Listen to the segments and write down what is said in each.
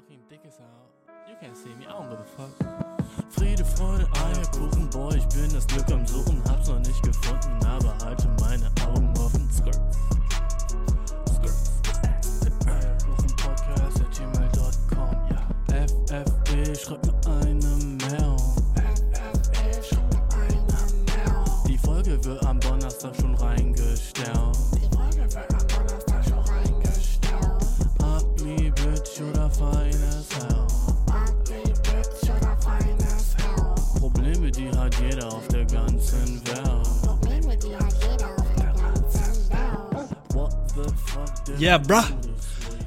fucking dick as. You can't see me, I don't give a fuck. Friede, Freude, Eierkuchen, boy, ich bin das Glück am Suchen, hab's noch nicht gefunden, aber halte meine Augen offen. Skirt. Skirt. Yeah, bruh.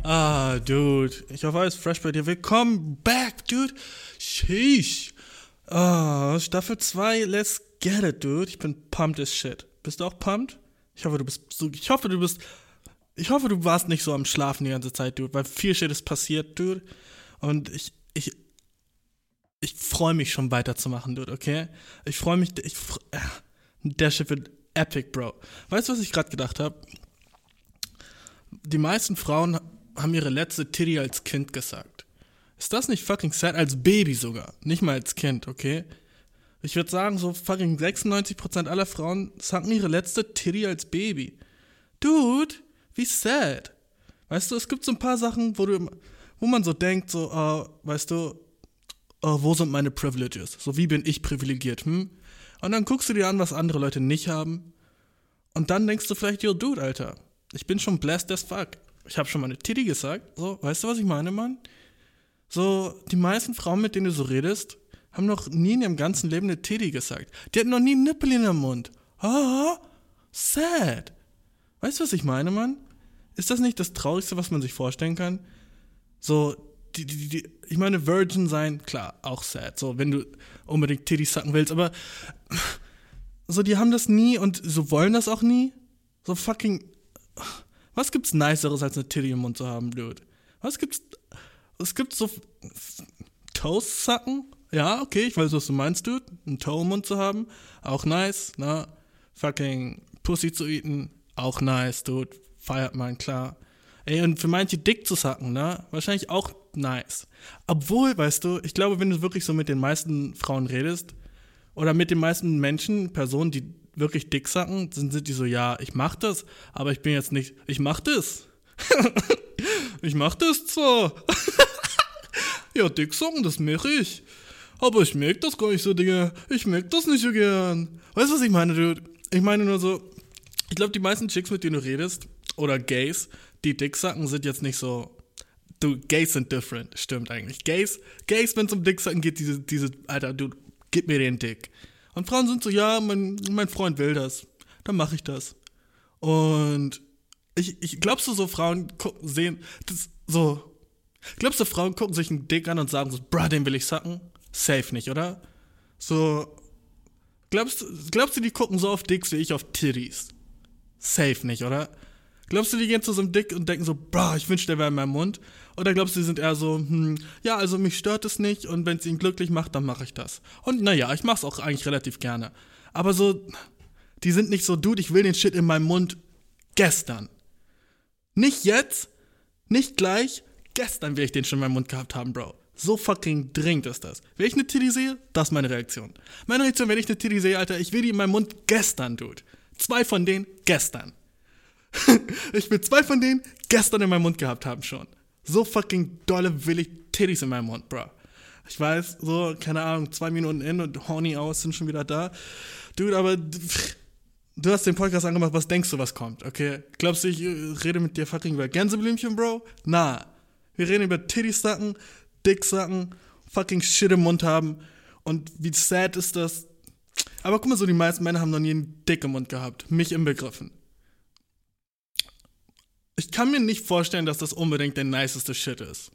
Ah, dude. Ich hoffe, alles fresh bei dir. Willkommen back, dude. Sheesh. Ah, Staffel 2, let's get it, dude. Ich bin pumped as shit. Bist du auch pumped? Ich hoffe, du bist so, ich hoffe, du bist, ich hoffe, du warst nicht so am Schlafen die ganze Zeit, dude, weil viel Shit ist passiert, dude. Und ich, ich, ich freue mich schon weiterzumachen, dude, okay? Ich freue mich, ich, äh, der Shit wird epic, Bro. Weißt du, was ich gerade gedacht habe? Die meisten Frauen haben ihre letzte Titty als Kind gesagt. Ist das nicht fucking sad? Als Baby sogar. Nicht mal als Kind, okay? Ich würde sagen, so fucking 96% aller Frauen sagen ihre letzte Titty als Baby. Dude, wie sad. Weißt du, es gibt so ein paar Sachen, wo du, wo man so denkt, so, äh, weißt du, äh, wo sind meine Privileges? So, wie bin ich privilegiert, hm? Und dann guckst du dir an, was andere Leute nicht haben. Und dann denkst du vielleicht, yo, Dude, Alter, ich bin schon blessed as fuck. Ich habe schon mal eine Titty gesagt. So, weißt du, was ich meine, Mann? So, die meisten Frauen, mit denen du so redest, haben noch nie in ihrem ganzen Leben eine Titty gesagt. Die hatten noch nie einen Nippel in ihrem Mund. Ah, sad. Weißt du, was ich meine, Mann? Ist das nicht das Traurigste, was man sich vorstellen kann? So, die, die, die, ich meine, Virgin sein, klar, auch sad. So, wenn du unbedingt Titty sacken willst, aber so, die haben das nie und so wollen das auch nie. So fucking. Was gibt's Niceres als eine Titty im Mund zu haben, Dude? Was gibt's. Es gibt so. Toast sacken? Ja, okay, ich weiß, was du meinst, Dude. Einen Toe im Mund zu haben, auch nice, ne? Fucking Pussy zu eaten, auch nice, Dude. Feiert man, klar. Ey, und für manche dick zu sacken, ne? Wahrscheinlich auch nice. Obwohl, weißt du, ich glaube, wenn du wirklich so mit den meisten Frauen redest, oder mit den meisten Menschen, Personen, die wirklich dick sacken, sind, die so, ja, ich mach das, aber ich bin jetzt nicht, ich mach das. ich mach das zwar. ja, dick sacken, das mach ich. Aber ich merk das gar nicht so, Digga. Ich merk das nicht so gern. Weißt du, was ich meine, Dude? Ich meine nur so, ich glaube, die meisten Chicks, mit denen du redest, oder Gays, die dick sacken, sind jetzt nicht so. Du, Gays sind different, stimmt eigentlich. Gays, Gays, wenn es um Dicksacken geht, diese, diese, Alter, du, gib mir den Dick. Und Frauen sind so, ja, mein, mein Freund will das. Dann mache ich das. Und ich, ich glaubst du so, Frauen gucken, sehen, das, so, glaubst du, Frauen gucken sich einen Dick an und sagen so, bruh, den will ich sacken? Safe nicht, oder? So, glaubst, glaubst du, die gucken so auf Dicks wie ich auf Titties? Safe nicht, oder? Glaubst du, die gehen zu so einem Dick und denken so, bra, ich wünschte, der wäre in meinem Mund? Oder glaubst du, die sind eher so, hm, ja, also mich stört es nicht und wenn es ihn glücklich macht, dann mache ich das. Und naja, ich mach's auch eigentlich relativ gerne. Aber so, die sind nicht so, dude, ich will den Shit in meinem Mund gestern. Nicht jetzt, nicht gleich, gestern will ich den schon in meinem Mund gehabt haben, Bro. So fucking dringend ist das. Wenn ich eine Titty sehe, das ist meine Reaktion. Meine Reaktion, wenn ich eine Titty sehe, Alter, ich will die in meinem Mund gestern, Dude. Zwei von denen gestern. ich will zwei von denen gestern in meinem Mund gehabt haben schon. So fucking dolle will ich Titties in meinem Mund, bro. Ich weiß, so, keine Ahnung, zwei Minuten in und horny aus sind schon wieder da. Dude, aber pff, du hast den Podcast angemacht, was denkst du, was kommt, okay? Glaubst du, ich äh, rede mit dir fucking über Gänseblümchen, Bro? Na. Wir reden über Titties sacken, Dick sacken, fucking Shit im Mund haben. Und wie sad ist das? Aber guck mal, so die meisten Männer haben noch nie einen Dick im Mund gehabt. Mich inbegriffen. Ich kann mir nicht vorstellen, dass das unbedingt der niceste Shit ist.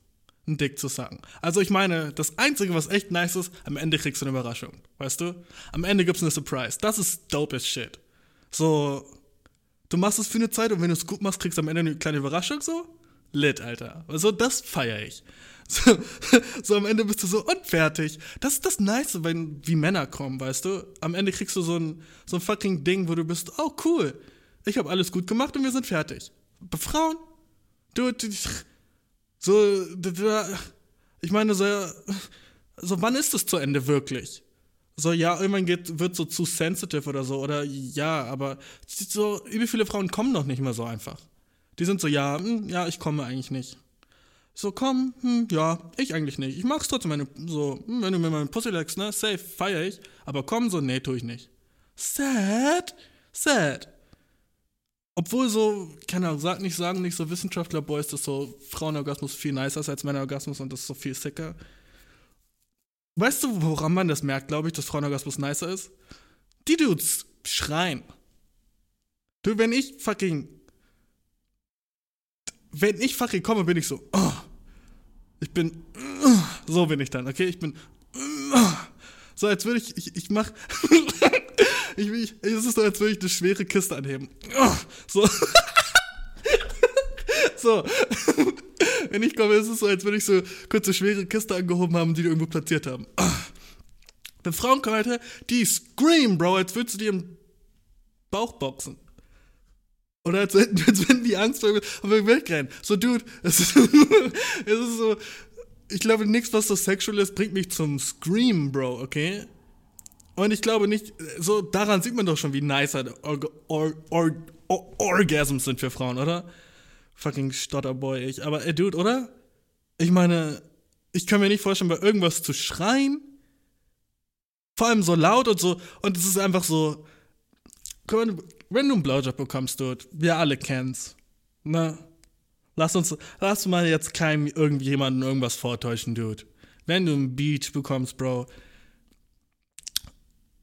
Ein Dick zu sagen. Also ich meine, das Einzige, was echt nice ist, am Ende kriegst du eine Überraschung. Weißt du? Am Ende gibt's eine Surprise. Das ist dope as shit. So, du machst es für eine Zeit und wenn du es gut machst, kriegst du am Ende eine kleine Überraschung so. Lit, Alter. Also das feiere ich. So, so am Ende bist du so unfertig. Das ist das Nice, wenn wie Männer kommen, weißt du? Am Ende kriegst du so ein, so ein fucking Ding, wo du bist, oh cool, ich habe alles gut gemacht und wir sind fertig. Frauen, du, du so, da, da, ich meine, so, so wann ist es zu Ende wirklich? So, ja, irgendwann geht, wird so zu sensitive oder so, oder ja, aber so, wie viele Frauen kommen doch nicht mehr so einfach. Die sind so, ja, hm, ja, ich komme eigentlich nicht. So, komm, hm, ja, ich eigentlich nicht. Ich mag's trotzdem, wenn du, so, hm, wenn du mir meine Pussy legst, ne, safe, feier ich. Aber komm, so, nee, tu ich nicht. Sad, sad. Obwohl so, keine Ahnung, sag nicht, sagen nicht so Wissenschaftler-Boys, dass so Frauenorgasmus viel nicer ist als Männerorgasmus und das ist so viel sicker. Weißt du, woran man das merkt, glaube ich, dass Frauenorgasmus nicer ist? Die Dudes schreien. Du, wenn ich fucking. Wenn ich fucking komme, bin ich so. Oh, ich bin. Oh, so bin ich dann, okay? Ich bin. Oh, so, als würde ich. Ich, ich mach. ich, ich, es ist so, als würde ich eine schwere Kiste anheben. So. so. Wenn ich komme, ist es so, als würde ich so kurz eine schwere Kiste angehoben haben, die die irgendwo platziert haben. Wenn Frauen kommen, Alter, die scream, Bro, als würdest du dir im Bauch boxen. Oder als, als wenn die Angst vor mir wegrennen. So, Dude, es ist, es ist so, ich glaube, nichts, was so sexual ist, bringt mich zum Scream, Bro, okay? Und ich glaube nicht, so daran sieht man doch schon, wie nicer Org Or Or Or Orgasms sind für Frauen, oder? Fucking Stotterboy, ich. Aber, ey, Dude, oder? Ich meine, ich kann mir nicht vorstellen, bei irgendwas zu schreien. Vor allem so laut und so. Und es ist einfach so. Wenn du einen Blowjob bekommst, Dude, wir alle kennen's. Ne? Lass uns, lass mal jetzt keinem irgendjemanden irgendwas vortäuschen, Dude. Wenn du einen Beach bekommst, Bro,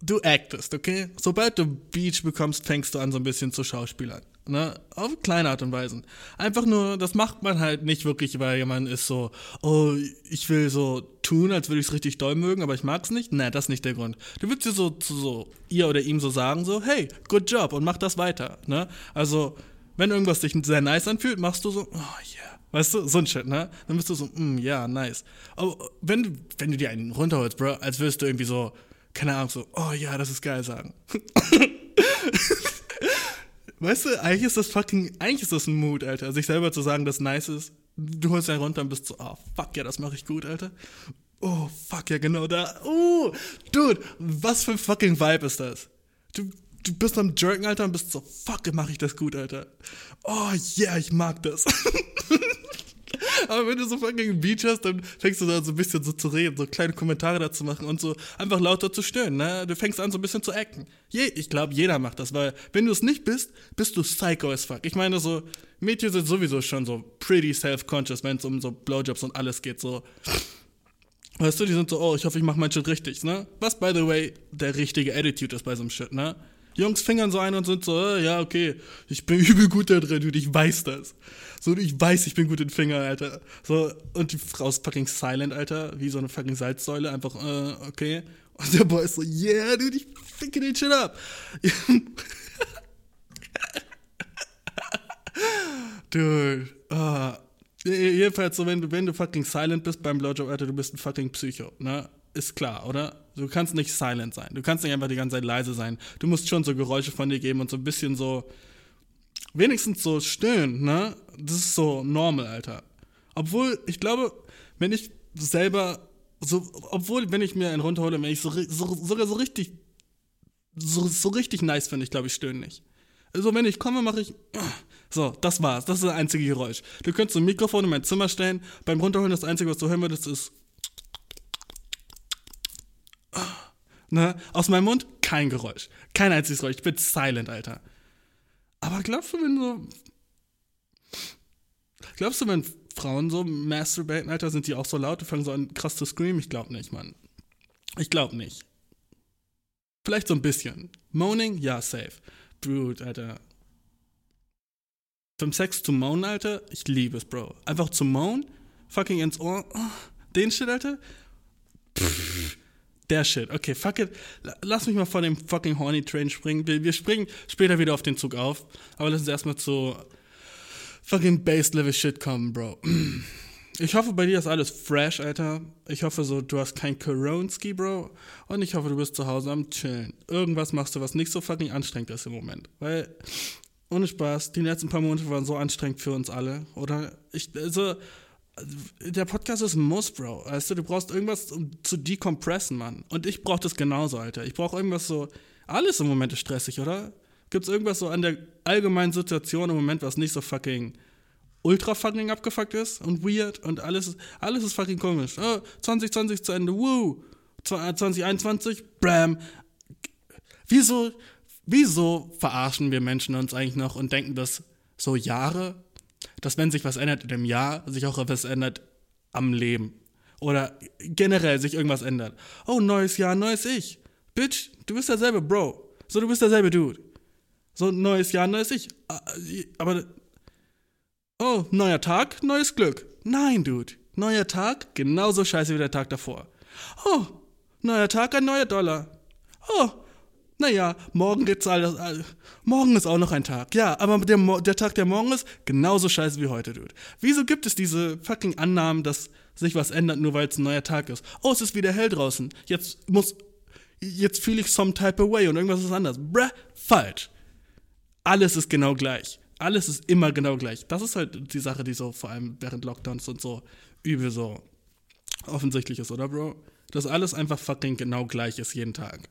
du actest, okay? Sobald du Beach bekommst, fängst du an, so ein bisschen zu schauspielern. Ne? Auf kleine Art und Weise. Einfach nur, das macht man halt nicht wirklich, weil jemand ist so, oh, ich will so tun, als würde ich es richtig doll mögen, aber ich mag's nicht. Ne, das ist nicht der Grund. Du willst dir so so ihr oder ihm so sagen, so, hey, good job und mach das weiter. Ne? Also, wenn irgendwas sich sehr nice anfühlt, machst du so, oh yeah. Weißt du, so ein Shit, ne? Dann bist du so, mm, ja, nice. Aber wenn wenn du dir einen runterholst, Bro, als würdest du irgendwie so, keine Ahnung, so, oh ja, das ist geil sagen. Weißt du, eigentlich ist das fucking, eigentlich ist das ein Mood, Alter. Sich selber zu sagen, dass nice ist. Du holst einen runter und bist so, oh, fuck ja, das mache ich gut, Alter. Oh, fuck ja, genau da. Oh, dude, was für ein fucking Vibe ist das? Du, du bist am Jerken, Alter, und bist so, fuck, mache ich das gut, Alter. Oh, yeah, ich mag das. Aber wenn du so fucking Beach hast, dann fängst du da so ein bisschen so zu reden, so kleine Kommentare dazu machen und so einfach lauter zu stöhnen, ne? Du fängst an so ein bisschen zu acten. Je, ich glaube, jeder macht das, weil wenn du es nicht bist, bist du psycho as fuck. Ich meine so, Mädchen sind sowieso schon so pretty self-conscious, wenn es um so Blowjobs und alles geht, so. Weißt du, die sind so, oh, ich hoffe, ich mache mein Shit richtig, ne? Was, by the way, der richtige Attitude ist bei so einem Shit, ne? Jungs fingern so ein und sind so, äh, ja, okay, ich bin übel gut da drin, dude, ich weiß das. So, ich weiß, ich bin gut in Finger, Alter. So, und die Frau ist fucking silent, Alter, wie so eine fucking Salzsäule, einfach, äh, okay. Und der Boy ist so, yeah, dude, ich ficke den Shit ab. dude, ah. Jedenfalls so, wenn du, wenn du fucking silent bist beim Blowjob, Alter, du bist ein fucking Psycho, ne? Ist klar, oder? Du kannst nicht silent sein. Du kannst nicht einfach die ganze Zeit leise sein. Du musst schon so Geräusche von dir geben und so ein bisschen so, wenigstens so stöhnen, ne? Das ist so normal, Alter. Obwohl, ich glaube, wenn ich selber, so, obwohl, wenn ich mir einen runterhole, wenn ich so, so sogar so richtig, so, so richtig nice finde, ich glaube, ich stöhne nicht. Also, wenn ich komme, mache ich, so, das war's. Das ist das einzige Geräusch. Du könntest ein Mikrofon in mein Zimmer stellen. Beim Runterholen, das Einzige, was du hören würdest, ist, ne? Aus meinem Mund kein Geräusch. Kein einziges Geräusch. Ich bin silent, Alter. Aber glaubst du, wenn so. Glaubst du, wenn Frauen so masturbaten, Alter, sind die auch so laut und fangen so an krass zu screamen? Ich glaub nicht, Mann. Ich glaub nicht. Vielleicht so ein bisschen. Moaning? Ja, safe. Dude, Alter. Vom Sex zu moanen, Alter, ich liebe es, Bro. Einfach zu moanen, fucking ins Ohr, oh, den Shit, Alter. Pff, der Shit. Okay, fuck it. La- Lass mich mal von dem fucking Horny Train springen. Wir, wir springen später wieder auf den Zug auf. Aber lass uns erstmal zu fucking Base-Level-Shit kommen, Bro. Ich hoffe, bei dir ist alles fresh, Alter. Ich hoffe so, du hast kein Koronski, Bro. Und ich hoffe, du bist zu Hause am Chillen. Irgendwas machst du, was nicht so fucking anstrengend ist im Moment. Weil, ohne Spaß, die letzten paar Monate waren so anstrengend für uns alle. Oder? Ich, also, der Podcast ist ein Muss, Bro. Weißt du, du brauchst irgendwas, um zu decompressen, Mann. Und ich brauch das genauso, Alter. Ich brauche irgendwas so. Alles im Moment ist stressig, oder? Gibt's irgendwas so an der allgemeinen Situation im Moment, was nicht so fucking ultra fucking abgefuckt ist und weird und alles, alles ist fucking komisch. Oh, 2020 ist zu Ende, woo. 2021, bam. Wieso, wieso verarschen wir Menschen uns eigentlich noch und denken, dass so Jahre, dass wenn sich was ändert in dem Jahr, sich auch was ändert am Leben. Oder generell sich irgendwas ändert. Oh, neues Jahr, neues Ich. Bitch, du bist derselbe Bro. So, du bist derselbe Dude. So, neues Jahr, neues Ich. Aber, oh, neuer Tag, neues Glück. Nein, Dude. Neuer Tag, genauso scheiße wie der Tag davor. Oh, neuer Tag, ein neuer Dollar. Oh, naja, morgen geht's alles. All, morgen ist auch noch ein Tag. Ja, aber der, der Tag, der morgen ist, genauso scheiße wie heute, Dude. Wieso gibt es diese fucking Annahmen, dass sich was ändert, nur weil es ein neuer Tag ist? Oh, es ist wieder hell draußen. Jetzt muss. Jetzt fühle ich some type of way und irgendwas ist anders. Bruh, falsch. Alles ist genau gleich. Alles ist immer genau gleich. Das ist halt die Sache, die so vor allem während Lockdowns und so übel so offensichtlich ist, oder, Bro? Dass alles einfach fucking genau gleich ist jeden Tag.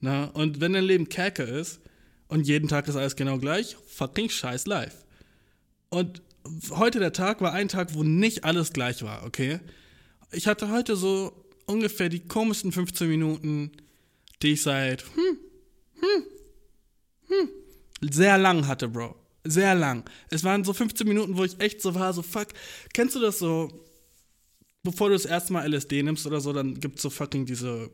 Na, und wenn dein Leben Kerke ist und jeden Tag ist alles genau gleich, fucking scheiß life. Und heute der Tag war ein Tag, wo nicht alles gleich war, okay? Ich hatte heute so ungefähr die komischsten 15 Minuten, die ich seit hm, hm, hm, sehr lang hatte, Bro. Sehr lang. Es waren so 15 Minuten, wo ich echt so war, so fuck. Kennst du das so, bevor du das erste Mal LSD nimmst oder so, dann gibt es so fucking diese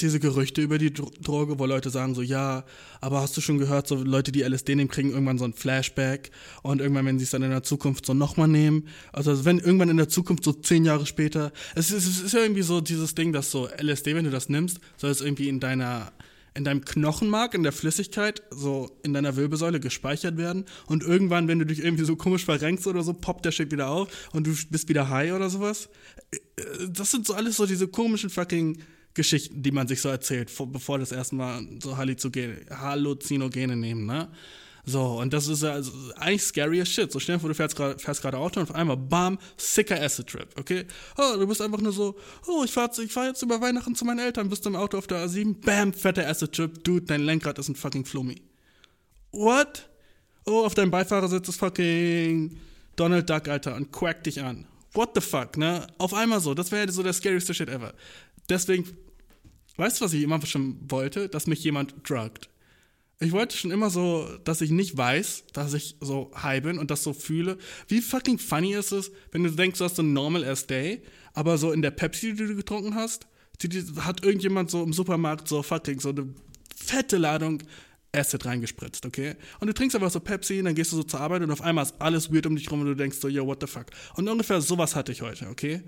diese Gerüchte über die Droge, wo Leute sagen so, ja, aber hast du schon gehört, so Leute, die LSD nehmen, kriegen irgendwann so ein Flashback und irgendwann, wenn sie es dann in der Zukunft so nochmal nehmen, also wenn irgendwann in der Zukunft so zehn Jahre später, es ist, es ist ja irgendwie so dieses Ding, dass so LSD, wenn du das nimmst, soll es irgendwie in deiner in deinem Knochenmark, in der Flüssigkeit, so in deiner Wirbelsäule gespeichert werden. Und irgendwann, wenn du dich irgendwie so komisch verrenkst oder so, poppt der Shit wieder auf und du bist wieder high oder sowas. Das sind so alles so diese komischen fucking Geschichten, die man sich so erzählt, bevor das erstmal so Halluzinogene nehmen, ne? So, und das ist also eigentlich scary as shit. So schnell vor, du fährst gerade Auto und auf einmal, bam, sicker Acid Trip, okay? Oh, du bist einfach nur so, oh, ich fahr, ich fahr jetzt über Weihnachten zu meinen Eltern, bist im Auto auf der A7, bam, fetter Acid Trip, dude, dein Lenkrad ist ein fucking Flummi. What? Oh, auf deinem Beifahrersitz ist fucking Donald Duck, Alter, und quack dich an. What the fuck, ne? Auf einmal so, das wäre so der scarieste Shit ever. Deswegen, weißt du, was ich immer schon wollte? Dass mich jemand druggt. Ich wollte schon immer so, dass ich nicht weiß, dass ich so high bin und das so fühle. Wie fucking funny ist es, wenn du denkst, du hast so ein normal ass day, aber so in der Pepsi, die du getrunken hast, die, die, hat irgendjemand so im Supermarkt so fucking so eine fette Ladung Acid reingespritzt, okay? Und du trinkst einfach so Pepsi, und dann gehst du so zur Arbeit und auf einmal ist alles weird um dich rum und du denkst so, yo, what the fuck? Und ungefähr sowas hatte ich heute, okay?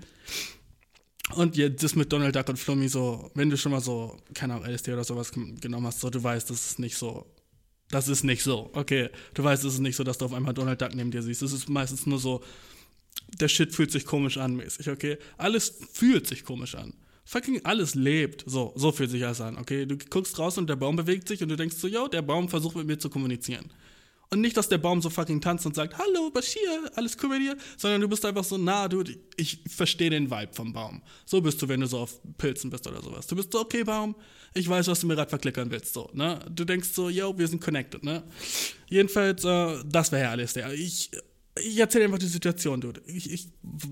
Und ja, das mit Donald Duck und Flummi so, wenn du schon mal so, keine Ahnung, LSD oder sowas genommen hast, so, du weißt, das ist nicht so. Das ist nicht so, okay. Du weißt, es ist nicht so, dass du auf einmal Donald Duck neben dir siehst. Es ist meistens nur so, der Shit fühlt sich komisch an, mäßig, okay? Alles fühlt sich komisch an. Fucking alles lebt. So, so fühlt sich alles an, okay? Du guckst raus und der Baum bewegt sich und du denkst so, yo, der Baum versucht mit mir zu kommunizieren. Und nicht, dass der Baum so fucking tanzt und sagt, hallo, Bashir, alles cool bei dir, sondern du bist einfach so, na, du, ich verstehe den Vibe vom Baum. So bist du, wenn du so auf Pilzen bist oder sowas. Du bist so, okay, Baum, ich weiß, was du mir gerade verklickern willst, so, ne? Du denkst so, yo, wir sind connected, ne? Jedenfalls, äh, das wäre ja alles der. Ich, ich erzähle einfach die Situation, dude. Ich, ich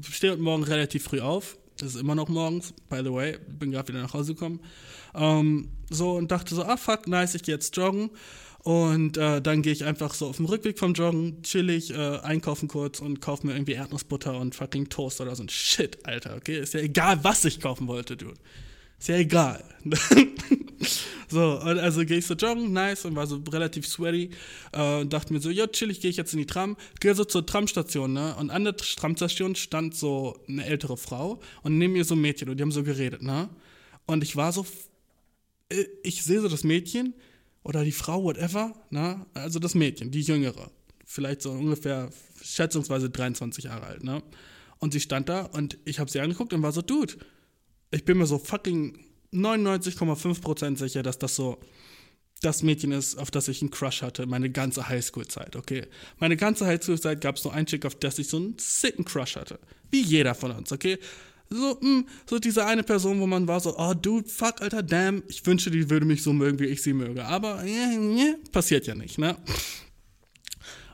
stehe heute Morgen relativ früh auf. Das ist immer noch morgens, by the way. Bin gerade wieder nach Hause gekommen. Ähm, so und dachte so, ah, fuck, nice, ich gehe jetzt joggen. Und äh, dann gehe ich einfach so auf dem Rückweg vom Joggen, chillig, äh, einkaufen kurz und kaufe mir irgendwie Erdnussbutter und fucking Toast oder so ein Shit, Alter, okay? Ist ja egal, was ich kaufen wollte, dude. Ist ja egal. so, und also gehe ich so joggen, nice, und war so relativ sweaty. Äh, und dachte mir so, ja, chillig, gehe ich jetzt in die Tram. Gehe so zur Tramstation, ne? Und an der Tramstation stand so eine ältere Frau und neben mir so ein Mädchen und die haben so geredet, ne? Und ich war so, äh, ich sehe so das Mädchen, oder die Frau, whatever, ne? also das Mädchen, die Jüngere, vielleicht so ungefähr schätzungsweise 23 Jahre alt, ne? Und sie stand da und ich habe sie angeguckt und war so, Dude, ich bin mir so fucking 99,5% sicher, dass das so das Mädchen ist, auf das ich einen Crush hatte, meine ganze Highschool-Zeit, okay? Meine ganze Highschool-Zeit gab es nur einen Chick, auf das ich so einen sicken Crush hatte. Wie jeder von uns, okay? So, mh, so diese eine Person, wo man war so, oh, dude, fuck, alter, damn, ich wünsche, die würde mich so mögen, wie ich sie möge. Aber, äh, äh, passiert ja nicht, ne?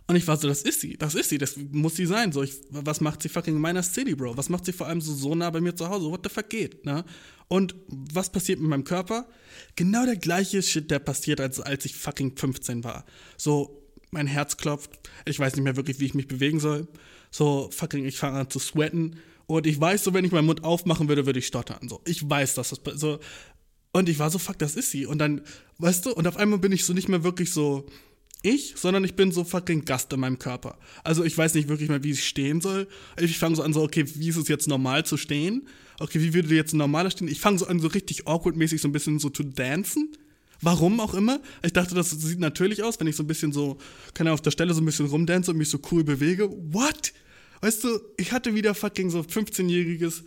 Und ich war so, das ist sie, das ist sie, das muss sie sein. So, ich, was macht sie fucking in meiner City, Bro? Was macht sie vor allem so, so nah bei mir zu Hause? What the fuck geht, ne? Und was passiert mit meinem Körper? Genau der gleiche Shit, der passiert, als, als ich fucking 15 war. So, mein Herz klopft, ich weiß nicht mehr wirklich, wie ich mich bewegen soll. So, fucking, ich fange an zu sweaten. Und ich weiß so, wenn ich meinen Mund aufmachen würde, würde ich stottern. So, ich weiß, dass das so. Und ich war so, fuck, das ist sie. Und dann, weißt du, und auf einmal bin ich so nicht mehr wirklich so ich, sondern ich bin so fucking Gast in meinem Körper. Also ich weiß nicht wirklich mal, wie ich stehen soll. Ich fange so an, so, okay, wie ist es jetzt normal zu stehen? Okay, wie würde jetzt ein normaler stehen? Ich fange so an, so richtig awkward-mäßig so ein bisschen so zu dancen. Warum auch immer. Ich dachte, das sieht natürlich aus, wenn ich so ein bisschen so, kann auf der Stelle so ein bisschen rumdance und mich so cool bewege. What? Weißt du, ich hatte wieder fucking so 15-jähriges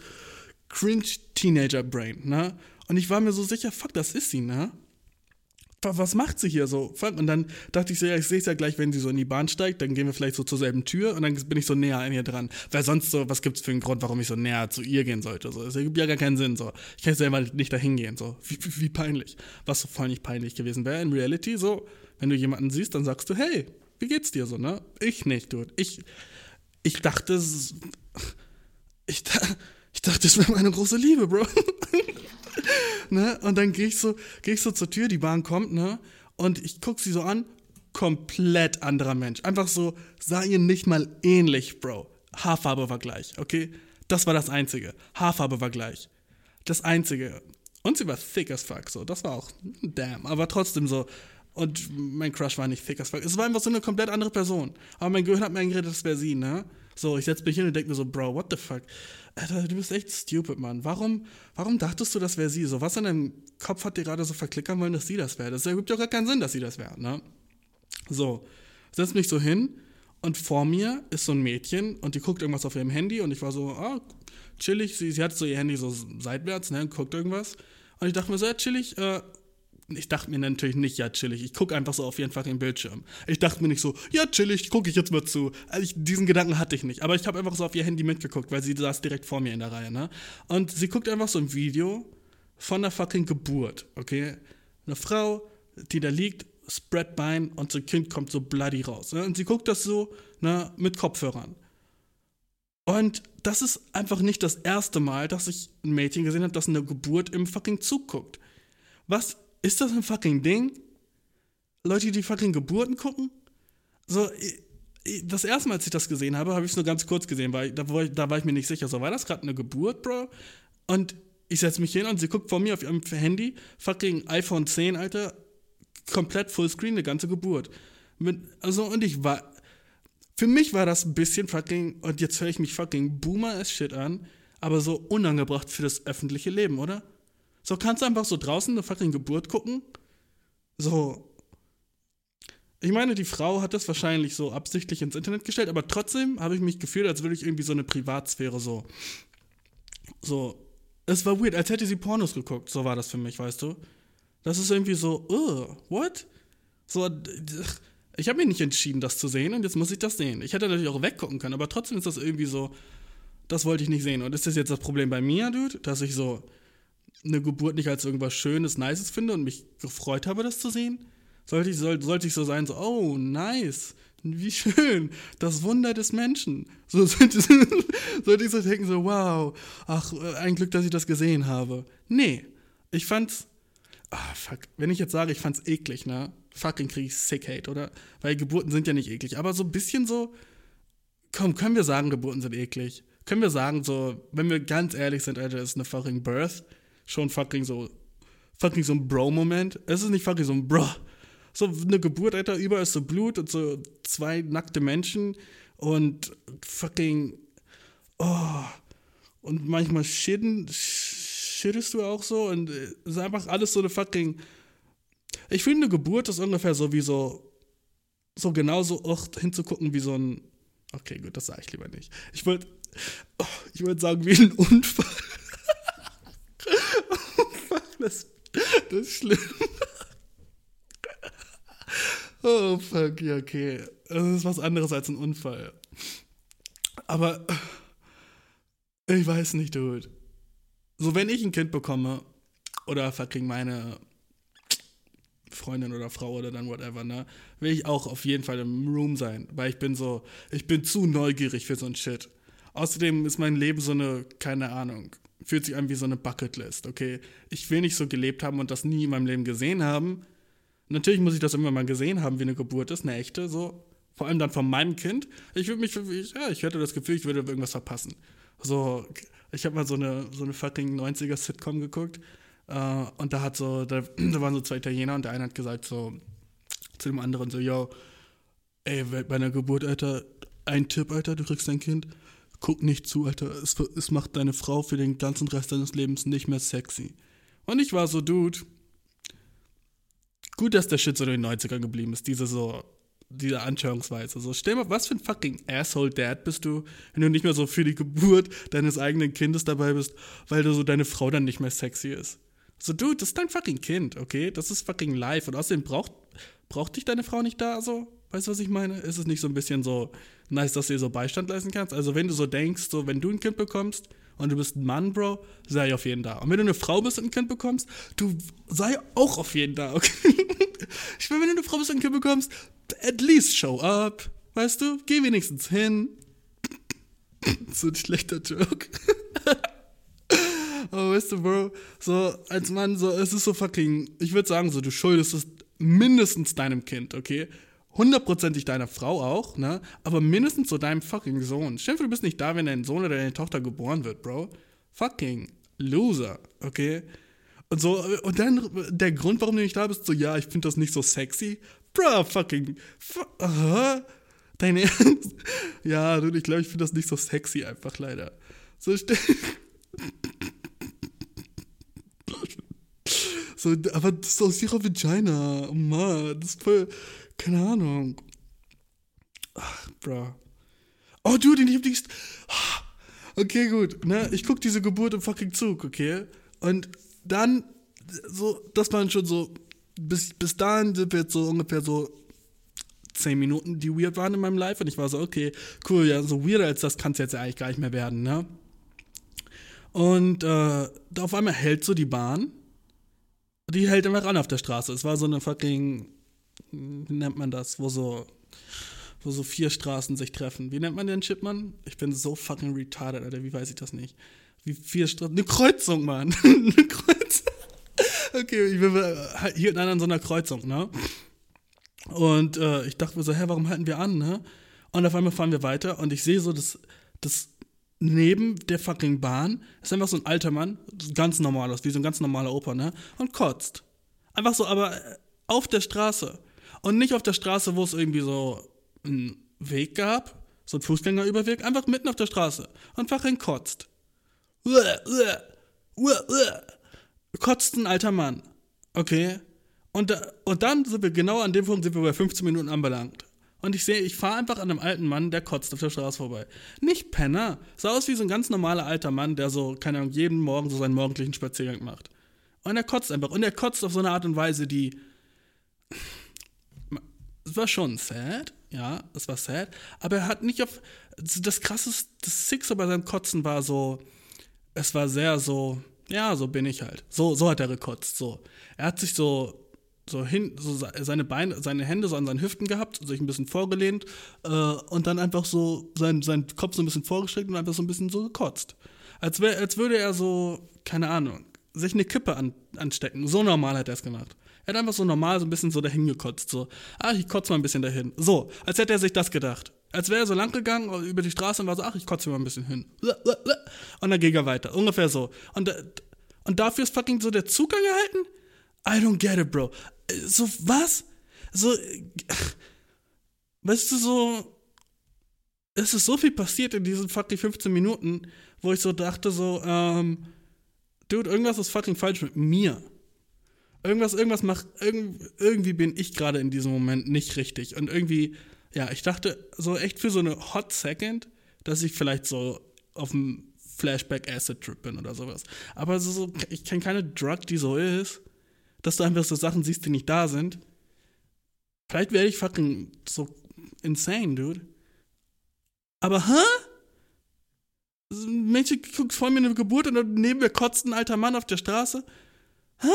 Cringe-Teenager-Brain, ne? Und ich war mir so sicher, fuck, das ist sie, ne? was macht sie hier so? Und dann dachte ich so, ja, ich sehe es ja gleich, wenn sie so in die Bahn steigt, dann gehen wir vielleicht so zur selben Tür und dann bin ich so näher an ihr dran. Weil sonst so, was gibt es für einen Grund, warum ich so näher zu ihr gehen sollte? So, das ergibt ja gar keinen Sinn. So, ich kann selber nicht dahin gehen. So, wie, wie, wie peinlich. Was so voll nicht peinlich gewesen wäre in Reality. So, wenn du jemanden siehst, dann sagst du, hey, wie geht's dir so, ne? Ich nicht, dude. Ich, ich dachte, ich, ich dachte, das wäre meine große Liebe, Bro. ne? Und dann gehe ich, so, geh ich so zur Tür, die Bahn kommt, ne? Und ich gucke sie so an, komplett anderer Mensch. Einfach so, sah ihr nicht mal ähnlich, Bro. Haarfarbe war gleich, okay? Das war das Einzige. Haarfarbe war gleich. Das Einzige. Und sie war thick as fuck, so. Das war auch, damn. Aber trotzdem so. Und mein Crush war nicht thick as fuck. Es war einfach so eine komplett andere Person. Aber mein Gehirn hat mir eingeredet, das wäre sie, ne? So, ich setze mich hin und denke mir so, Bro, what the fuck? Alter, du bist echt stupid, Mann. Warum, warum dachtest du, das wäre sie? So, was in deinem Kopf hat dir gerade so verklickern wollen, dass sie das wäre? Das ergibt ja gar keinen Sinn, dass sie das wäre, ne? So, setz mich so hin und vor mir ist so ein Mädchen und die guckt irgendwas auf ihrem Handy und ich war so, ah, chillig. Sie, sie hat so ihr Handy so seitwärts, ne, und guckt irgendwas. Und ich dachte mir so, ja, chillig, äh, ich dachte mir natürlich nicht, ja, chillig. Ich gucke einfach so auf jeden Fall den Bildschirm. Ich dachte mir nicht so, ja, chillig, gucke ich jetzt mal zu. Also ich, diesen Gedanken hatte ich nicht. Aber ich habe einfach so auf ihr Handy mitgeguckt, weil sie saß direkt vor mir in der Reihe, ne? Und sie guckt einfach so ein Video von der fucking Geburt, okay? Eine Frau, die da liegt, spread Bein und so ein Kind kommt so bloody raus. Ne? Und sie guckt das so, ne, mit Kopfhörern. Und das ist einfach nicht das erste Mal, dass ich ein Mädchen gesehen habe, das eine Geburt im fucking Zug guckt. Was ist das ein fucking Ding? Leute, die fucking Geburten gucken? So, das erste Mal, als ich das gesehen habe, habe ich es nur ganz kurz gesehen, weil da war ich, da war ich mir nicht sicher. So, war das gerade eine Geburt, Bro? Und ich setze mich hin und sie guckt vor mir auf ihrem Handy, fucking iPhone 10, Alter, komplett Fullscreen, eine ganze Geburt. Mit, also, und ich war, für mich war das ein bisschen fucking, und jetzt höre ich mich fucking Boomer as shit an, aber so unangebracht für das öffentliche Leben, oder? So kannst du einfach so draußen eine fucking Geburt gucken. So. Ich meine, die Frau hat das wahrscheinlich so absichtlich ins Internet gestellt, aber trotzdem habe ich mich gefühlt, als würde ich irgendwie so eine Privatsphäre so. So. Es war weird, als hätte sie Pornos geguckt. So war das für mich, weißt du? Das ist irgendwie so, uh, what? So, ich habe mich nicht entschieden, das zu sehen und jetzt muss ich das sehen. Ich hätte natürlich auch weggucken können, aber trotzdem ist das irgendwie so, das wollte ich nicht sehen. Und ist das jetzt das Problem bei mir, Dude, dass ich so eine Geburt nicht als irgendwas Schönes, Nices finde und mich gefreut habe, das zu sehen? Sollte ich, soll, sollte ich so sein, so, oh, nice, wie schön, das Wunder des Menschen. So sollte, sollte ich so denken, so, wow, ach, ein Glück, dass ich das gesehen habe. Nee, ich fand's, ah, fuck, wenn ich jetzt sage, ich fand's eklig, ne? Fucking krieg ich Sick Hate, oder? Weil Geburten sind ja nicht eklig, aber so ein bisschen so, komm, können wir sagen, Geburten sind eklig? Können wir sagen, so, wenn wir ganz ehrlich sind, Alter, ist eine fucking Birth schon fucking so, fucking so ein Bro-Moment. Es ist nicht fucking so ein Bro. So eine Geburt, Alter, überall ist so Blut und so zwei nackte Menschen und fucking, oh, und manchmal shitten, shittest du auch so und es ist einfach alles so eine fucking, ich finde, eine Geburt ist ungefähr so wie so, so genauso auch hinzugucken wie so ein, okay, gut, das sage ich lieber nicht. Ich wollte, oh, ich wollte sagen, wie ein Unfall. Das, das ist schlimm. Oh, fuck, ja, okay. Das ist was anderes als ein Unfall. Aber ich weiß nicht, Dude. So, wenn ich ein Kind bekomme, oder fucking meine Freundin oder Frau oder dann whatever, ne, will ich auch auf jeden Fall im Room sein, weil ich bin so, ich bin zu neugierig für so ein Shit. Außerdem ist mein Leben so eine, keine Ahnung, fühlt sich an wie so eine Bucketlist, okay? Ich will nicht so gelebt haben und das nie in meinem Leben gesehen haben. Natürlich muss ich das immer mal gesehen haben, wie eine Geburt ist, eine echte, so. Vor allem dann von meinem Kind. Ich würde mich, ich, ja, ich hätte das Gefühl, ich würde irgendwas verpassen. So, ich habe mal so eine, so eine fucking 90er-Sitcom geguckt. Äh, und da hat so, da, da waren so zwei Italiener und der eine hat gesagt so zu dem anderen so, yo, ey, bei einer Geburt, Alter, ein Tipp, Alter, du kriegst dein Kind, guck nicht zu, Alter, es, es macht deine Frau für den ganzen Rest deines Lebens nicht mehr sexy. Und ich war so, Dude, gut, dass der Shit so in den 90ern geblieben ist, diese so, diese Anschauungsweise. So, stell mal, was für ein fucking Asshole Dad bist du, wenn du nicht mehr so für die Geburt deines eigenen Kindes dabei bist, weil du so deine Frau dann nicht mehr sexy ist. So, Dude, das ist dein fucking Kind, okay? Das ist fucking live. Und außerdem braucht, braucht dich deine Frau nicht da so? Weißt du, was ich meine? Ist es nicht so ein bisschen so nice, dass du ihr so Beistand leisten kannst? Also, wenn du so denkst, so, wenn du ein Kind bekommst und du bist ein Mann, Bro, sei auf jeden da. Und wenn du eine Frau bist und ein Kind bekommst, du sei auch auf jeden da, okay? ich meine, wenn du eine Frau bist und ein Kind bekommst, at least show up. Weißt du? Geh wenigstens hin. so ein schlechter Joke. Oh, weißt du, Bro, so als Mann, so, es ist so fucking, ich würde sagen, so, du schuldest es mindestens deinem Kind, okay? Hundertprozentig deiner Frau auch, ne? Aber mindestens so deinem fucking Sohn. Stell dir du bist nicht da, wenn dein Sohn oder deine Tochter geboren wird, Bro. Fucking Loser, okay? Und so, und dann der Grund, warum du nicht da bist, so, ja, ich finde das nicht so sexy. Bro, fucking, fu uh, dein Ernst? Ja, du, ich glaube, ich finde das nicht so sexy einfach, leider. So, stell, So, aber das ist aus ihrer Vagina. Oh Mann, das ist voll. Keine Ahnung. Ach, bro. Oh, dude, ich hab die. Okay, gut. Ne? Ich guck diese Geburt im fucking Zug, okay? Und dann, so, das waren schon so. Bis, bis dahin sind wir jetzt so ungefähr so zehn Minuten, die weird waren in meinem Live. Und ich war so, okay, cool, ja, so weirder als das kann es jetzt eigentlich gar nicht mehr werden, ne? Und äh, auf einmal hält so die Bahn die hält immer ran auf der Straße. Es war so eine fucking, wie nennt man das, wo so, wo so vier Straßen sich treffen. Wie nennt man den Chipmann? Ich bin so fucking retarded, Alter, wie weiß ich das nicht? Wie vier Straßen, eine Kreuzung, Mann. eine Kreuzung. Okay, ich bin hier an so einer Kreuzung, ne? Und äh, ich dachte mir so, hä, warum halten wir an, ne? Und auf einmal fahren wir weiter und ich sehe so das, das neben der fucking Bahn ist einfach so ein alter Mann, ganz normal aus, wie so ein ganz normaler Opa, ne? Und kotzt. Einfach so, aber äh, auf der Straße. Und nicht auf der Straße, wo es irgendwie so einen Weg gab, so ein Fußgängerüberweg, einfach mitten auf der Straße. Und fucking kotzt. Kotzt ein alter Mann. Okay? Und, und dann sind wir genau an dem Punkt, sind wir bei 15 Minuten anbelangt. Und ich sehe, ich fahre einfach an einem alten Mann, der kotzt auf der Straße vorbei. Nicht Penner. Sah aus wie so ein ganz normaler alter Mann, der so, keine Ahnung, jeden Morgen so seinen morgendlichen Spaziergang macht. Und er kotzt einfach. Und er kotzt auf so eine Art und Weise, die. Es war schon sad, ja, es war sad. Aber er hat nicht auf. Das krasseste, das Sixer bei seinem Kotzen war so. Es war sehr so. Ja, so bin ich halt. So, so hat er gekotzt. So. Er hat sich so so hin, so seine Beine, seine Hände so an seinen Hüften gehabt, sich ein bisschen vorgelehnt äh, und dann einfach so sein, seinen Kopf so ein bisschen vorgestreckt und einfach so ein bisschen so gekotzt. Als, wär, als würde er so, keine Ahnung, sich eine Kippe an, anstecken. So normal hat er es gemacht. Er hat einfach so normal so ein bisschen so dahin gekotzt. So, ah, ich kotze mal ein bisschen dahin. So, als hätte er sich das gedacht. Als wäre er so lang gegangen über die Straße und war so, ach, ich kotze mal ein bisschen hin. Und dann ging er weiter. Ungefähr so. Und, äh, und dafür ist fucking so der Zugang gehalten? I don't get it, bro so, was? So, weißt du, so, es ist so viel passiert in diesen fucking 15 Minuten, wo ich so dachte, so, ähm, dude, irgendwas ist fucking falsch mit mir. Irgendwas, irgendwas macht, irgend, irgendwie bin ich gerade in diesem Moment nicht richtig. Und irgendwie, ja, ich dachte so echt für so eine Hot Second, dass ich vielleicht so auf dem Flashback Acid Trip bin oder sowas. Aber so, so ich kenne keine Drug, die so ist dass du einfach so Sachen siehst, die nicht da sind. Vielleicht werde ich fucking so insane, dude. Aber, hä? Ein Mädchen guckt vor mir eine Geburt und neben mir kotzt ein alter Mann auf der Straße. Hä?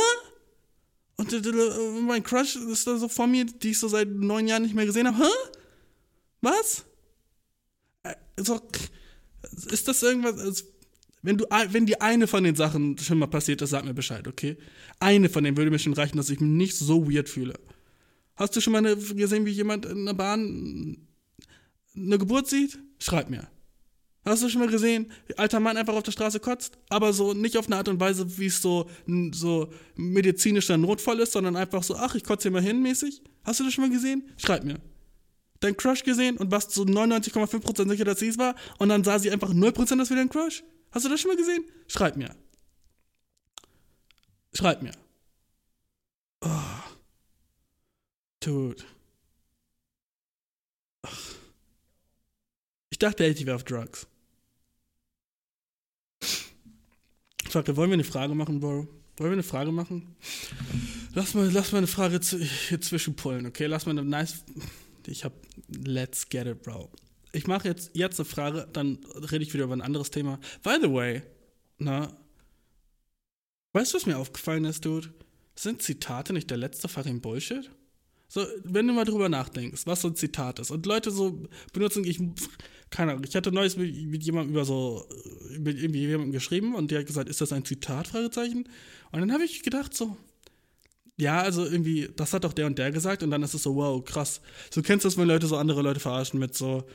Und äh, äh, mein Crush ist da so vor mir, die ich so seit neun Jahren nicht mehr gesehen habe. Hä? Was? Äh, So, ist das irgendwas? also, Wenn, du, wenn die eine von den Sachen schon mal passiert ist, sag mir Bescheid, okay? Eine von denen würde mir schon reichen, dass ich mich nicht so weird fühle. Hast du schon mal eine, gesehen, wie jemand in der Bahn eine Geburt sieht? Schreib mir. Hast du schon mal gesehen, alter Mann einfach auf der Straße kotzt? Aber so nicht auf eine Art und Weise, wie es so, so medizinischer Notfall ist, sondern einfach so, ach, ich kotze hier mal hin mäßig. Hast du das schon mal gesehen? Schreib mir. Dein Crush gesehen und warst so 99,5% sicher, dass sie es war und dann sah sie einfach 0%, dass wir dein Crush? Hast du das schon mal gesehen? Schreib mir. Schreib mir. Oh. Dude. Ach. Ich dachte ich wäre auf Drugs. Fuck, wollen wir eine Frage machen, Bro? Wollen wir eine Frage machen? Lass mal, lass mal eine Frage hier zwischenpullen, okay? Lass mal eine nice. Ich hab. Let's get it, Bro. Ich mache jetzt, jetzt eine Frage, dann rede ich wieder über ein anderes Thema. By the way, na. Weißt du, was mir aufgefallen ist, Dude? Sind Zitate nicht der letzte fucking Bullshit? So, wenn du mal drüber nachdenkst, was so ein Zitat ist. Und Leute so benutzen, ich, keine Ahnung, ich hatte neues mit, mit jemandem über so, mit irgendwie jemandem geschrieben und der hat gesagt, ist das ein Zitat? Fragezeichen. Und dann habe ich gedacht so, ja, also irgendwie, das hat doch der und der gesagt und dann ist es so, wow, krass. So kennst du das, wenn Leute so andere Leute verarschen mit so,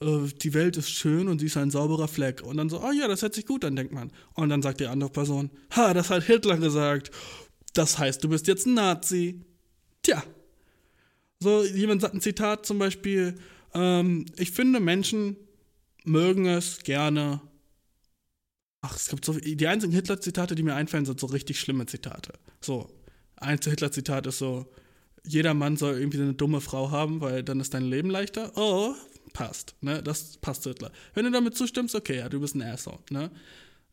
äh, die Welt ist schön und sie ist ein sauberer Fleck. Und dann so, oh ja, das hört sich gut an, denkt man. Und dann sagt die andere Person, ha, das hat Hitler gesagt. Das heißt, du bist jetzt ein Nazi. Tja. So, jemand sagt ein Zitat zum Beispiel, ähm, ich finde, Menschen mögen es gerne. Ach, es gibt so, die einzigen Hitler-Zitate, die mir einfallen, sind so richtig schlimme Zitate. So, ein Hitler-Zitat ist so, jeder Mann soll irgendwie eine dumme Frau haben, weil dann ist dein Leben leichter. Oh, passt, ne? Das passt zu Hitler. Wenn du damit zustimmst, okay, ja, du bist ein Asshole, ne?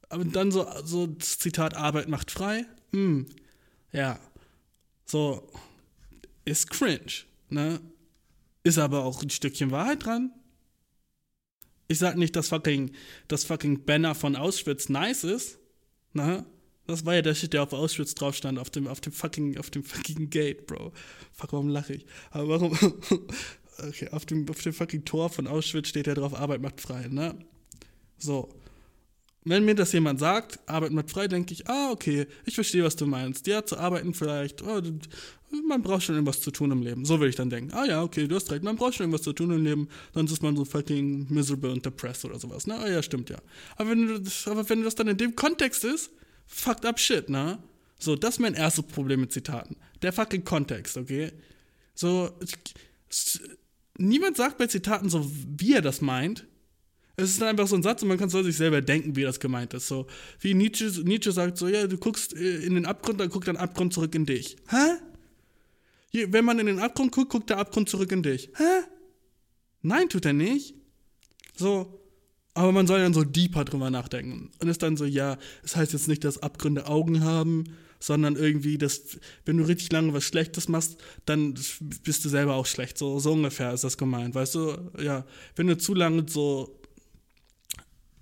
Aber dann so, so das Zitat, Arbeit macht frei, hm, ja, so, ist cringe, ne? Ist aber auch ein Stückchen Wahrheit dran. Ich sag nicht, dass fucking, das fucking Banner von Auschwitz nice ist, ne? Das war ja der Shit, der auf Auschwitz drauf stand, auf dem, auf dem fucking, auf dem fucking Gate, Bro. Fuck, warum lache ich? Aber warum? Okay, auf dem, auf dem fucking Tor von Auschwitz steht ja drauf, Arbeit macht frei, ne? So. Wenn mir das jemand sagt, Arbeit macht frei, denke ich, ah, okay, ich verstehe, was du meinst. Ja, zu arbeiten vielleicht, oh, man braucht schon irgendwas zu tun im Leben. So würde ich dann denken. Ah ja, okay, du hast recht, man braucht schon irgendwas zu tun im Leben, sonst ist man so fucking miserable und depressed oder sowas. Ne? Ah ja, stimmt ja. Aber wenn, du, das- aber wenn das dann in dem Kontext ist, fucked up shit, ne? So, das ist mein erstes Problem mit Zitaten. Der fucking Kontext, okay? So, niemand sagt bei Zitaten so, wie er das meint. Es ist dann einfach so ein Satz und man kann so sich selber denken, wie das gemeint ist. So, wie Nietzsche, Nietzsche sagt so, ja, du guckst äh, in den Abgrund, dann guckt dein Abgrund zurück in dich. Hä? Wenn man in den Abgrund guckt, guckt der Abgrund zurück in dich. Hä? Nein, tut er nicht. So, aber man soll dann so deeper drüber nachdenken. Und ist dann so, ja, es heißt jetzt nicht, dass Abgründe Augen haben, sondern irgendwie, dass, wenn du richtig lange was Schlechtes machst, dann bist du selber auch schlecht. So, so ungefähr ist das gemeint, weißt du? Ja, wenn du zu lange so,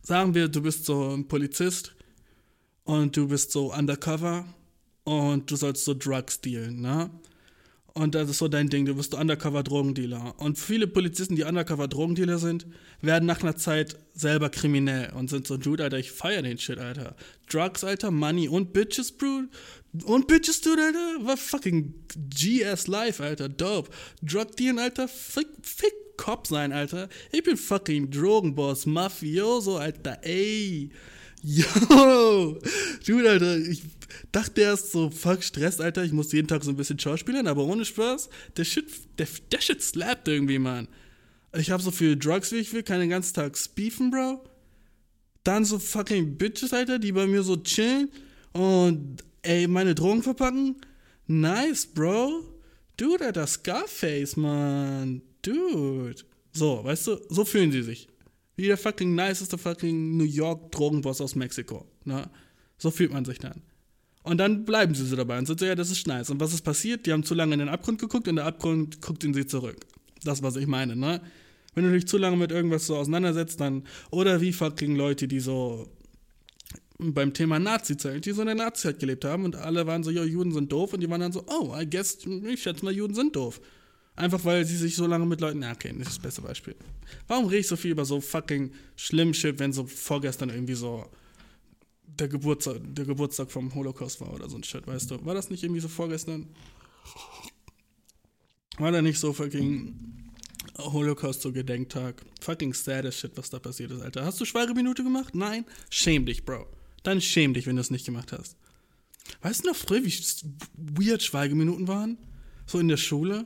sagen wir, du bist so ein Polizist und du bist so undercover und du sollst so Drugs dealen, ne? Und das ist so dein Ding, du bist so Undercover-Drogendealer. Und viele Polizisten, die Undercover-Drogendealer sind, werden nach einer Zeit selber kriminell und sind so, Dude, Alter, ich feier den Shit, Alter. Drugs, Alter, Money und Bitches, Bro. Und Bitches, Dude, Alter, war fucking GS Life, Alter, dope. Drug Dealen, Alter, fick, fick Cop sein, Alter. Ich bin fucking Drogenboss, Mafioso, Alter, ey. Yo, Dude, Alter, ich dachte erst so, fuck, Stress, Alter, ich muss jeden Tag so ein bisschen schauspielern, aber ohne Spaß, der Shit, der, der Shit slappt irgendwie, Mann. Ich hab so viel Drugs, wie ich will, kann den ganzen Tag spiefen, Bro. Dann so fucking Bitches, Alter, die bei mir so chillen und, ey, meine Drogen verpacken. Nice, Bro. Dude, Alter, Scarface, Mann. Dude. So, weißt du, so fühlen sie sich. Wie der fucking niceste fucking New York Drogenboss aus Mexiko. Ne? So fühlt man sich dann. Und dann bleiben sie so dabei und sind so, ja, das ist nice. Und was ist passiert? Die haben zu lange in den Abgrund geguckt und der Abgrund guckt in sie zurück. Das, was ich meine, ne? Wenn du dich zu lange mit irgendwas so auseinandersetzt, dann, oder wie fucking Leute, die so beim Thema Nazi-Zeit, die so in der Nazi-Zeit gelebt haben und alle waren so, ja, Juden sind doof und die waren dann so, oh, I guess, ich schätze mal, Juden sind doof. Einfach weil sie sich so lange mit Leuten, ja, okay, das ist das beste Beispiel. Warum rede ich so viel über so fucking schlimm Shit, wenn so vorgestern irgendwie so der Geburtstag, der Geburtstag vom Holocaust war oder so ein Shit, weißt du? War das nicht irgendwie so vorgestern? War da nicht so fucking Holocaust so Gedenktag? Fucking sad as shit, was da passiert ist, Alter. Hast du Schweigeminute gemacht? Nein? Schäm dich, Bro. Dann schäm dich, wenn du es nicht gemacht hast. Weißt du noch früher, wie weird Schweigeminuten waren? So in der Schule?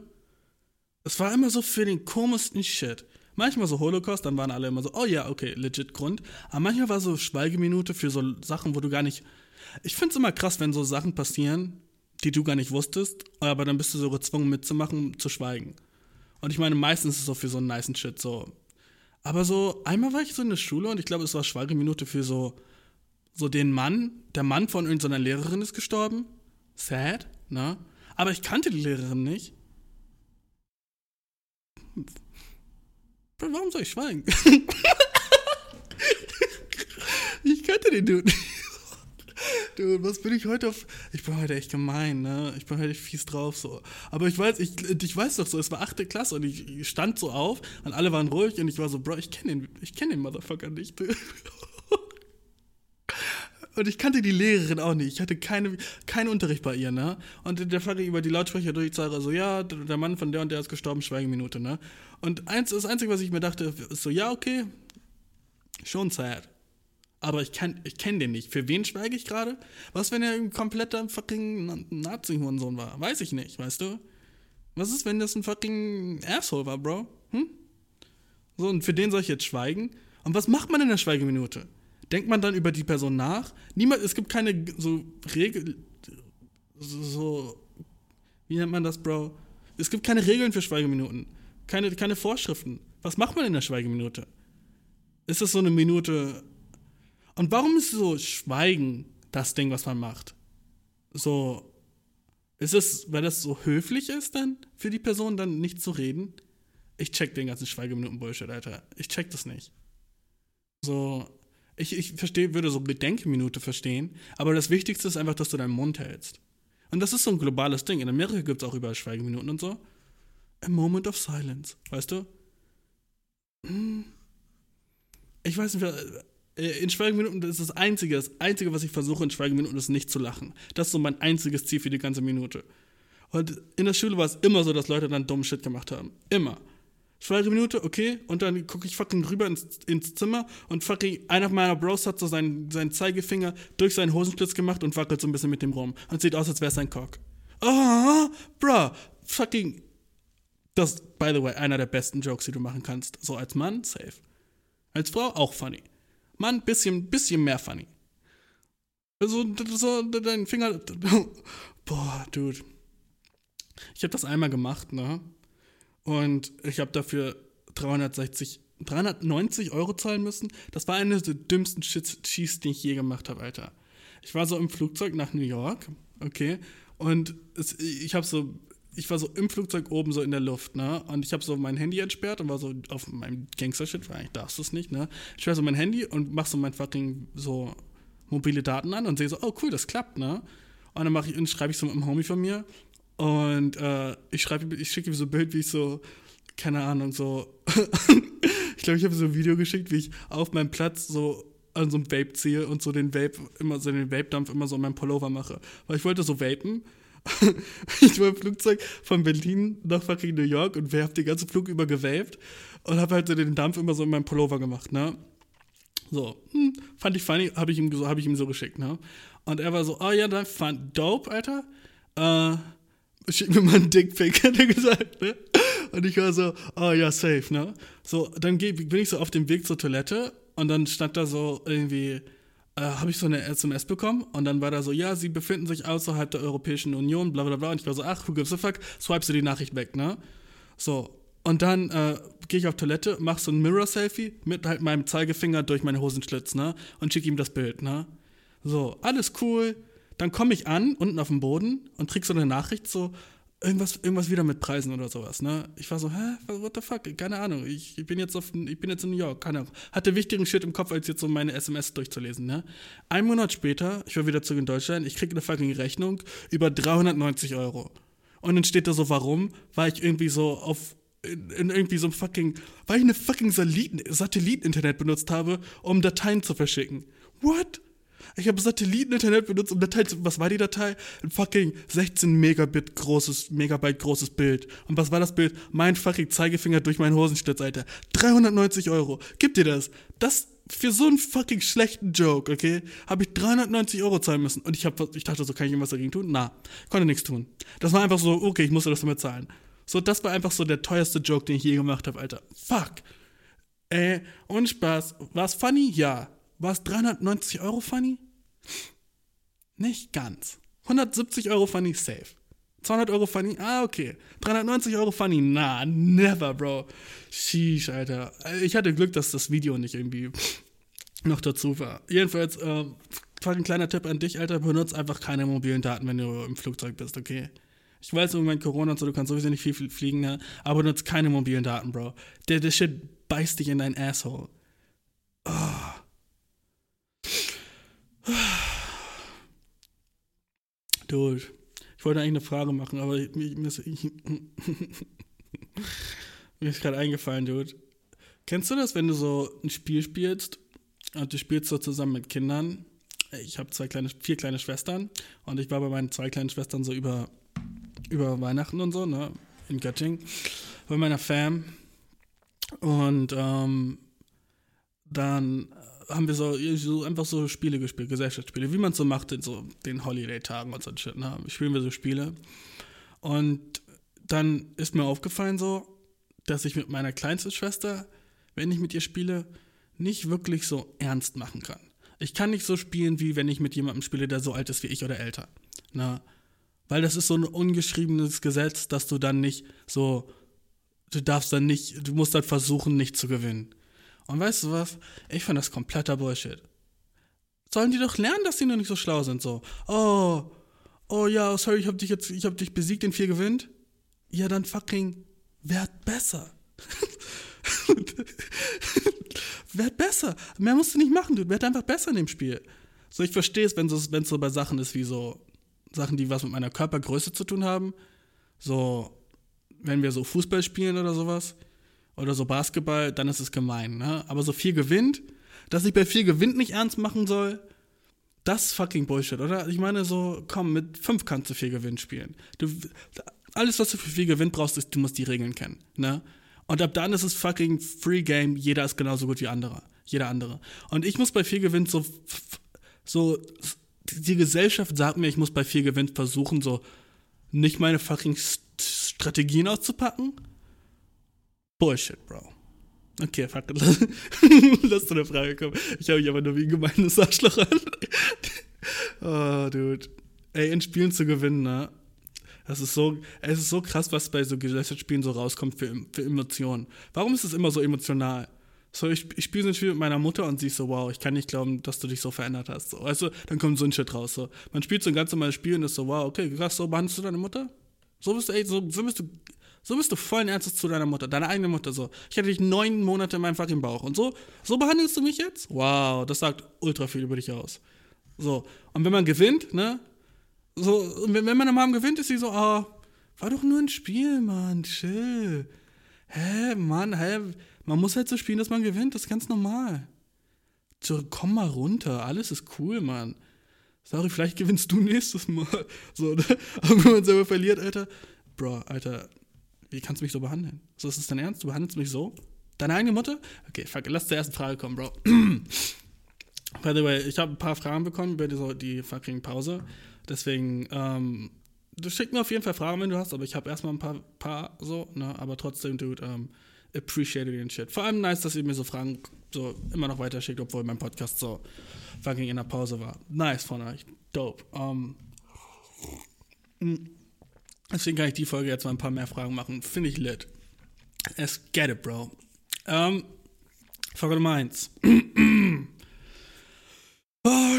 Es war immer so für den komischsten Shit. Manchmal so Holocaust, dann waren alle immer so, oh ja, okay, legit Grund. Aber manchmal war so Schweigeminute für so Sachen, wo du gar nicht. Ich find's immer krass, wenn so Sachen passieren, die du gar nicht wusstest, aber dann bist du so gezwungen mitzumachen, zu schweigen. Und ich meine, meistens ist es so für so einen niceen Shit so. Aber so, einmal war ich so in der Schule und ich glaube, es war Schweigeminute für so, so den Mann. Der Mann von irgendeiner Lehrerin ist gestorben. Sad, ne? Aber ich kannte die Lehrerin nicht. Warum soll ich schweigen? ich kannte den Dude. Dude, was bin ich heute auf. Ich bin heute echt gemein, ne? Ich bin heute fies drauf so. Aber ich weiß, ich, ich weiß doch so, es war achte Klasse und ich, stand so auf und alle waren ruhig und ich war so, Bro, ich kenne den, ich kenne den Motherfucker nicht. Und ich kannte die Lehrerin auch nicht. Ich hatte keine, keinen Unterricht bei ihr, ne? Und der Pfarrer über die Lautsprecher durch, sage so, ja, der Mann von der und der ist gestorben, Schweigeminute, ne? Und eins, das Einzige, was ich mir dachte, ist so, ja, okay, schon sad. Aber ich, kann, ich kenne den nicht. Für wen schweige ich gerade? Was, wenn er ein kompletter fucking Nazi-Hurensohn war? Weiß ich nicht, weißt du? Was ist, wenn das ein fucking Asshole war, Bro? Hm? So, und für den soll ich jetzt schweigen? Und was macht man in der Schweigeminute? Denkt man dann über die Person nach? Niemand, es gibt keine so Regel, so, wie nennt man das, Bro? Es gibt keine Regeln für Schweigeminuten. Keine, keine Vorschriften. Was macht man in der Schweigeminute? Ist das so eine Minute? Und warum ist so Schweigen das Ding, was man macht? So, ist es, weil das so höflich ist dann für die Person dann nicht zu reden? Ich check den ganzen Schweigeminuten-Bullshit, Alter. Ich check das nicht. So, ich, ich verstehe, würde so Gedenkminute verstehen, aber das Wichtigste ist einfach, dass du deinen Mund hältst. Und das ist so ein globales Ding. In Amerika gibt es auch überall Schweigeminuten und so. A moment of silence, weißt du? Hm. Ich weiß nicht, äh, in Schweigeminuten ist das Einzige, das Einzige, was ich versuche in Schweigeminuten, ist nicht zu lachen. Das ist so mein einziges Ziel für die ganze Minute. Und in der Schule war es immer so, dass Leute dann dummen Shit gemacht haben. Immer. Schweigeminute, okay, und dann gucke ich fucking rüber ins, ins Zimmer und fucking einer meiner Bros hat so seinen, seinen Zeigefinger durch seinen Hosenschlitz gemacht und wackelt so ein bisschen mit dem rum. Und sieht aus, als wäre es ein Cock. Ah, bruh, fucking. Das by the way, einer der besten Jokes, die du machen kannst. So als Mann, safe. Als Frau auch funny. Mann, bisschen, bisschen mehr funny. So, so dein Finger. Boah, Dude. Ich habe das einmal gemacht, ne? Und ich habe dafür 360, 390 Euro zahlen müssen. Das war eine der dümmsten Cheats, die ich je gemacht habe, Alter. Ich war so im Flugzeug nach New York, okay, und es, ich habe so, ich war so im Flugzeug oben so in der Luft, ne, und ich habe so mein Handy entsperrt und war so auf meinem Gangster-Shit, weil eigentlich darfst du es nicht, ne. Ich sperre so mein Handy und mach so mein fucking so mobile Daten an und sehe so, oh cool, das klappt, ne. Und dann mache ich, schreibe ich so mit einem Homie von mir, und äh, ich schreibe, ich schicke ihm so ein Bild, wie ich so, keine Ahnung, so. ich glaube, ich habe so ein Video geschickt, wie ich auf meinem Platz so an so einem Vape ziehe und so den Vape, immer so den Vape-Dampf immer so in meinem Pullover mache. Weil ich wollte so vapen. ich war im Flugzeug von Berlin nach fucking New York und wir haben den ganzen Flug über gewaved und habe halt so den Dampf immer so in meinem Pullover gemacht, ne? So, hm, fand ich funny, habe ich, ihm so, hab ich ihm so geschickt, ne? Und er war so, oh ja, fand dope, Alter. Äh, schick mir mal einen Dickpick, hat er gesagt, ne? Und ich war so, oh ja, safe, ne? So, dann bin ich so auf dem Weg zur Toilette und dann stand da so irgendwie, äh, habe ich so eine SMS bekommen und dann war da so, ja, sie befinden sich außerhalb der Europäischen Union, bla bla bla. Und ich war so, ach, who gives a fuck? Swipest du die Nachricht weg, ne? So, und dann äh, gehe ich auf Toilette, mach so ein Mirror-Selfie mit halt meinem Zeigefinger durch meinen Hosenschlitz, ne? Und schicke ihm das Bild, ne? So, alles cool dann komme ich an, unten auf dem Boden und krieg so eine Nachricht, so, irgendwas, irgendwas wieder mit Preisen oder sowas, ne? Ich war so, hä, what the fuck, keine Ahnung, ich, ich bin jetzt auf, ich bin jetzt in New York, keine Ahnung. Hatte wichtigen Shit im Kopf, als jetzt so meine SMS durchzulesen, ne? Ein Monat später, ich war wieder zurück in Deutschland, ich krieg eine fucking Rechnung über 390 Euro. Und dann steht da so, warum? Weil ich irgendwie so auf, in, in irgendwie so ein fucking, weil ich eine fucking Satelliten- Satelliten-Internet benutzt habe, um Dateien zu verschicken. What? Ich habe Satelliteninternet benutzt, um Dateien zu. Was war die Datei? Ein fucking 16 Megabit großes, Megabyte großes Bild. Und was war das Bild? Mein fucking Zeigefinger durch meinen Hosenstitz, Alter. 390 Euro. Gib dir das. Das für so einen fucking schlechten Joke, okay, habe ich 390 Euro zahlen müssen. Und ich, hab, ich dachte so, kann ich irgendwas dagegen tun? Na, konnte nichts tun. Das war einfach so, okay, ich musste das damit zahlen. So, das war einfach so der teuerste Joke, den ich je gemacht habe, Alter. Fuck. Äh, ohne Spaß. War's funny? Ja. War's 390 Euro funny? Nicht ganz. 170 Euro funny, safe. 200 Euro funny, ah, okay. 390 Euro funny, na, never, bro. Sheesh, Alter. Ich hatte Glück, dass das Video nicht irgendwie noch dazu war. Jedenfalls, ähm, ein kleiner Tipp an dich, Alter, benutzt einfach keine mobilen Daten, wenn du im Flugzeug bist, okay? Ich weiß im Moment Corona und so, du kannst sowieso nicht viel, fliegen, ne? aber benutzt keine mobilen Daten, Bro. Der, der Shit beißt dich in dein Asshole. Oh. Dude, ich wollte eigentlich eine Frage machen, aber ich, mir, ist, mir ist gerade eingefallen, Dude. Kennst du das, wenn du so ein Spiel spielst und du spielst so zusammen mit Kindern? Ich habe zwei kleine, vier kleine Schwestern und ich war bei meinen zwei kleinen Schwestern so über, über Weihnachten und so, ne, in Göttingen, bei meiner Fam. Und ähm, dann haben wir so, so einfach so Spiele gespielt, Gesellschaftsspiele, wie man es so macht in so den Holiday-Tagen und so Shit. Ne? Spielen wir so Spiele. Und dann ist mir aufgefallen so, dass ich mit meiner kleinsten Schwester, wenn ich mit ihr spiele, nicht wirklich so ernst machen kann. Ich kann nicht so spielen, wie wenn ich mit jemandem spiele, der so alt ist wie ich oder älter. Ne? Weil das ist so ein ungeschriebenes Gesetz, dass du dann nicht so, du darfst dann nicht, du musst dann versuchen, nicht zu gewinnen. Und weißt du was? Ich finde das kompletter Bullshit. Sollen die doch lernen, dass die noch nicht so schlau sind, so. Oh, oh ja, sorry, ich hab dich jetzt, ich hab dich besiegt, in vier gewinnt. Ja, dann fucking werd besser. werd besser. Mehr musst du nicht machen, du werd einfach besser in dem Spiel. So, ich verstehe es, wenn es so bei Sachen ist wie so Sachen, die was mit meiner Körpergröße zu tun haben. So, wenn wir so Fußball spielen oder sowas oder so Basketball, dann ist es gemein, ne? Aber so viel gewinnt, dass ich bei viel gewinnt nicht ernst machen soll, das ist fucking Bullshit, oder? Ich meine so, komm, mit fünf kannst du viel Gewinn spielen. Du, alles, was du für viel Gewinn brauchst, ist, du musst die Regeln kennen, ne? Und ab dann ist es fucking Free Game, jeder ist genauso gut wie andere, jeder andere. Und ich muss bei viel Gewinn so, so, die Gesellschaft sagt mir, ich muss bei viel Gewinn versuchen, so nicht meine fucking Strategien auszupacken, Bullshit, Bro. Okay, fuck it. Lass zu der Frage kommen. Ich habe mich aber nur wie ein gemeines Arschloch an. oh, dude. Ey, in Spielen zu gewinnen, ne? Das ist so, es ist so krass, was bei so Gesellschaftsspielen so rauskommt für, für Emotionen. Warum ist es immer so emotional? So, ich, ich spiele so ein Spiel mit meiner Mutter und sie ist so, wow, ich kann nicht glauben, dass du dich so verändert hast. So, weißt du, dann kommt so ein Shit raus. So. Man spielt so ein ganz normales Spiel und ist so, wow, okay, krass, so behandelst du deine Mutter? So bist du, ey, so, so bist du so bist du vollen Ernstes zu deiner Mutter, deiner eigenen Mutter so. Ich hatte dich neun Monate in meinem fucking Bauch und so, so behandelst du mich jetzt? Wow, das sagt ultra viel über dich aus. So, und wenn man gewinnt, ne? So, wenn, wenn meine Mom gewinnt, ist sie so, ah, oh, war doch nur ein Spiel, Mann, chill. Hä, Mann, hä, man muss halt so spielen, dass man gewinnt, das ist ganz normal. So, komm mal runter, alles ist cool, Mann. Sorry, vielleicht gewinnst du nächstes Mal. So, ne? Aber wenn man selber verliert, Alter, Bro, Alter, wie kannst du mich so behandeln? So, ist es dein Ernst? Du behandelst mich so? Deine eigene Mutter? Okay, fuck, lass zur ersten Frage kommen, Bro. By the way, ich habe ein paar Fragen bekommen über die, die fucking Pause. Deswegen, ähm, du schick mir auf jeden Fall Fragen, wenn du hast, aber ich habe erstmal ein paar, paar so, ne, aber trotzdem, dude, ähm, appreciate den Shit. Vor allem nice, dass ihr mir so Fragen so immer noch weiter schickt, obwohl mein Podcast so fucking in der Pause war. Nice von euch. Dope. Um, ähm, Deswegen kann ich die Folge jetzt mal ein paar mehr Fragen machen. Finde ich lit. Es get it, bro. Ähm, Frage Nummer eins. oh,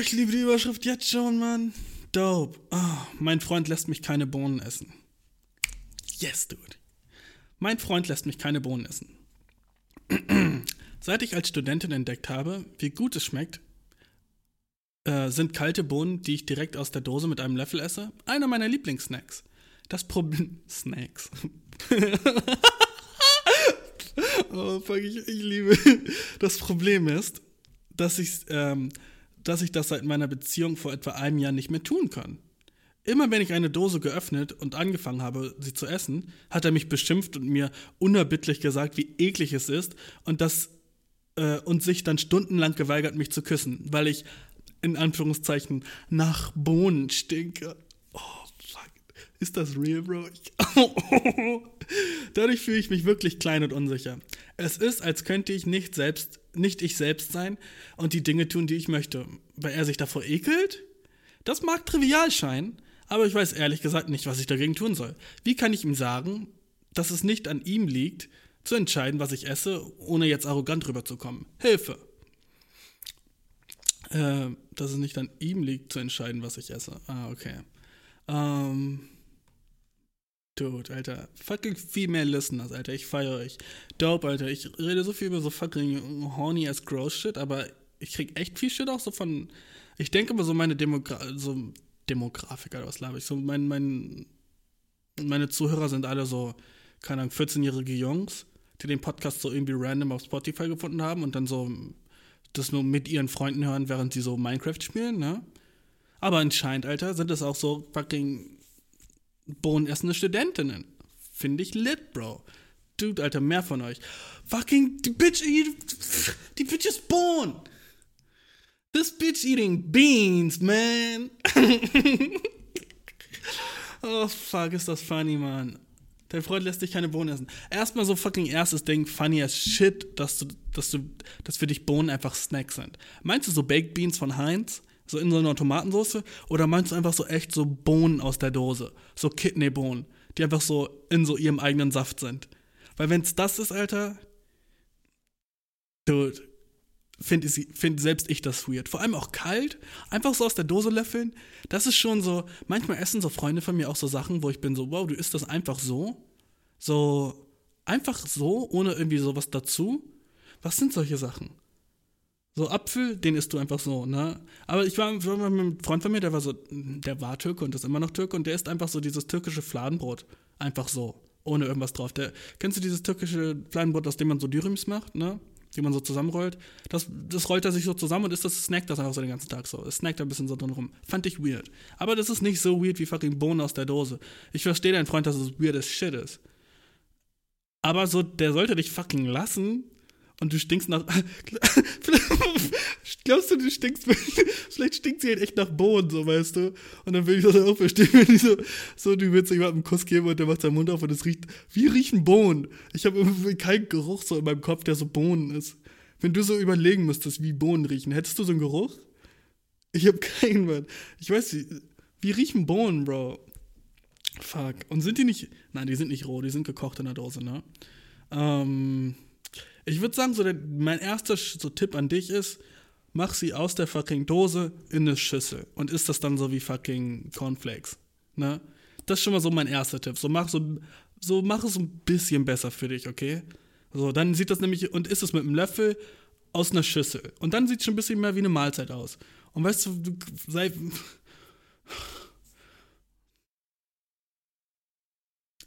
ich liebe die Überschrift jetzt schon, Mann. Dope. Oh, mein Freund lässt mich keine Bohnen essen. Yes, dude. Mein Freund lässt mich keine Bohnen essen. Seit ich als Studentin entdeckt habe, wie gut es schmeckt, äh, sind kalte Bohnen, die ich direkt aus der Dose mit einem Löffel esse, einer meiner Lieblingssnacks. Das Problem. Snacks. oh, fuck, ich, ich liebe. Das Problem ist, dass ich, ähm, dass ich das seit meiner Beziehung vor etwa einem Jahr nicht mehr tun kann. Immer wenn ich eine Dose geöffnet und angefangen habe, sie zu essen, hat er mich beschimpft und mir unerbittlich gesagt, wie eklig es ist und das äh, und sich dann stundenlang geweigert, mich zu küssen, weil ich in Anführungszeichen nach Bohnen stinke. Oh. Ist das real, Bro? Dadurch fühle ich mich wirklich klein und unsicher. Es ist, als könnte ich nicht selbst, nicht ich selbst sein und die Dinge tun, die ich möchte. Weil er sich davor ekelt? Das mag trivial scheinen, aber ich weiß ehrlich gesagt nicht, was ich dagegen tun soll. Wie kann ich ihm sagen, dass es nicht an ihm liegt, zu entscheiden, was ich esse, ohne jetzt arrogant rüberzukommen? Hilfe! Äh, dass es nicht an ihm liegt, zu entscheiden, was ich esse. Ah, okay. Ähm. Dude, Alter. Fucking Female Listeners, Alter. Ich feiere euch. Dope, Alter. Ich rede so viel über so fucking horny as gross shit, aber ich krieg echt viel Shit auch so von. Ich denke immer so meine Demogra so Demografik, oder was glaube ich. So mein, mein, meine Zuhörer sind alle so, keine Ahnung, 14-jährige Jungs, die den Podcast so irgendwie random auf Spotify gefunden haben und dann so das nur mit ihren Freunden hören, während sie so Minecraft spielen, ne? Aber anscheinend, Alter, sind das auch so fucking bohnenessende Studentinnen. Finde ich lit, Bro. Dude, Alter, mehr von euch. Fucking, die Bitch, die, die Bitch ist born. This bitch eating beans, man. oh, fuck, ist das funny, man. Dein Freund lässt dich keine Bohnen essen. Erstmal so fucking erstes Ding, funny as shit, dass du, dass du, dass für dich Bohnen einfach Snacks sind. Meinst du so Baked Beans von Heinz? So in so einer Tomatensauce? Oder meinst du einfach so echt so Bohnen aus der Dose? So Kidneybohnen, die einfach so in so ihrem eigenen Saft sind. Weil wenn's das ist, Alter, dude, finde find selbst ich das weird. Vor allem auch kalt, einfach so aus der Dose löffeln. Das ist schon so, manchmal essen so Freunde von mir auch so Sachen, wo ich bin so, wow, du isst das einfach so. So, einfach so, ohne irgendwie sowas dazu. Was sind solche Sachen? So Apfel, den isst du einfach so, ne? Aber ich war, war mit einem Freund von mir, der war so, der war Türke und ist immer noch Türke und der isst einfach so dieses türkische Fladenbrot. Einfach so. Ohne irgendwas drauf. Der, kennst du dieses türkische Fladenbrot, aus dem man so Dürüms macht, ne? Die man so zusammenrollt. Das, das rollt er sich so zusammen und ist das snackt das einfach so den ganzen Tag so. Es snackt ein bisschen so drin rum. Fand ich weird. Aber das ist nicht so weird wie fucking Bohnen aus der Dose. Ich verstehe deinen Freund, dass es weird as shit ist. Aber so, der sollte dich fucking lassen, und du stinkst nach. Glaubst du, du stinkst. Vielleicht stinkt sie halt echt nach Bohnen, so weißt du. Und dann will ich das auch verstehen, wenn die so, so du willst jemandem einen Kuss geben und der macht seinen Mund auf und es riecht. Wie riechen Bohnen? Ich habe keinen Geruch so in meinem Kopf, der so Bohnen ist. Wenn du so überlegen müsstest, wie Bohnen riechen, hättest du so einen Geruch? Ich habe keinen, Mann. Ich weiß nicht. Wie riechen Bohnen, Bro? Fuck. Und sind die nicht. Nein, die sind nicht roh, die sind gekocht in der Dose, ne? Ähm. Ich würde sagen, so der, mein erster so Tipp an dich ist, mach sie aus der fucking Dose in eine Schüssel und isst das dann so wie fucking Cornflakes. Ne? Das ist schon mal so mein erster Tipp. So mach so, so mach es ein bisschen besser für dich, okay? So, dann sieht das nämlich und isst es mit einem Löffel aus einer Schüssel. Und dann sieht es schon ein bisschen mehr wie eine Mahlzeit aus. Und weißt du, du sei.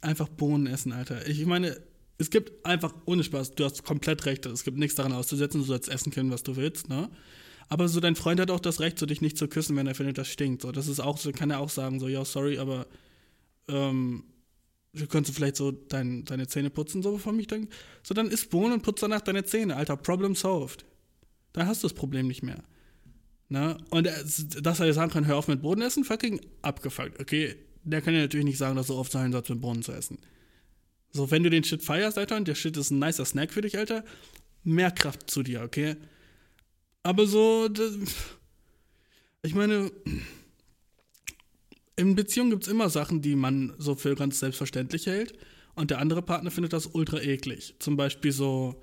Einfach Bohnen essen, Alter. Ich meine, es gibt einfach, ohne Spaß, du hast komplett recht, es gibt nichts daran auszusetzen, du sollst essen können, was du willst, ne? Aber so dein Freund hat auch das Recht, so dich nicht zu küssen, wenn er findet, das stinkt. So, das ist auch so, kann er auch sagen, so, ja, sorry, aber ähm, du könntest vielleicht so dein, deine Zähne putzen, so bevor mich dann. So, dann isst Bohnen und putzt danach deine Zähne, Alter, Problem solved. Dann hast du das Problem nicht mehr. Ne? Und er, dass er sagen kann, hör auf mit Boden essen, fucking abgefuckt. Okay, der kann ja natürlich nicht sagen, dass du oft sein sollst, mit Bohnen zu essen. So, wenn du den Shit feierst, Alter, und der Shit ist ein nicer Snack für dich, Alter, mehr Kraft zu dir, okay? Aber so, das, ich meine, in Beziehungen gibt es immer Sachen, die man so für ganz selbstverständlich hält. Und der andere Partner findet das ultra eklig. Zum Beispiel so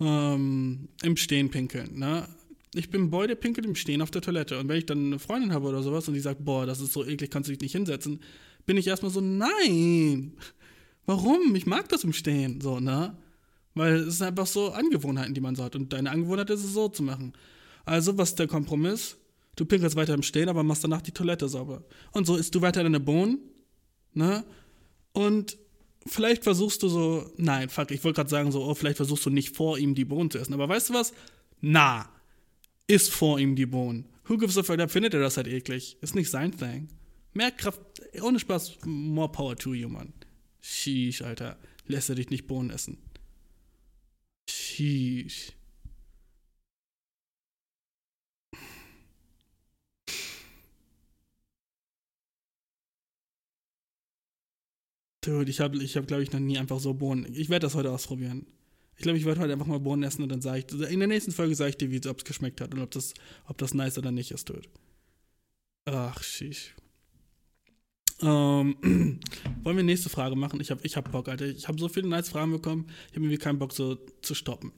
ähm, im Stehen pinkeln. Ne? Ich bin Boy, der pinkelt im Stehen auf der Toilette. Und wenn ich dann eine Freundin habe oder sowas und die sagt, boah, das ist so eklig, kannst du dich nicht hinsetzen, bin ich erstmal so, nein. Warum? Ich mag das im Stehen. So, ne? Weil es sind einfach so Angewohnheiten, die man so hat. Und deine Angewohnheit ist es so zu machen. Also, was ist der Kompromiss? Du pinkelst weiter im Stehen, aber machst danach die Toilette sauber. Und so isst du weiter deine Bohnen, ne? Und vielleicht versuchst du so, nein, fuck, ich wollte gerade sagen so, oh, vielleicht versuchst du nicht vor ihm die Bohnen zu essen. Aber weißt du was? Na, isst vor ihm die Bohnen. Who gives a fuck, da findet er das halt eklig. Ist nicht sein Thing. Mehr Kraft, ohne Spaß, more power to you, Mann. Sheesh, Alter. Lässt er dich nicht Bohnen essen. Sheesh. Dude, ich habe, ich hab, glaube ich, noch nie einfach so Bohnen. Ich werde das heute ausprobieren. Ich glaube, ich werde heute einfach mal Bohnen essen und dann sage ich, in der nächsten Folge sage ich dir, wie es geschmeckt hat und ob das, ob das nice oder nicht ist, dude. Ach, sheesh. Ähm, wollen wir nächste Frage machen? Ich habe ich hab Bock, Alter. Ich habe so viele nice Fragen bekommen. Ich habe irgendwie keinen Bock, so zu stoppen.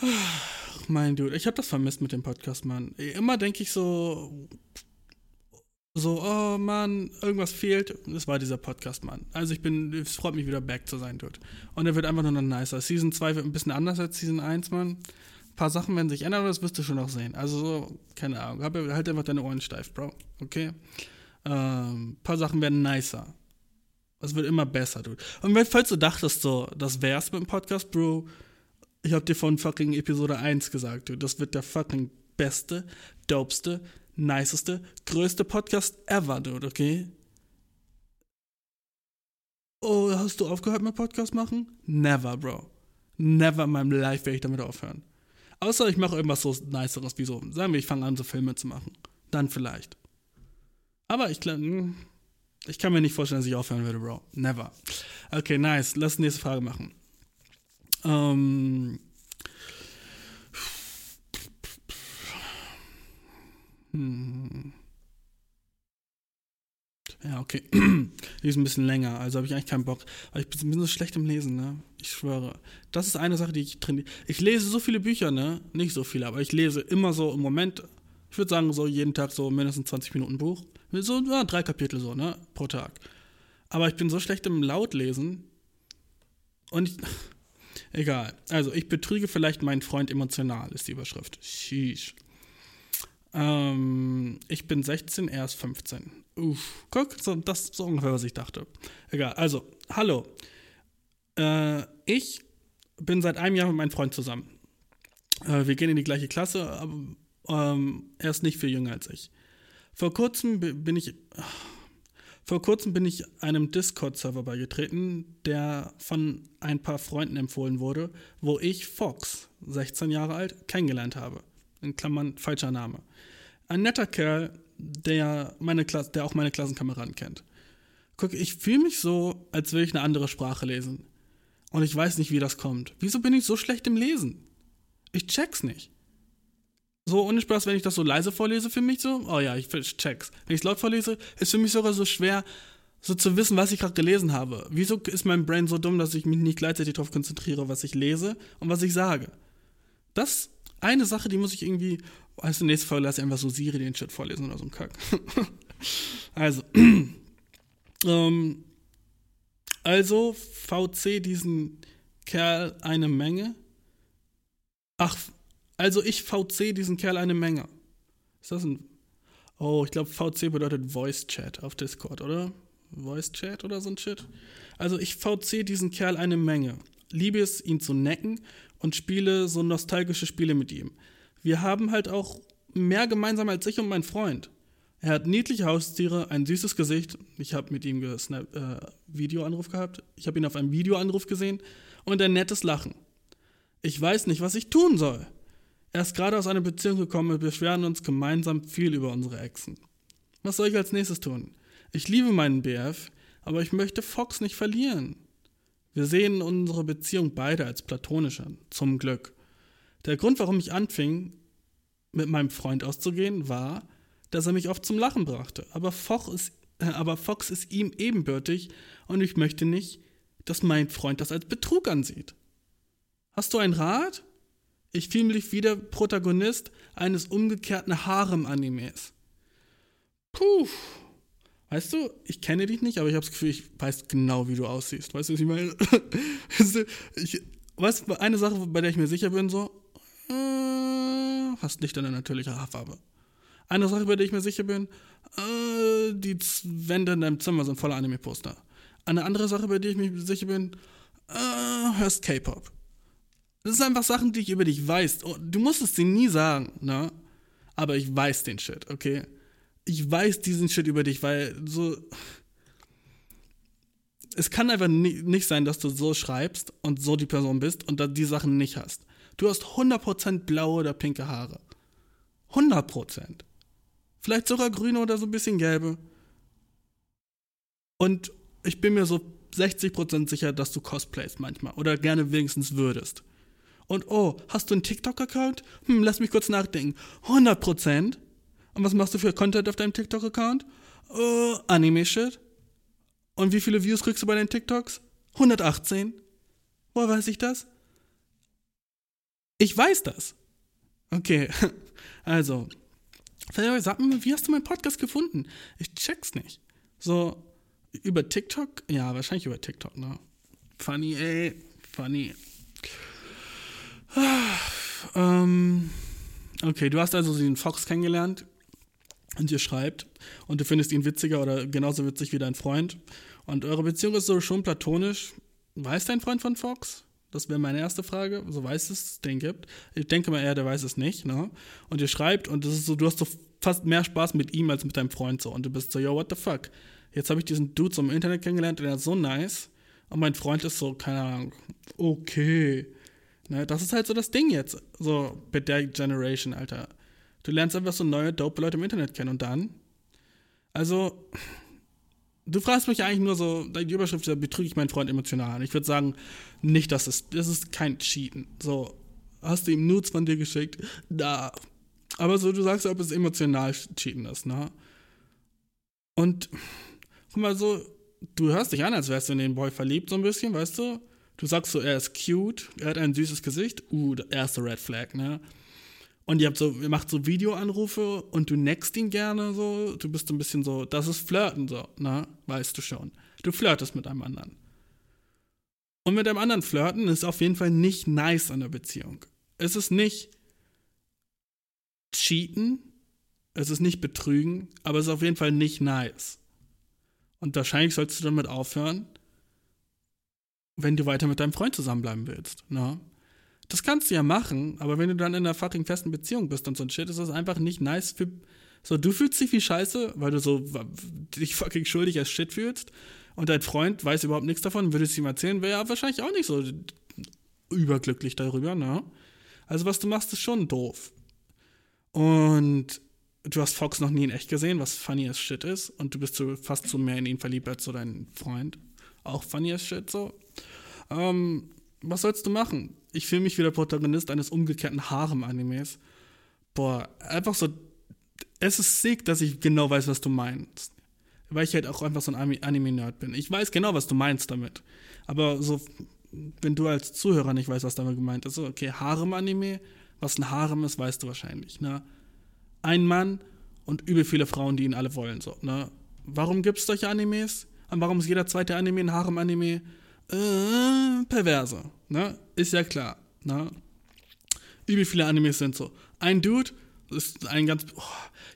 Ach, mein Dude, ich habe das vermisst mit dem Podcast, Mann. Immer denke ich so, so, oh Mann, irgendwas fehlt. Das war dieser Podcast, Mann. Also ich bin, es freut mich wieder back zu sein dort. Und er wird einfach nur noch nicer. Season 2 wird ein bisschen anders als Season 1, Mann. Ein paar Sachen werden sich ändern, aber das wirst du schon noch sehen. Also so, keine Ahnung. Halt einfach deine Ohren steif, Bro. Okay? Ähm, paar Sachen werden nicer. Es wird immer besser, dude. Und wenn, falls du dachtest, so, das wär's mit dem Podcast, Bro, ich hab dir von fucking Episode 1 gesagt, dude. Das wird der fucking beste, dopeste, niceste, größte Podcast ever, dude, okay? Oh, hast du aufgehört mit Podcast machen? Never, Bro. Never in meinem Life werde ich damit aufhören. Außer ich mache irgendwas so Niceres, wie so, sagen wir, ich fange an, so Filme zu machen. Dann vielleicht. Aber ich glaube, ich kann mir nicht vorstellen, dass ich aufhören würde, Bro. Never. Okay, nice. Lass nächste Frage machen. Ähm. Hm. Ja, okay. Die ist ein bisschen länger, also habe ich eigentlich keinen Bock. Aber ich bin so schlecht im Lesen, ne? Ich schwöre. Das ist eine Sache, die ich trainiere. Ich lese so viele Bücher, ne? Nicht so viele, aber ich lese immer so im Moment, ich würde sagen, so jeden Tag so mindestens 20 Minuten Buch. So ja, drei Kapitel so, ne? Pro Tag. Aber ich bin so schlecht im Lautlesen. Und ich. Egal. Also, ich betrüge vielleicht meinen Freund emotional, ist die Überschrift. Sheesh. Ähm, ich bin 16, er ist 15. Uff, guck, so, das ist so ungefähr, was ich dachte. Egal, also, hallo. Äh, ich bin seit einem Jahr mit meinem Freund zusammen. Äh, wir gehen in die gleiche Klasse, aber ähm, er ist nicht viel jünger als ich. Vor kurzem bin ich. Vor kurzem bin ich einem Discord-Server beigetreten, der von ein paar Freunden empfohlen wurde, wo ich Fox, 16 Jahre alt, kennengelernt habe. In Klammern falscher Name. Ein netter Kerl, der, meine Klasse, der auch meine Klassenkameraden kennt. Guck, ich fühle mich so, als würde ich eine andere Sprache lesen. Und ich weiß nicht, wie das kommt. Wieso bin ich so schlecht im Lesen? Ich check's nicht. So ohne Spaß, wenn ich das so leise vorlese für mich so, oh ja, ich check's. Wenn ich es laut vorlese, ist für mich sogar so schwer, so zu wissen, was ich gerade gelesen habe. Wieso ist mein Brain so dumm, dass ich mich nicht gleichzeitig darauf konzentriere, was ich lese und was ich sage? Das eine Sache, die muss ich irgendwie, also nächste Folge lasse ich einfach so Siri den Chat vorlesen oder so ein Kack. also, ähm, also VC diesen Kerl eine Menge. Ach, also ich VC diesen Kerl eine Menge. Ist das ein. Oh, ich glaube, VC bedeutet Voice Chat auf Discord, oder? Voice Chat oder so ein Shit. Also ich VC diesen Kerl eine Menge. Liebe es, ihn zu necken und spiele so nostalgische Spiele mit ihm. Wir haben halt auch mehr gemeinsam als ich und mein Freund. Er hat niedliche Haustiere, ein süßes Gesicht. Ich habe mit ihm gesnap, äh, Videoanruf gehabt. Ich habe ihn auf einem Videoanruf gesehen und ein nettes Lachen. Ich weiß nicht, was ich tun soll. Er ist gerade aus einer Beziehung gekommen und beschweren uns gemeinsam viel über unsere Exen. Was soll ich als nächstes tun? Ich liebe meinen BF, aber ich möchte Fox nicht verlieren. Wir sehen unsere Beziehung beide als platonisch an, zum Glück. Der Grund, warum ich anfing, mit meinem Freund auszugehen, war, dass er mich oft zum Lachen brachte. Aber Fox ist, äh, aber Fox ist ihm ebenbürtig und ich möchte nicht, dass mein Freund das als Betrug ansieht. Hast du einen Rat? Ich fühle mich wie der Protagonist eines umgekehrten Harem-Animes. Puh. Weißt du, ich kenne dich nicht, aber ich habe das Gefühl, ich weiß genau, wie du aussiehst. Weißt du, was ich meine? Weißt du, ich, weißt eine Sache, bei der ich mir sicher bin, so, äh, hast nicht deine natürliche Haarfarbe. Eine Sache, bei der ich mir sicher bin, äh, die Wände in deinem Zimmer sind voller Anime-Poster. Eine andere Sache, bei der ich mir sicher bin, äh, hörst K-Pop. Das sind einfach Sachen, die ich über dich weiß. Oh, Du musst es dir nie sagen, ne? Aber ich weiß den Shit, okay? Ich weiß diesen Shit über dich, weil so. Es kann einfach ni- nicht sein, dass du so schreibst und so die Person bist und dann die Sachen nicht hast. Du hast 100% blaue oder pinke Haare. 100%. Vielleicht sogar grüne oder so ein bisschen gelbe. Und ich bin mir so 60% sicher, dass du cosplayst manchmal oder gerne wenigstens würdest. Und oh, hast du einen TikTok-Account? Hm, lass mich kurz nachdenken. 100%? Und was machst du für Content auf deinem TikTok-Account? Äh, Anime-Shit. Und wie viele Views kriegst du bei deinen TikToks? 118. Woher weiß ich das? Ich weiß das. Okay, also. Sag mir, wie hast du meinen Podcast gefunden? Ich check's nicht. So, über TikTok? Ja, wahrscheinlich über TikTok, ne? Funny, ey. Funny. Ah, ähm, okay, du hast also den Fox kennengelernt und ihr schreibt und du findest ihn witziger oder genauso witzig wie dein Freund und eure Beziehung ist so schon platonisch. Weiß dein Freund von Fox? Das wäre meine erste Frage. So weiß es den gibt. Ich denke mal eher, der weiß es nicht. Ne? Und ihr schreibt und das ist so, du hast so fast mehr Spaß mit ihm als mit deinem Freund so und du bist so, yo, what the fuck? Jetzt habe ich diesen Dude so im Internet kennengelernt und der ist so nice und mein Freund ist so, keine Ahnung, okay. Ne, das ist halt so das Ding jetzt. So, mit der Generation, Alter. Du lernst einfach so neue, dope Leute im Internet kennen und dann. Also, du fragst mich eigentlich nur so, die Überschrift ist, betrüge ich meinen Freund emotional. Und ich würde sagen, nicht, dass es, das ist kein Cheaten. So, hast du ihm Nudes von dir geschickt? Da. Aber so, du sagst, ob es emotional Cheaten ist, ne? Und, guck mal so, du hörst dich an, als wärst du in den Boy verliebt, so ein bisschen, weißt du? Du sagst so, er ist cute, er hat ein süßes Gesicht. Uh, der erste Red Flag, ne? Und ihr habt so, ihr macht so Videoanrufe und du neckst ihn gerne so. Du bist so ein bisschen so, das ist Flirten so, ne? Weißt du schon. Du flirtest mit einem anderen. Und mit einem anderen flirten ist auf jeden Fall nicht nice an der Beziehung. Es ist nicht cheaten, es ist nicht betrügen, aber es ist auf jeden Fall nicht nice. Und wahrscheinlich sollst du damit aufhören, wenn du weiter mit deinem Freund zusammenbleiben willst. Ne? Das kannst du ja machen, aber wenn du dann in einer fucking festen Beziehung bist und so ein Shit, ist das einfach nicht nice für. So, du fühlst dich wie Scheiße, weil du so dich fucking schuldig als Shit fühlst und dein Freund weiß überhaupt nichts davon, würdest du ihm erzählen, wäre er wahrscheinlich auch nicht so überglücklich darüber, ne? Also, was du machst, ist schon doof. Und du hast Fox noch nie in echt gesehen, was funny as shit ist, und du bist so fast so mehr in ihn verliebt als so dein Freund. Auch funny as shit, so. Ähm, was sollst du machen? Ich fühle mich wie der Protagonist eines umgekehrten Harem-Animes. Boah, einfach so. Es ist sick, dass ich genau weiß, was du meinst. Weil ich halt auch einfach so ein Anime-Nerd bin. Ich weiß genau, was du meinst damit. Aber so, wenn du als Zuhörer nicht weißt, was damit gemeint ist, so, okay, Harem-Anime, was ein Harem ist, weißt du wahrscheinlich, ne? Ein Mann und übel viele Frauen, die ihn alle wollen, so, ne? Warum gibt es solche Animes? Und warum ist jeder zweite Anime ein Harem-Anime? Äh, perverse, ne? Ist ja klar, ne? Übel viele Animes sind so. Ein Dude ist ein ganz. Oh,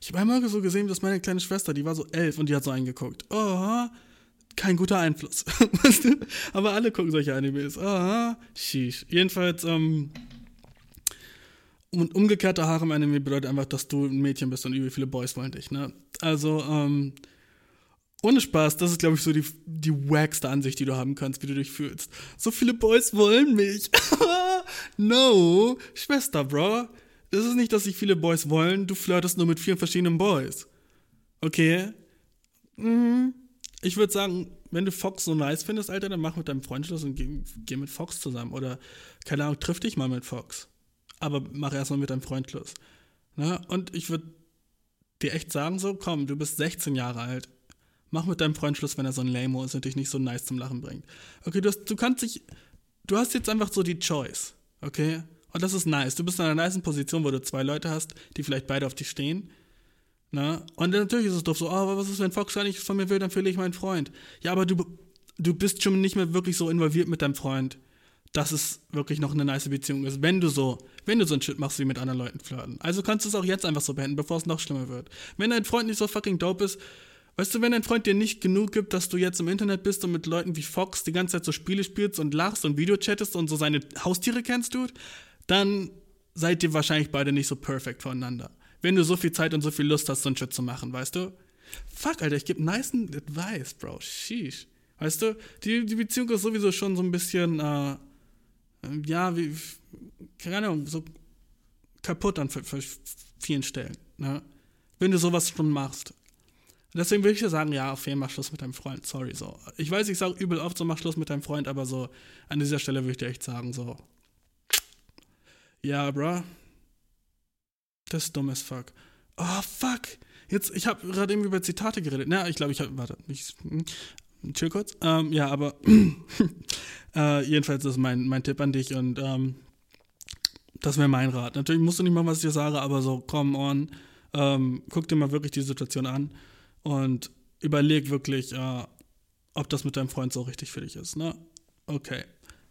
ich habe einmal so gesehen, dass meine kleine Schwester, die war so elf und die hat so eingeguckt. Oh, kein guter Einfluss. Aber alle gucken solche Animes. Oh, sheesh. Jedenfalls, ähm. Und umgekehrte Haare im Anime bedeutet einfach, dass du ein Mädchen bist und übel viele Boys wollen dich, ne? Also, ähm. Ohne Spaß, das ist, glaube ich, so die, die wackste Ansicht, die du haben kannst, wie du dich fühlst. So viele Boys wollen mich. no, Schwester, Bro. Das ist nicht, dass sich viele Boys wollen, du flirtest nur mit vielen verschiedenen Boys. Okay? Mhm. Ich würde sagen, wenn du Fox so nice findest, Alter, dann mach mit deinem Freund Schluss und geh, geh mit Fox zusammen. Oder, keine Ahnung, triff dich mal mit Fox. Aber mach erstmal mit deinem Freund Schluss. Na? Und ich würde dir echt sagen, so, komm, du bist 16 Jahre alt. Mach mit deinem Freund Schluss, wenn er so ein Lamo ist und dich nicht so nice zum Lachen bringt. Okay, du, hast, du kannst dich. Du hast jetzt einfach so die Choice. Okay? Und das ist nice. Du bist in einer nice Position, wo du zwei Leute hast, die vielleicht beide auf dich stehen. Ne? Und natürlich ist es doof so, oh, aber was ist, wenn Fox gar nicht von mir will, dann verliere ich meinen Freund. Ja, aber du, du bist schon nicht mehr wirklich so involviert mit deinem Freund, dass es wirklich noch eine nice Beziehung ist, wenn du so, wenn du so ein Shit machst wie mit anderen Leuten flirten. Also kannst du es auch jetzt einfach so beenden, bevor es noch schlimmer wird. Wenn dein Freund nicht so fucking dope ist, weißt du, wenn dein Freund dir nicht genug gibt, dass du jetzt im Internet bist und mit Leuten wie Fox die ganze Zeit so Spiele spielst und lachst und Videochattest und so seine Haustiere kennst, du, dann seid ihr wahrscheinlich beide nicht so perfekt voneinander. Wenn du so viel Zeit und so viel Lust hast, so ein Shit zu machen, weißt du? Fuck, Alter, ich gebe nice Advice, Bro. Sheesh. Weißt du, die, die Beziehung ist sowieso schon so ein bisschen, äh, ja, wie, keine Ahnung, so kaputt an vielen Stellen. Ne? Wenn du sowas schon machst. Deswegen würde ich dir sagen, ja, auf jeden Fall mach Schluss mit deinem Freund. Sorry, so. Ich weiß, ich sage übel oft so, mach Schluss mit deinem Freund, aber so, an dieser Stelle würde ich dir echt sagen, so. Ja, bro. Das ist dumm as fuck. Oh, fuck. Jetzt, ich habe gerade eben über Zitate geredet. Na, ich glaube, ich habe, warte, ich, hm, chill kurz. Ähm, ja, aber äh, jedenfalls ist mein, mein Tipp an dich und ähm, das wäre mein Rat. Natürlich musst du nicht machen, was ich dir sage, aber so, come on, ähm, guck dir mal wirklich die Situation an und überleg wirklich, äh, ob das mit deinem Freund so richtig für dich ist. Ne? Okay.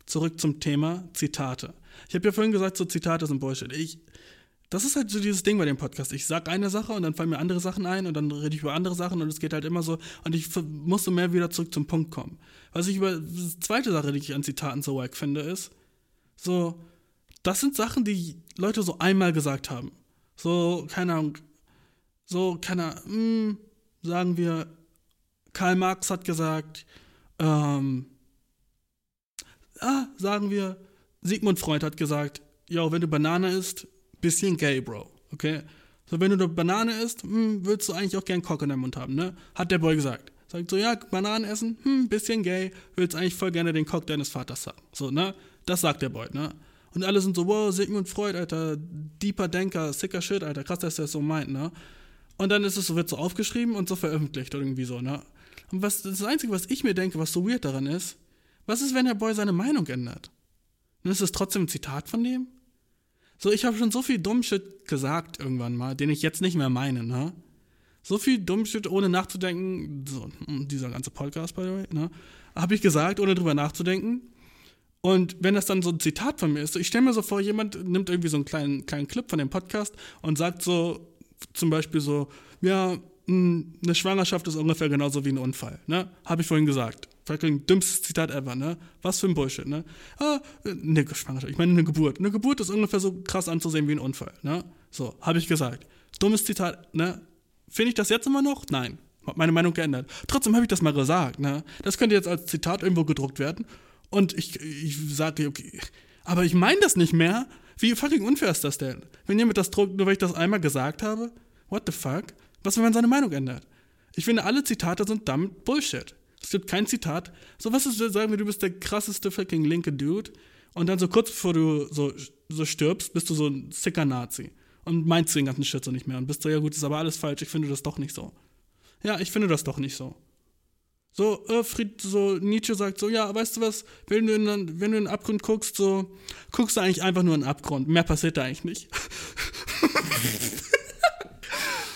Zurück zum Thema Zitate. Ich habe ja vorhin gesagt, so Zitate sind Bullshit. Ich, das ist halt so dieses Ding bei dem Podcast. Ich sag eine Sache und dann fallen mir andere Sachen ein und dann rede ich über andere Sachen und es geht halt immer so. Und ich muss so mehr wieder zurück zum Punkt kommen. Was ich über die zweite Sache, die ich an Zitaten so wack finde, ist, so, das sind Sachen, die Leute so einmal gesagt haben. So, keine Ahnung, so, keine Ahnung, hm, sagen wir, Karl Marx hat gesagt, ähm, ah, sagen wir, Sigmund Freud hat gesagt, ja, wenn du Banane isst, bisschen gay, Bro. Okay? So, wenn du eine Banane isst, hm, würdest du eigentlich auch gern Cock in deinem Mund haben, ne? Hat der Boy gesagt. Sagt so, ja, Bananen essen, hm, bisschen gay, willst eigentlich voll gerne den Cock deines Vaters haben. So, ne? Das sagt der Boy, ne? Und alle sind so, wow, Sigmund Freud, Alter, deeper Denker, sicker Shit, Alter, krass, dass der das so meint, ne? Und dann ist es so, wird so aufgeschrieben und so veröffentlicht irgendwie so, ne? Und was, das Einzige, was ich mir denke, was so weird daran ist, was ist, wenn der Boy seine Meinung ändert? Dann ist es trotzdem ein Zitat von dem? So, ich habe schon so viel Dummshit gesagt irgendwann mal, den ich jetzt nicht mehr meine, ne? So viel Dummshit, ohne nachzudenken, so, hm, dieser ganze Podcast, by the way, ne? Habe ich gesagt, ohne drüber nachzudenken. Und wenn das dann so ein Zitat von mir ist, ich stelle mir so vor, jemand nimmt irgendwie so einen kleinen, kleinen Clip von dem Podcast und sagt so, zum Beispiel so, ja, hm, eine Schwangerschaft ist ungefähr genauso wie ein Unfall, ne? Habe ich vorhin gesagt. Fucking dümmstes Zitat ever, ne? Was für ein Bullshit, ne? Ah, ne, Schwangerschaft, ich meine eine Geburt. Eine Geburt ist ungefähr so krass anzusehen wie ein Unfall, ne? So, habe ich gesagt. Dummes Zitat, ne? Finde ich das jetzt immer noch? Nein. Hab meine Meinung geändert. Trotzdem habe ich das mal gesagt, ne? Das könnte jetzt als Zitat irgendwo gedruckt werden. Und ich, ich sage, okay, aber ich meine das nicht mehr. Wie fucking unfair ist das denn? Wenn jemand das druckt, nur weil ich das einmal gesagt habe? What the fuck? Was, wenn man seine Meinung ändert? Ich finde, alle Zitate sind damit Bullshit. Es gibt kein Zitat. So, was ist, sagen wir, du bist der krasseste fucking linke Dude und dann so kurz bevor du so, so stirbst, bist du so ein sicker Nazi und meinst den ganzen Shit so nicht mehr und bist so, ja gut, ist aber alles falsch, ich finde das doch nicht so. Ja, ich finde das doch nicht so. So, äh, Fried, so Nietzsche sagt so, ja, weißt du was, wenn du, in, wenn du in den Abgrund guckst, so, guckst du eigentlich einfach nur in den Abgrund. Mehr passiert da eigentlich nicht.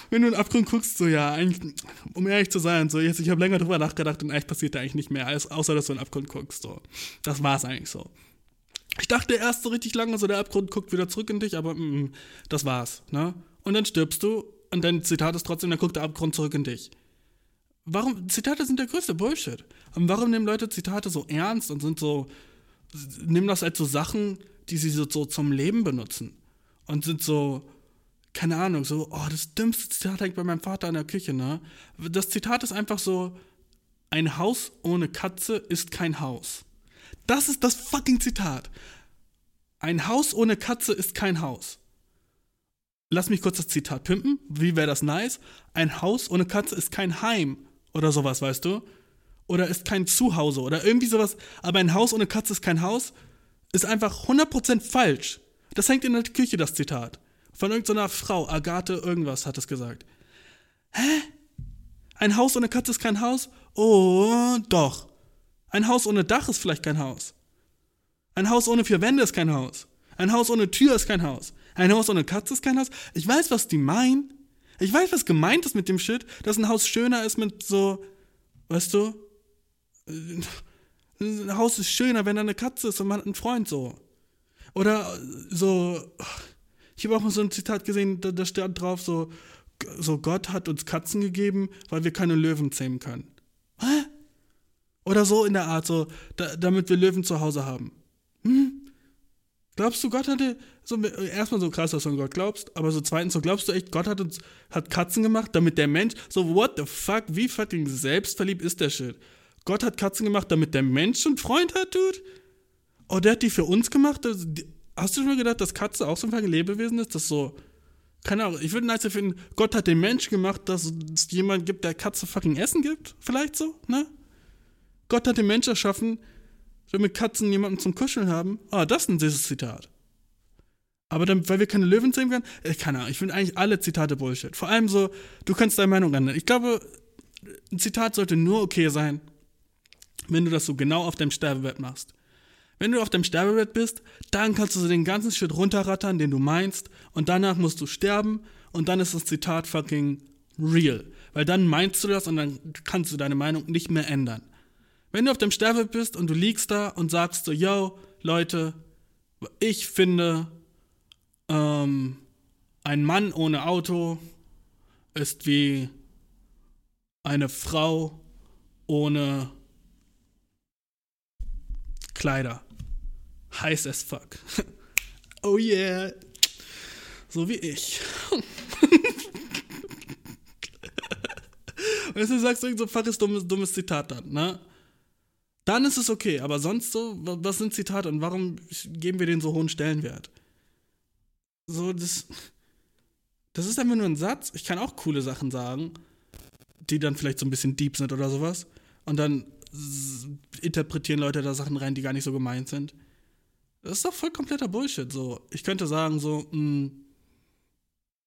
wenn du in den Abgrund guckst, so ja, eigentlich, um ehrlich zu sein, so jetzt, ich habe länger drüber nachgedacht und eigentlich passiert da eigentlich nicht mehr, als, außer dass du in den Abgrund guckst. So. Das war's eigentlich so. Ich dachte erst so richtig lange, so der Abgrund guckt wieder zurück in dich, aber mm, das war's. Ne? Und dann stirbst du und dein Zitat ist trotzdem, dann guckt der Abgrund zurück in dich. Warum? Zitate sind der größte Bullshit. Und warum nehmen Leute Zitate so ernst und sind so, nehmen das als so Sachen, die sie so, so zum Leben benutzen? Und sind so, keine Ahnung, so, oh, das dümmste Zitat hängt bei meinem Vater in der Küche, ne? Das Zitat ist einfach so, ein Haus ohne Katze ist kein Haus. Das ist das fucking Zitat. Ein Haus ohne Katze ist kein Haus. Lass mich kurz das Zitat pimpen. Wie wäre das nice? Ein Haus ohne Katze ist kein Heim. Oder sowas, weißt du? Oder ist kein Zuhause. Oder irgendwie sowas. Aber ein Haus ohne Katze ist kein Haus. Ist einfach 100% falsch. Das hängt in der Küche, das Zitat. Von irgendeiner Frau, Agathe irgendwas hat es gesagt. Hä? Ein Haus ohne Katze ist kein Haus? Oh, doch. Ein Haus ohne Dach ist vielleicht kein Haus. Ein Haus ohne vier Wände ist kein Haus. Ein Haus ohne Tür ist kein Haus. Ein Haus ohne Katze ist kein Haus. Ich weiß, was die meinen. Ich weiß, was gemeint ist mit dem Shit, dass ein Haus schöner ist mit so, weißt du, ein Haus ist schöner, wenn da eine Katze ist und man hat einen Freund so. Oder so, ich habe auch mal so ein Zitat gesehen, da, da stand drauf so, so Gott hat uns Katzen gegeben, weil wir keine Löwen zähmen können. Hä? Oder so in der Art, so, da, damit wir Löwen zu Hause haben. Hm? Glaubst du, Gott hatte, so, erstmal so krass, dass du an Gott glaubst, aber so zweitens, so glaubst du echt, Gott hat uns, hat Katzen gemacht, damit der Mensch, so, what the fuck, wie fucking selbstverliebt ist der Shit? Gott hat Katzen gemacht, damit der Mensch einen Freund hat, Dude? Oh, der hat die für uns gemacht? Das, die, hast du schon mal gedacht, dass Katze auch so ein fucking Lebewesen ist? Das so, keine Ahnung, ich würde nice finden, Gott hat den Mensch gemacht, dass es jemand gibt, der Katze fucking Essen gibt? Vielleicht so, ne? Gott hat den Mensch erschaffen, damit Katzen jemanden zum Kuscheln haben. Ah, das ist ein süßes Zitat. Aber dann, weil wir keine Löwen sehen können, äh, keine Ahnung, ich finde eigentlich alle Zitate Bullshit. Vor allem so, du kannst deine Meinung ändern. Ich glaube, ein Zitat sollte nur okay sein, wenn du das so genau auf deinem Sterbebett machst. Wenn du auf deinem Sterbebett bist, dann kannst du so den ganzen Shit runterrattern, den du meinst, und danach musst du sterben, und dann ist das Zitat fucking real. Weil dann meinst du das und dann kannst du deine Meinung nicht mehr ändern. Wenn du auf deinem Sterbebett bist und du liegst da und sagst so, yo, Leute, ich finde, ähm, ein Mann ohne Auto ist wie eine Frau ohne Kleider. Heiß as fuck. Oh yeah. So wie ich. Weißt du, sagst irgend so ein dummes, dummes Zitat dann, ne? Dann ist es okay, aber sonst so, was sind Zitate und warum geben wir denen so hohen Stellenwert? So, das. Das ist einfach nur ein Satz. Ich kann auch coole Sachen sagen, die dann vielleicht so ein bisschen deep sind oder sowas. Und dann interpretieren Leute da Sachen rein, die gar nicht so gemeint sind. Das ist doch voll kompletter Bullshit. So, ich könnte sagen, so, mh,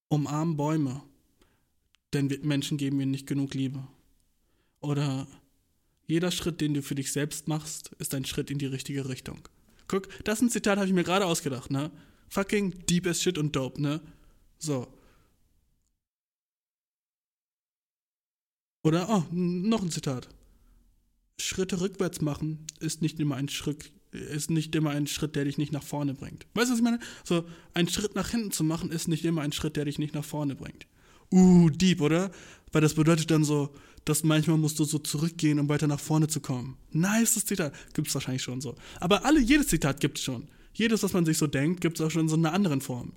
umarmen Bäume, denn Menschen geben ihnen nicht genug Liebe. Oder jeder Schritt, den du für dich selbst machst, ist ein Schritt in die richtige Richtung. Guck, das ist ein Zitat, habe ich mir gerade ausgedacht, ne? Fucking deep as shit und dope, ne? So. Oder, oh, noch ein Zitat. Schritte rückwärts machen ist nicht immer ein Schritt, ist nicht immer ein Schritt, der dich nicht nach vorne bringt. Weißt du, was ich meine? So, ein Schritt nach hinten zu machen, ist nicht immer ein Schritt, der dich nicht nach vorne bringt. Uh, deep, oder? Weil das bedeutet dann so, dass manchmal musst du so zurückgehen, um weiter nach vorne zu kommen. Nice, das Zitat. Gibt es wahrscheinlich schon so. Aber alle, jedes Zitat gibt es schon. Jedes, was man sich so denkt, gibt es auch schon in so einer anderen Form.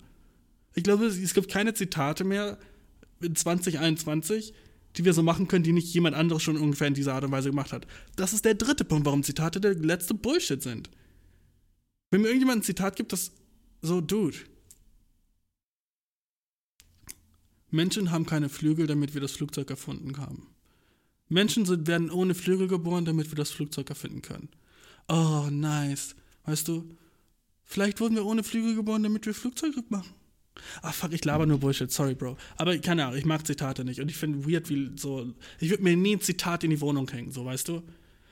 Ich glaube, es gibt keine Zitate mehr in 2021, die wir so machen können, die nicht jemand anderes schon ungefähr in dieser Art und Weise gemacht hat. Das ist der dritte Punkt, warum Zitate der letzte Bullshit sind. Wenn mir irgendjemand ein Zitat gibt, das so, Dude. Menschen haben keine Flügel, damit wir das Flugzeug erfunden haben. Menschen sind, werden ohne Flügel geboren, damit wir das Flugzeug erfinden können. Oh, nice. Weißt du, vielleicht wurden wir ohne Flügel geboren, damit wir Flugzeuge machen. Ah, fuck, ich laber nur Bullshit, sorry, Bro. Aber keine Ahnung, ich mag Zitate nicht. Und ich finde weird, wie so. Ich würde mir nie ein Zitat in die Wohnung hängen, so, weißt du?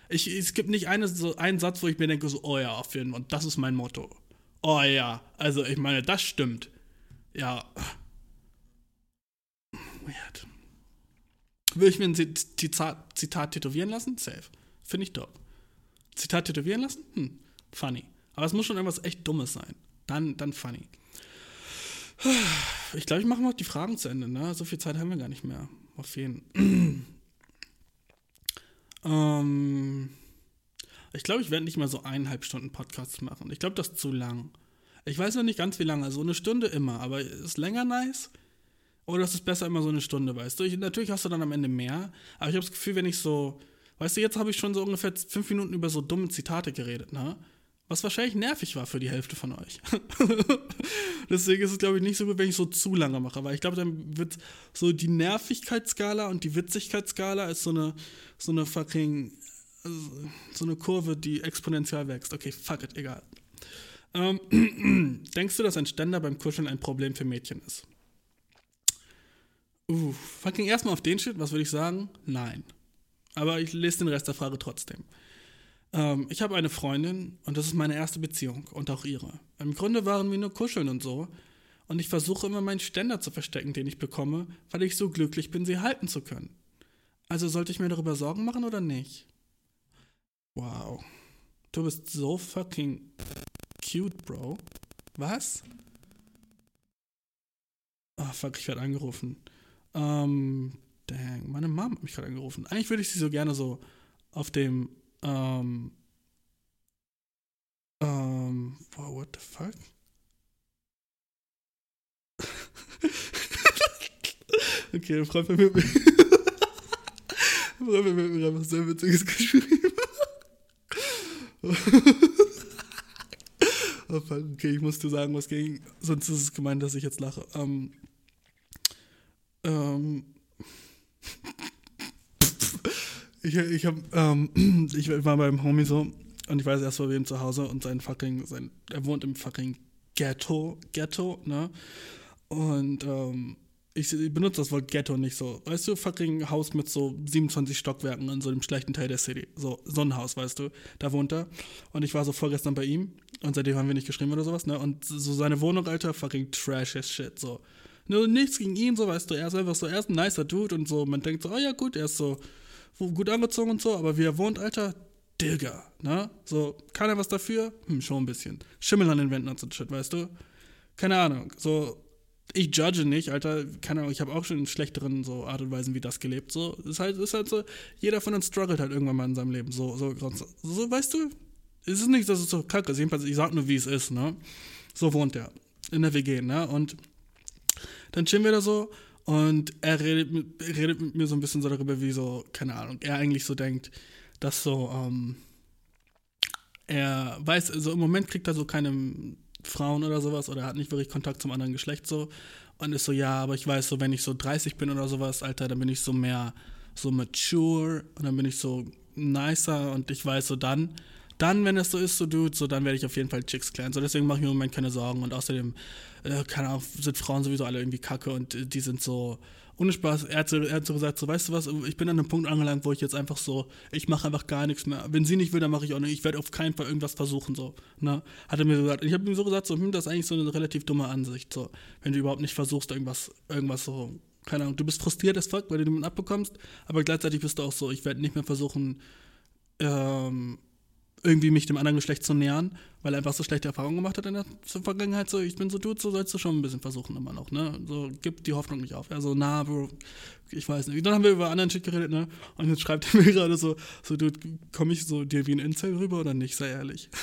Ich, es gibt nicht eine, so einen Satz, wo ich mir denke, so, oh ja, auf jeden Fall, und das ist mein Motto. Oh ja, also ich meine, das stimmt. Ja. Weird. Will ich mir ein Zitat, Zitat tätowieren lassen? Safe. Finde ich dope. Zitat tätowieren lassen? Hm, funny. Aber es muss schon irgendwas echt Dummes sein. Dann, dann funny. Ich glaube, ich mache noch die Fragen zu Ende. Ne? So viel Zeit haben wir gar nicht mehr. Auf jeden. ähm, ich glaube, ich werde nicht mal so eineinhalb Stunden Podcasts machen. Ich glaube, das ist zu lang. Ich weiß noch nicht ganz, wie lange. So eine Stunde immer. Aber ist länger nice? Oder ist es besser immer so eine Stunde, weißt du? Ich, natürlich hast du dann am Ende mehr. Aber ich habe das Gefühl, wenn ich so. Weißt du, jetzt habe ich schon so ungefähr fünf Minuten über so dumme Zitate geredet, ne? Was wahrscheinlich nervig war für die Hälfte von euch. Deswegen ist es, glaube ich, nicht so gut, wenn ich so zu lange mache. Weil ich glaube, dann wird so die Nervigkeitsskala und die Witzigkeitsskala ist so eine, so eine fucking, so eine Kurve, die exponentiell wächst. Okay, fuck it, egal. Ähm, denkst du, dass ein Ständer beim Kuscheln ein Problem für Mädchen ist? Uh, fucking erstmal auf den Shit, was würde ich sagen? Nein. Aber ich lese den Rest der Frage trotzdem. Ähm, ich habe eine Freundin und das ist meine erste Beziehung und auch ihre. Im Grunde waren wir nur kuscheln und so. Und ich versuche immer meinen Ständer zu verstecken, den ich bekomme, weil ich so glücklich bin, sie halten zu können. Also sollte ich mir darüber Sorgen machen oder nicht? Wow. Du bist so fucking cute, Bro. Was? Ah, fuck, ich werde angerufen. Ähm, dang, meine Mom hat mich gerade angerufen. Eigentlich würde ich sie so gerne so auf dem, ähm, ähm, wow, what the fuck? okay, ein Freund von mir, ein Freund von mir hat einfach sehr witziges geschrieben. oh okay, ich musste sagen, was ging, sonst ist es gemeint, dass ich jetzt lache. Ähm, ähm, ich, ich, hab, ähm, ich war beim Homie so und ich weiß erst bei wem zu Hause und sein fucking, sein, er wohnt im fucking Ghetto, Ghetto, ne? Und ähm, ich, ich benutze das Wort Ghetto nicht so. Weißt du, fucking Haus mit so 27 Stockwerken in so einem schlechten Teil der City. So, so ein Haus, weißt du. Da wohnt er. Und ich war so vorgestern bei ihm und seitdem haben wir nicht geschrieben oder sowas, ne? Und so seine Wohnung, Alter, fucking trash as shit, so. Nur nichts gegen ihn, so, weißt du, er ist einfach so, er ist ein nicer Dude und so, man denkt so, oh ja, gut, er ist so gut angezogen und so, aber wie er wohnt, Alter, Digga, ne? So, kann er was dafür? Hm, schon ein bisschen. Schimmel an den Wänden und so Shit, weißt du? Keine Ahnung, so, ich judge nicht, Alter, keine Ahnung, ich habe auch schon in schlechteren so Art und Weisen wie das gelebt, so, ist halt, ist halt so, jeder von uns struggelt halt irgendwann mal in seinem Leben, so, so, so, so weißt du? Es ist nicht, dass es so kacke ist, jedenfalls, ich sag nur, wie es ist, ne? So wohnt er, in der WG, ne? Und dann chillen wir da so und er redet mit, redet mit mir so ein bisschen so darüber, wie so, keine Ahnung, er eigentlich so denkt, dass so, ähm, er weiß, also im Moment kriegt er so keine Frauen oder sowas oder hat nicht wirklich Kontakt zum anderen Geschlecht so und ist so, ja, aber ich weiß so, wenn ich so 30 bin oder sowas, Alter, dann bin ich so mehr so mature und dann bin ich so nicer und ich weiß so dann, dann, wenn es so ist, so Dude, so dann werde ich auf jeden Fall Chicks klären. So deswegen mache ich mir im Moment keine Sorgen und außerdem, äh, keine Ahnung, sind Frauen sowieso alle irgendwie kacke und äh, die sind so, ohne Spaß, er hat, so, er hat so gesagt, so, weißt du was, ich bin an einem Punkt angelangt, wo ich jetzt einfach so, ich mache einfach gar nichts mehr. Wenn sie nicht will, dann mache ich auch nicht. Ich werde auf keinen Fall irgendwas versuchen, so. Ne? Hat er mir so gesagt. Ich habe ihm so gesagt, so, hm, das ist eigentlich so eine relativ dumme Ansicht, so. Wenn du überhaupt nicht versuchst, irgendwas, irgendwas so, keine Ahnung, du bist frustriert as fuck, weil du jemanden abbekommst, aber gleichzeitig bist du auch so, ich werde nicht mehr versuchen, ähm, irgendwie mich dem anderen Geschlecht zu nähern, weil er einfach so schlechte Erfahrungen gemacht hat in der Vergangenheit. So, ich bin so Dude, so sollst du schon ein bisschen versuchen immer noch, ne? So, gib die Hoffnung nicht auf. Also, na, Bro, ich weiß nicht. Dann haben wir über anderen Shit geredet, ne? Und jetzt schreibt er mir gerade so, so, Dude, komme ich so dir wie ein Incel rüber oder nicht? Sei ehrlich.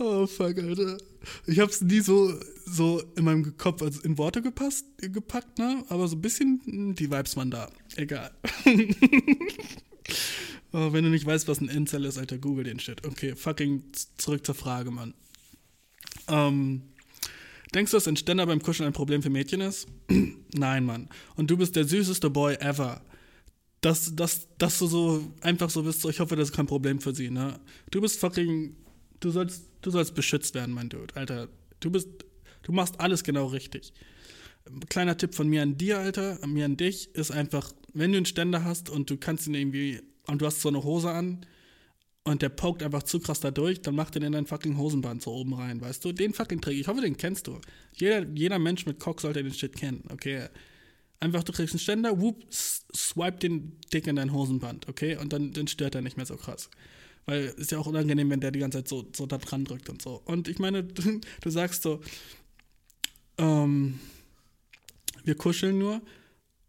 oh, fuck, Alter. Ich hab's nie so, so in meinem Kopf also in Worte gepasst, gepackt, ne? Aber so ein bisschen, die Vibes waren da. Egal. oh, wenn du nicht weißt, was ein Incel ist, Alter, google den Shit. Okay, fucking zurück zur Frage, Mann. Ähm, denkst du, dass ein Ständer beim Kuscheln ein Problem für Mädchen ist? Nein, Mann. Und du bist der süßeste Boy ever. Dass, dass, dass du so einfach so bist, so, ich hoffe, das ist kein Problem für sie, ne? Du bist fucking, du sollst, du sollst beschützt werden, mein Dude. Alter, du bist, du machst alles genau richtig. Kleiner Tipp von mir an dir, Alter, an mir an dich, ist einfach, wenn du einen Ständer hast und du kannst ihn irgendwie, und du hast so eine Hose an und der pokt einfach zu krass da durch, dann mach den in dein fucking Hosenband so oben rein, weißt du? Den fucking Trick, ich hoffe, den kennst du. Jeder, jeder Mensch mit Cock sollte den Shit kennen, okay? Einfach, du kriegst einen Ständer, whoop, swipe den Dick in dein Hosenband, okay? Und dann, dann stört er nicht mehr so krass. Weil ist ja auch unangenehm, wenn der die ganze Zeit so, so da dran drückt und so. Und ich meine, du, sagst so, ähm, wir kuscheln nur.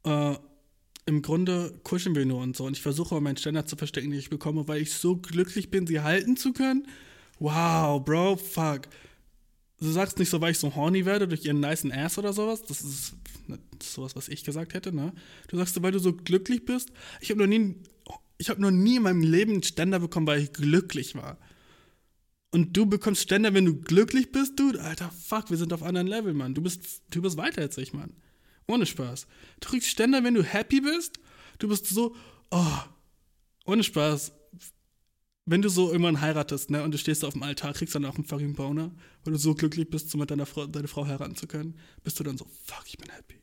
Äh, Im Grunde kuscheln wir nur und so. Und ich versuche meinen Ständer zu verstecken, den ich bekomme, weil ich so glücklich bin, sie halten zu können. Wow, Bro, fuck. Du sagst nicht so, weil ich so horny werde durch ihren nicen Ass oder sowas. Das ist, sowas, was ich gesagt hätte, ne? Du sagst weil du so glücklich bist. Ich habe noch nie, ich habe noch nie in meinem Leben einen Ständer bekommen, weil ich glücklich war. Und du bekommst Ständer, wenn du glücklich bist, dude. Alter, fuck, wir sind auf anderen Level, Mann. Du bist, du bist weiter als ich, Mann. Ohne Spaß. Du kriegst Ständer, wenn du happy bist. Du bist so, oh, ohne Spaß. Wenn du so irgendwann heiratest, ne, und du stehst auf dem Altar, kriegst dann auch einen fucking Boner, weil du so glücklich bist, so mit deiner Frau, deine Frau heiraten zu können, bist du dann so, fuck, ich bin happy.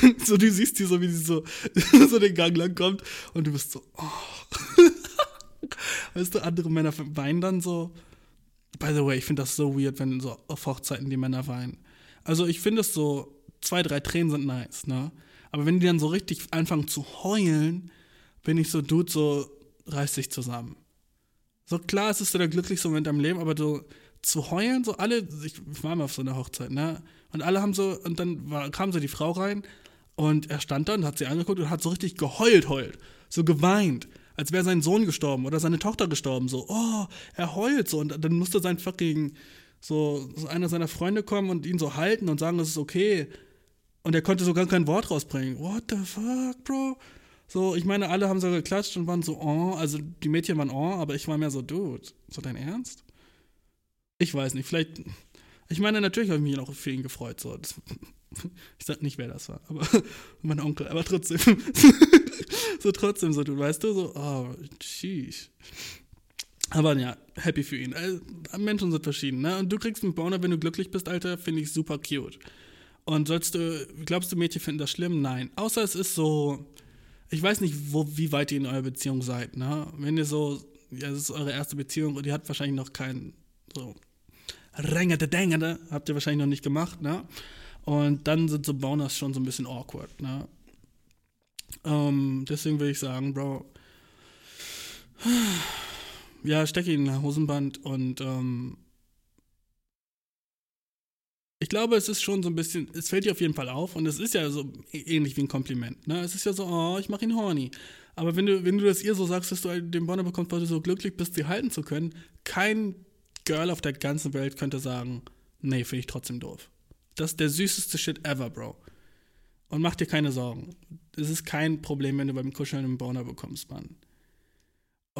so, du siehst die so, wie sie so, so den Gang lang kommt und du bist so, oh. weißt du, andere Männer weinen dann so. By the way, ich finde das so weird, wenn so auf Hochzeiten die Männer weinen. Also ich finde es so, zwei, drei Tränen sind nice, ne? Aber wenn die dann so richtig anfangen zu heulen, bin ich so, Dude, so reiß dich zusammen. So klar, es ist so der glücklichste Moment am Leben, aber so zu heulen, so alle, ich war mal auf so einer Hochzeit, ne? Und alle haben so, und dann war, kam so die Frau rein und er stand da und hat sie angeguckt und hat so richtig geheult, heult. So geweint. Als wäre sein Sohn gestorben oder seine Tochter gestorben. So, oh, er heult so. Und dann musste sein fucking, so, so einer seiner Freunde kommen und ihn so halten und sagen, das ist okay. Und er konnte so gar kein Wort rausbringen. What the fuck, Bro? So, ich meine, alle haben so geklatscht und waren so, oh, also die Mädchen waren oh, aber ich war mehr so, dude, so dein Ernst? Ich weiß nicht, vielleicht, ich meine, natürlich habe ich mich auch für ihn gefreut, so. Das, ich sag nicht, wer das war, aber mein Onkel, aber trotzdem. so trotzdem, so, du weißt du, so, oh, sheesh. Aber ja, happy für ihn. Also, Menschen sind verschieden, ne? Und du kriegst einen Boner, wenn du glücklich bist, Alter, finde ich super cute. Und sollst du, glaubst du, Mädchen finden das schlimm? Nein. Außer es ist so, ich weiß nicht, wo, wie weit ihr in eurer Beziehung seid, ne? Wenn ihr so, ja, das ist eure erste Beziehung und ihr habt wahrscheinlich noch keinen, so, Rängete, Dängete, habt ihr wahrscheinlich noch nicht gemacht, ne? Und dann sind so Boners schon so ein bisschen awkward, ne? Ähm, deswegen würde ich sagen, Bro, ja, steck ihn in ein Hosenband und ähm, ich glaube, es ist schon so ein bisschen, es fällt dir auf jeden Fall auf und es ist ja so ähnlich wie ein Kompliment. Ne? Es ist ja so, oh, ich mache ihn horny. Aber wenn du, wenn du das ihr so sagst, dass du den Bonner bekommst, weil du so glücklich bist, sie halten zu können, kein Girl auf der ganzen Welt könnte sagen, nee, finde ich trotzdem doof. Das ist der süßeste Shit ever, Bro. Und mach dir keine Sorgen. Es ist kein Problem, wenn du beim Kuscheln einen Boner bekommst, Mann.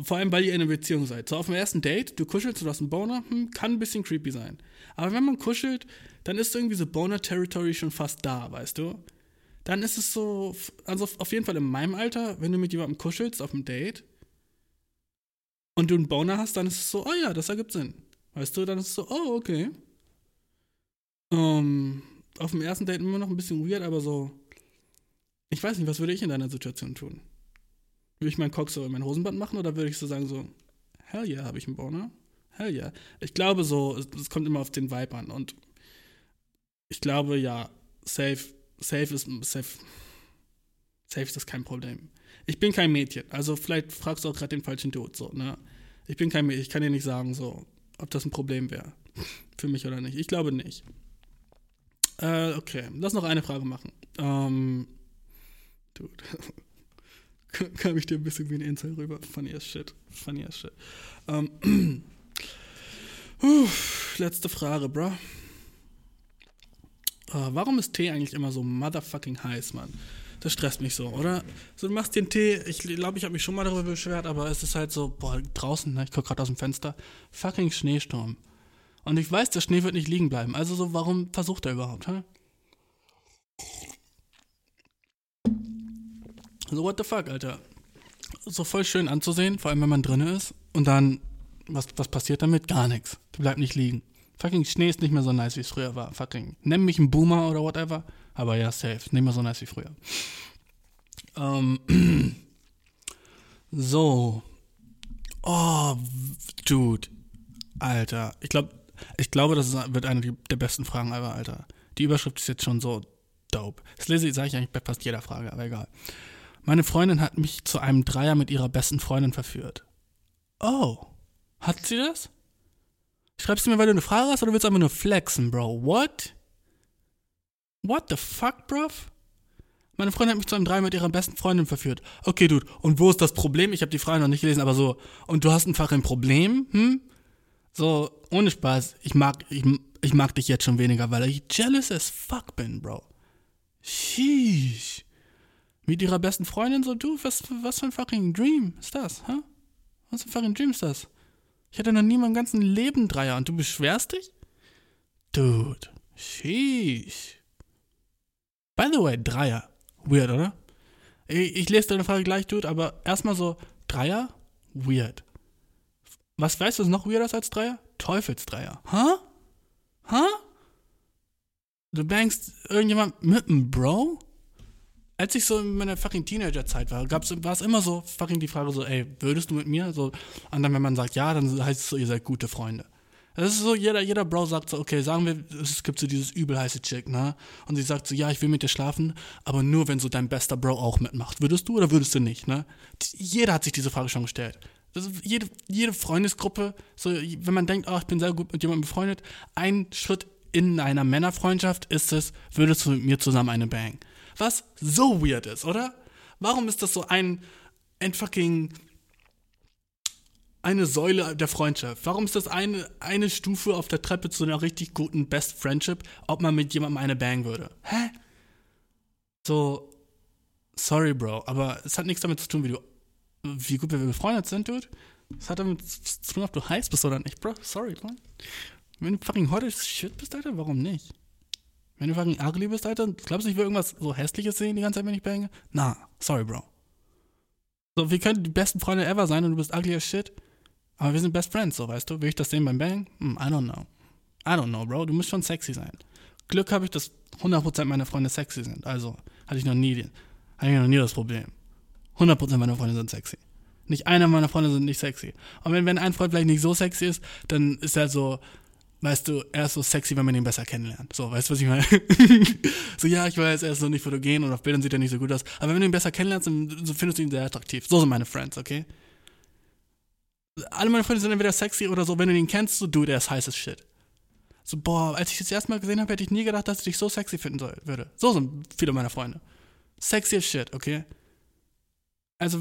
Vor allem, weil ihr in einer Beziehung seid. So auf dem ersten Date, du kuschelst, du hast einen Boner, hm, kann ein bisschen creepy sein. Aber wenn man kuschelt, dann ist irgendwie so Boner-Territory schon fast da, weißt du? Dann ist es so, also auf jeden Fall in meinem Alter, wenn du mit jemandem kuschelst auf dem Date und du einen Boner hast, dann ist es so, oh ja, das ergibt Sinn. Weißt du, dann ist es so, oh, okay. Um, auf dem ersten Date immer noch ein bisschen weird, aber so, ich weiß nicht, was würde ich in deiner Situation tun? Würde ich meinen Cock so in mein Hosenband machen oder würde ich so sagen, so, hell yeah, habe ich einen Boner? Hell yeah. Ich glaube so, es kommt immer auf den Vibe an und ich glaube ja, safe, safe ist, safe, safe ist das kein Problem. Ich bin kein Mädchen, also vielleicht fragst du auch gerade den falschen Dude, so, ne? Ich bin kein Mädchen, ich kann dir nicht sagen, so, ob das ein Problem wäre. Für mich oder nicht. Ich glaube nicht. Äh, okay, lass noch eine Frage machen. Ähm, Dude. kam ich dir ein bisschen wie ein Insel rüber. Funny as shit. Funny as shit. Ähm, uh, letzte Frage, bro. Uh, warum ist Tee eigentlich immer so motherfucking heiß, Mann? Das stresst mich so, oder? So, du machst einen Tee, ich glaube, ich habe mich schon mal darüber beschwert, aber es ist halt so, boah, draußen, ne, ich gucke gerade aus dem Fenster, fucking Schneesturm. Und ich weiß, der Schnee wird nicht liegen bleiben. Also so, warum versucht er überhaupt, hä? So, what the fuck, Alter. So voll schön anzusehen, vor allem wenn man drin ist. Und dann, was, was passiert damit? Gar nichts. Der bleibt nicht liegen. Fucking Schnee ist nicht mehr so nice, wie es früher war. Fucking, nenn mich ein Boomer oder whatever. Aber ja, safe. Nicht mehr so nice wie früher. Ähm, so. Oh, Dude. Alter. Ich glaube, ich glaube, das wird eine der besten Fragen ever, Alter. Die Überschrift ist jetzt schon so dope. Das lese ich, sage ich eigentlich bei fast jeder Frage, aber egal. Meine Freundin hat mich zu einem Dreier mit ihrer besten Freundin verführt. Oh, hat sie das? Schreibst du mir, weil du eine Frage hast oder willst du einfach nur flexen, Bro? What? What the fuck, bruv? Meine Freundin hat mich zu einem Dreier mit ihrer besten Freundin verführt. Okay, Dude, und wo ist das Problem? Ich habe die Frage noch nicht gelesen, aber so, und du hast einfach ein Problem, hm? So, ohne Spaß, ich mag, ich, ich mag dich jetzt schon weniger, weil ich jealous as fuck bin, Bro. Sheesh. Mit ihrer besten Freundin so, du, was, was für ein fucking Dream ist das, hä? Was für ein fucking Dream ist das? Ich hatte noch nie in meinem ganzen Leben Dreier und du beschwerst dich? Dude, sheesh. By the way, Dreier. Weird, oder? Ich, ich lese deine Frage gleich, Dude, aber erstmal so, Dreier? Weird. Was weißt du, was noch weirder ist als Dreier? Teufelsdreier. Hä? Hä? Du bangst irgendjemand mit einem Bro? Als ich so in meiner fucking Teenagerzeit war, gab's, war es immer so, fucking die Frage so, ey, würdest du mit mir? So, und dann, wenn man sagt ja, dann heißt es so, ihr seid gute Freunde. Das ist so, jeder, jeder Bro sagt so, okay, sagen wir, es gibt so dieses übel heiße Chick, ne? Und sie sagt so, ja, ich will mit dir schlafen, aber nur, wenn so dein bester Bro auch mitmacht. Würdest du oder würdest du nicht, ne? Jeder hat sich diese Frage schon gestellt. Das jede, jede Freundesgruppe, so, wenn man denkt, oh, ich bin sehr gut mit jemandem befreundet, ein Schritt in einer Männerfreundschaft ist es, würdest du mit mir zusammen eine bang. Was so weird ist, oder? Warum ist das so ein, ein fucking eine Säule der Freundschaft? Warum ist das eine, eine Stufe auf der Treppe zu einer richtig guten Best Friendship, ob man mit jemandem eine bang würde? Hä? So, sorry, Bro, aber es hat nichts damit zu tun, wie du, wie gut wir befreundet sind, Dude. Es hat damit zu tun, ob du heiß bist oder nicht, Bro. Sorry, man. Wenn du fucking hot shit bist, Alter, warum nicht? Wenn du fucking ugly bist, Alter, glaubst du, ich will irgendwas so Hässliches sehen die ganze Zeit, wenn ich bange? Na, sorry, Bro. So, wir können die besten Freunde ever sein und du bist ugly as shit. Aber wir sind Best Friends, so, weißt du? Will ich das sehen beim Bang? Hm, I don't know. I don't know, Bro. Du musst schon sexy sein. Glück habe ich, dass 100% meiner Freunde sexy sind. Also, hatte ich noch nie, hatte ich noch nie das Problem. 100% meiner Freunde sind sexy. Nicht einer meiner Freunde sind nicht sexy. Und wenn, wenn ein Freund vielleicht nicht so sexy ist, dann ist er so, weißt du, er ist so sexy, wenn man ihn besser kennenlernt. So, weißt du, was ich meine? so, ja, ich weiß, er ist so nicht fotogen und auf Bildern sieht er nicht so gut aus. Aber wenn du ihn besser kennenlernst, dann findest du ihn sehr attraktiv. So sind meine Friends, okay? Alle meine Freunde sind entweder sexy oder so, wenn du ihn kennst, so, du, der ist heißes Shit. So, boah, als ich das erste Mal gesehen habe, hätte ich nie gedacht, dass ich dich so sexy finden soll, würde. So sind viele meiner Freunde. Sexy as shit, okay? Also,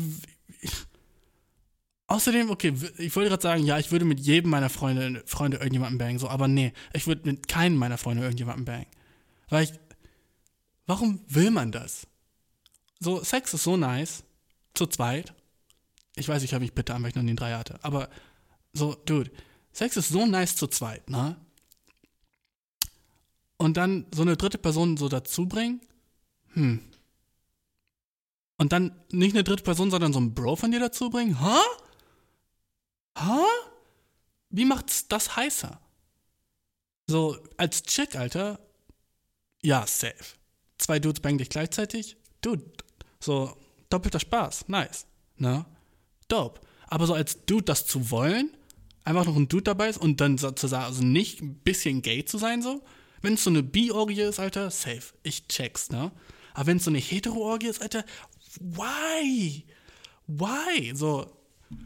außerdem, okay, ich wollte gerade sagen, ja, ich würde mit jedem meiner Freunde, Freunde irgendjemanden bangen, so, aber nee, ich würde mit keinem meiner Freunde irgendjemanden bangen. Weil ich, warum will man das? So, Sex ist so nice, zu zweit. Ich weiß, ich habe mich bitte an, weil ich noch einen Dreier hatte, aber so, dude, Sex ist so nice zu zweit, ne? Und dann so eine dritte Person so dazu bringen, hm. Und dann nicht eine dritte Person, sondern so ein Bro von dir dazu bringen, hä? Hä? Wie macht's das heißer? So, als Chick, Alter, ja, safe. Zwei Dudes bangen dich gleichzeitig, dude, so, doppelter Spaß, nice, ne? Dope. Aber so als Dude das zu wollen, einfach noch ein Dude dabei ist und dann sozusagen also nicht ein bisschen gay zu sein, so, wenn es so eine Bi-Orgie ist, Alter, safe, ich check's, ne? Aber wenn es so eine Hetero-Orgie ist, Alter, why? Why? So,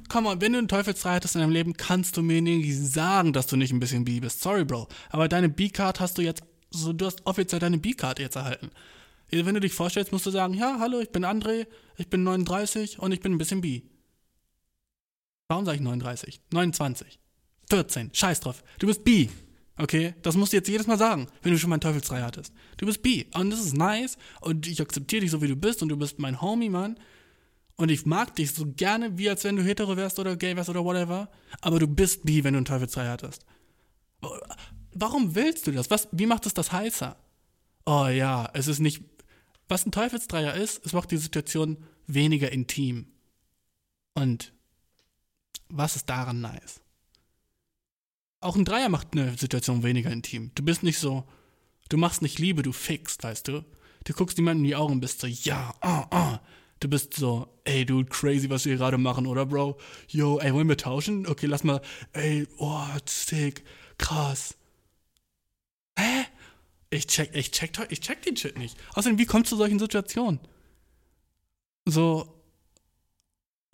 komm mal, wenn du einen Teufelsfrei hattest in deinem Leben, kannst du mir nicht sagen, dass du nicht ein bisschen bi bist. Sorry, Bro. Aber deine B-Card hast du jetzt, so, du hast offiziell deine B-Card jetzt erhalten. Wenn du dich vorstellst, musst du sagen, ja, hallo, ich bin André, ich bin 39 und ich bin ein bisschen bi. Warum sage ich 39? 29. 14. Scheiß drauf. Du bist bi. Okay? Das musst du jetzt jedes Mal sagen, wenn du schon mal einen Teufelsfrei hattest. Du bist bi. Und das ist nice. Und ich akzeptiere dich so, wie du bist. Und du bist mein Homie, Mann. Und ich mag dich so gerne, wie als wenn du hetero wärst oder gay wärst oder whatever. Aber du bist bi, wenn du einen Teufelsfrei hattest. Warum willst du das? Was, wie macht es das heißer? Oh ja, es ist nicht. Was ein Teufelsdreier ist, es macht die Situation weniger intim. Und was ist daran nice? Auch ein Dreier macht eine Situation weniger intim. Du bist nicht so, du machst nicht Liebe, du fickst, weißt du? Du guckst niemandem in die Augen und bist so, ja, ah, ah. Du bist so, ey, du crazy, was wir gerade machen, oder, Bro? Yo, ey, wollen wir tauschen? Okay, lass mal, ey, oh, sick, krass. Hä? Ich check, ich check, ich check den Shit nicht. Außerdem, wie kommst du zu solchen Situationen? So,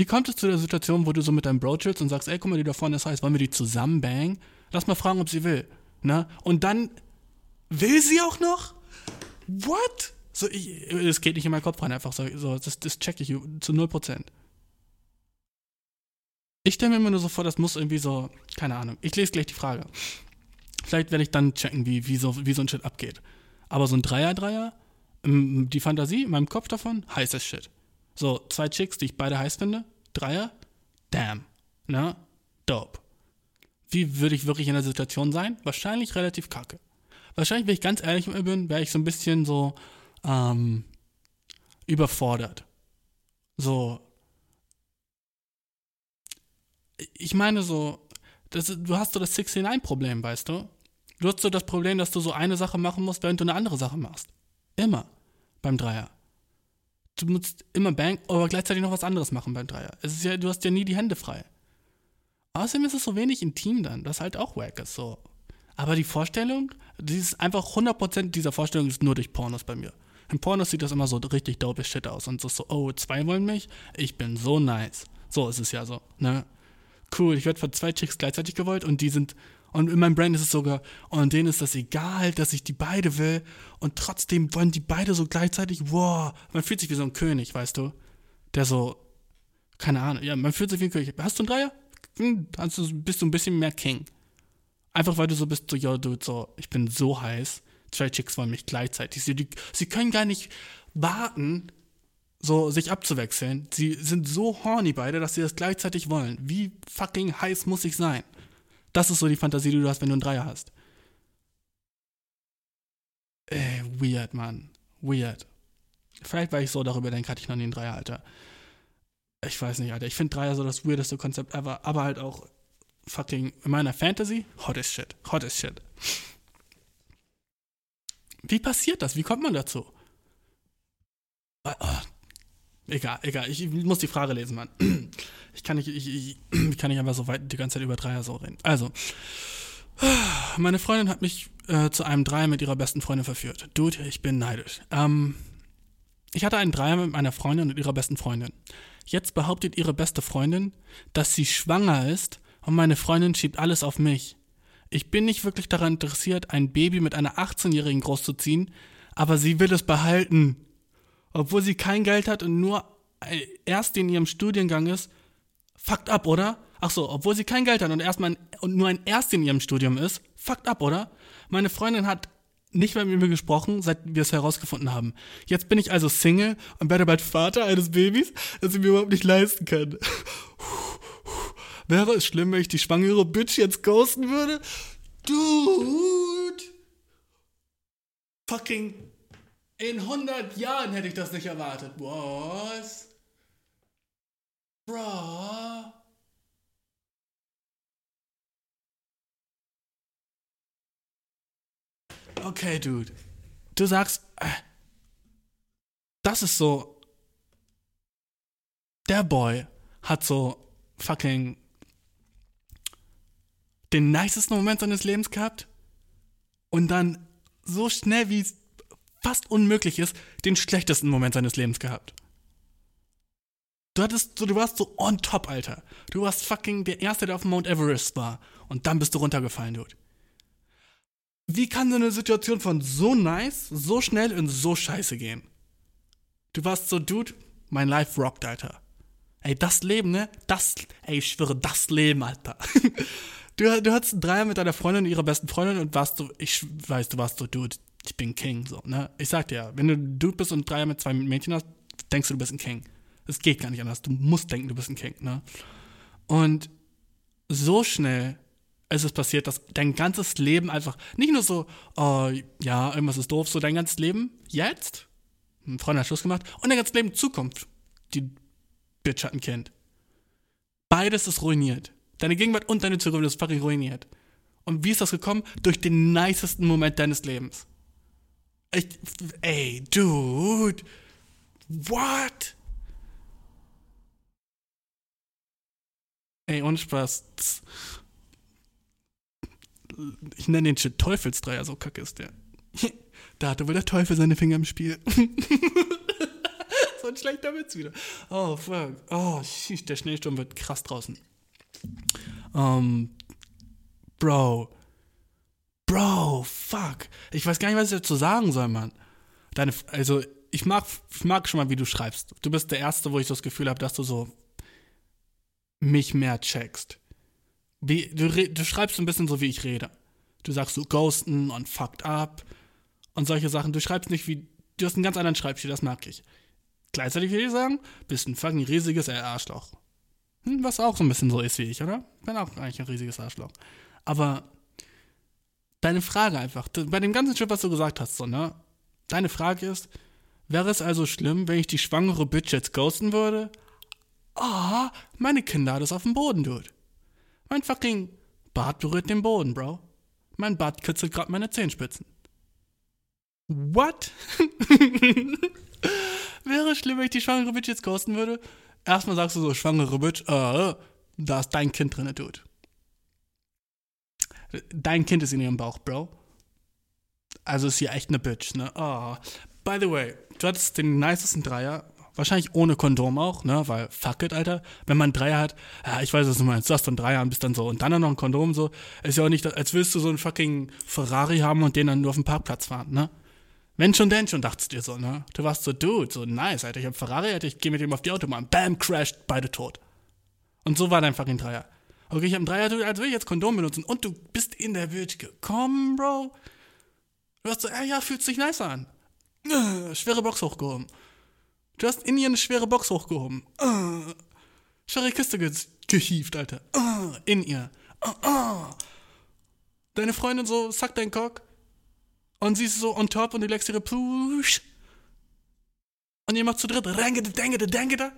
wie kommt es zu der Situation, wo du so mit deinem Bro chillst und sagst, ey, guck mal, die da vorne ist heiß, wollen wir die zusammen bangen? Lass mal fragen, ob sie will. Ne? Und dann will sie auch noch? What? So, es geht nicht in meinen Kopf rein, einfach so, so das, das check ich zu 0%. Ich stelle mir immer nur so vor, das muss irgendwie so, keine Ahnung. Ich lese gleich die Frage. Vielleicht werde ich dann checken, wie, wie, so, wie so ein Shit abgeht. Aber so ein Dreier-Dreier, die Fantasie in meinem Kopf davon, heißes Shit. So, zwei Chicks, die ich beide heiß finde, Dreier, damn, ne? Dope. Wie würde ich wirklich in der Situation sein? Wahrscheinlich relativ kacke. Wahrscheinlich, wenn ich ganz ehrlich mit mir bin, wäre ich so ein bisschen so ähm, überfordert. So. Ich meine so, das, du hast so das 69-Problem, weißt du? Du hast so das Problem, dass du so eine Sache machen musst, während du eine andere Sache machst. Immer. Beim Dreier. Du nutzt immer Bang, aber gleichzeitig noch was anderes machen beim Dreier. Es ist ja, du hast ja nie die Hände frei. Außerdem ist es so wenig intim dann, das halt auch wack ist, so. Aber die Vorstellung, die ist einfach 100% dieser Vorstellung ist nur durch Pornos bei mir. In Pornos sieht das immer so richtig dope Shit aus und so, so, oh, zwei wollen mich, ich bin so nice. So ist es ja so, ne? Cool, ich werde von zwei Chicks gleichzeitig gewollt und die sind, und in meinem Brain ist es sogar, und denen ist das egal, dass ich die beide will und trotzdem wollen die beide so gleichzeitig, wow, man fühlt sich wie so ein König, weißt du? Der so, keine Ahnung, ja, man fühlt sich wie ein König. Hast du einen Dreier? Hm, du, bist du ein bisschen mehr King. Einfach weil du so bist, so, yo, dude, so, ich bin so heiß. Zwei Chicks wollen mich gleichzeitig. Sie, die, sie können gar nicht warten, so sich abzuwechseln. Sie sind so horny beide, dass sie das gleichzeitig wollen. Wie fucking heiß muss ich sein? Das ist so die Fantasie, die du hast, wenn du einen Dreier hast. Ey, weird, Mann. Weird. Vielleicht, weil ich so darüber denke, hatte ich noch nie einen Dreier, Alter. Ich weiß nicht, Alter. Ich finde Dreier so das weirdeste Konzept ever, aber halt auch fucking in meiner Fantasy hot as shit. Hot as shit. Wie passiert das? Wie kommt man dazu? Oh, egal, egal. Ich, muss die Frage lesen, Mann. Ich kann nicht, ich, ich, ich kann nicht einfach so weit die ganze Zeit über Dreier so reden. Also, meine Freundin hat mich äh, zu einem Dreier mit ihrer besten Freundin verführt. Dude, ich bin neidisch. Ähm, ich hatte einen Dreier mit meiner Freundin und ihrer besten Freundin. Jetzt behauptet ihre beste Freundin, dass sie schwanger ist und meine Freundin schiebt alles auf mich. Ich bin nicht wirklich daran interessiert, ein Baby mit einer 18-Jährigen großzuziehen, aber sie will es behalten. Obwohl sie kein Geld hat und nur äh, erst in ihrem Studiengang ist. Fucked up, oder? Ach so, obwohl sie kein Geld hat und erstmal und nur ein Erst in ihrem Studium ist. Fucked up, oder? Meine Freundin hat nicht mehr mit mir gesprochen, seit wir es herausgefunden haben. Jetzt bin ich also Single und werde bald Vater eines Babys, das ich mir überhaupt nicht leisten kann. Wäre es schlimm, wenn ich die schwangere Bitch jetzt ghosten würde? Dude! Fucking in 100 Jahren hätte ich das nicht erwartet. Was? Bro. Okay, Dude. Du sagst, äh, das ist so. Der Boy hat so fucking den nicesten Moment seines Lebens gehabt und dann so schnell wie es fast unmöglich ist, den schlechtesten Moment seines Lebens gehabt. Du hattest so, du warst so on top, Alter. Du warst fucking der Erste, der auf Mount Everest war. Und dann bist du runtergefallen, Dude. Wie kann so eine Situation von so nice, so schnell und so scheiße gehen? Du warst so, Dude, mein Life rockt, Alter. Ey, das Leben, ne? Das, ey, ich schwöre, das Leben, Alter. du, du hattest einen Dreier mit deiner Freundin und ihrer besten Freundin und warst so, ich weiß, du warst so, Dude, ich bin King, so, ne? Ich sag dir ja, wenn du ein Dude bist und Dreier mit zwei Mädchen hast, denkst du, du bist ein King. Es geht gar nicht anders. Du musst denken, du bist ein King, ne? Und so schnell ist es passiert, dass dein ganzes Leben einfach, nicht nur so, oh, ja, irgendwas ist doof, so dein ganzes Leben jetzt, ein Freund hat Schluss gemacht, und dein ganzes Leben Zukunft. Die Bitch hat ein Kind. Beides ist ruiniert. Deine Gegenwart und deine Zukunft ist fucking ruiniert. Und wie ist das gekommen? Durch den nicesten Moment deines Lebens. Ich, ey, dude. What? Ey, ohne Spaß. Ich nenne den Shit Teufelsdreier, so kacke ist der. Da hatte wohl der Teufel seine Finger im Spiel. so ein schlechter Witz wieder. Oh, fuck. Oh, shit, der Schneesturm wird krass draußen. Um, Bro. Bro, fuck. Ich weiß gar nicht, was ich dazu sagen soll, Mann. Deine, also, ich mag, ich mag schon mal, wie du schreibst. Du bist der Erste, wo ich das Gefühl habe, dass du so mich mehr checkst. Wie, du, du schreibst ein bisschen so, wie ich rede. Du sagst so ghosten und fucked up und solche Sachen. Du schreibst nicht wie, du hast einen ganz anderen Schreibstil, das mag ich. Gleichzeitig will ich sagen, bist ein fucking riesiges Arschloch. Hm, was auch so ein bisschen so ist wie ich, oder? Bin auch eigentlich ein riesiges Arschloch. Aber deine Frage einfach, bei dem ganzen Shit, was du gesagt hast, so, ne? Deine Frage ist, wäre es also schlimm, wenn ich die schwangere Bitch jetzt ghosten würde? Ah, oh, meine Kinder es auf dem Boden, dude. Mein fucking Bart berührt den Boden, Bro. Mein Bart kitzelt gerade meine Zehenspitzen. What? wäre schlimm, wenn ich die schwangere Bitch jetzt ghosten würde. Erstmal sagst du so, schwangere Bitch, äh, da ist dein Kind drin, Dude. Dein Kind ist in ihrem Bauch, Bro. Also ist sie echt eine Bitch, ne? Oh. By the way, du hattest den nicesten Dreier. Wahrscheinlich ohne Kondom auch, ne? Weil, fuck it, Alter. Wenn man einen Dreier hat, ja, ich weiß, was du meinst. Du hast einen Dreier und bist dann so. Und dann noch ein Kondom, so. Ist ja auch nicht, als willst du so einen fucking Ferrari haben und den dann nur auf dem Parkplatz fahren, ne? Wenn schon, denn schon, dachtest du dir so, ne? Du warst so, Dude, so nice, Alter. Ich hab Ferrari, Alter, ich geh mit dem auf die Autobahn. Bam, crashed, beide tot. Und so war dein fucking Dreier. Okay, ich hab einen Dreier, du, als will ich jetzt Kondom benutzen. Und du bist in der Wildke. gekommen, Bro. Du hast so, ja, ja, fühlt sich nice an. Äh, schwere Box hochgehoben. Du hast in ihr eine schwere Box hochgehoben. Äh, schwere Kiste ge gehievt, Alter. Äh, in ihr. Äh, äh. Deine Freundin so, sack dein Cock. Und sie ist so on top und du legst ihre Push. Und ihr macht zu dritt, rengete, dengete, dengete.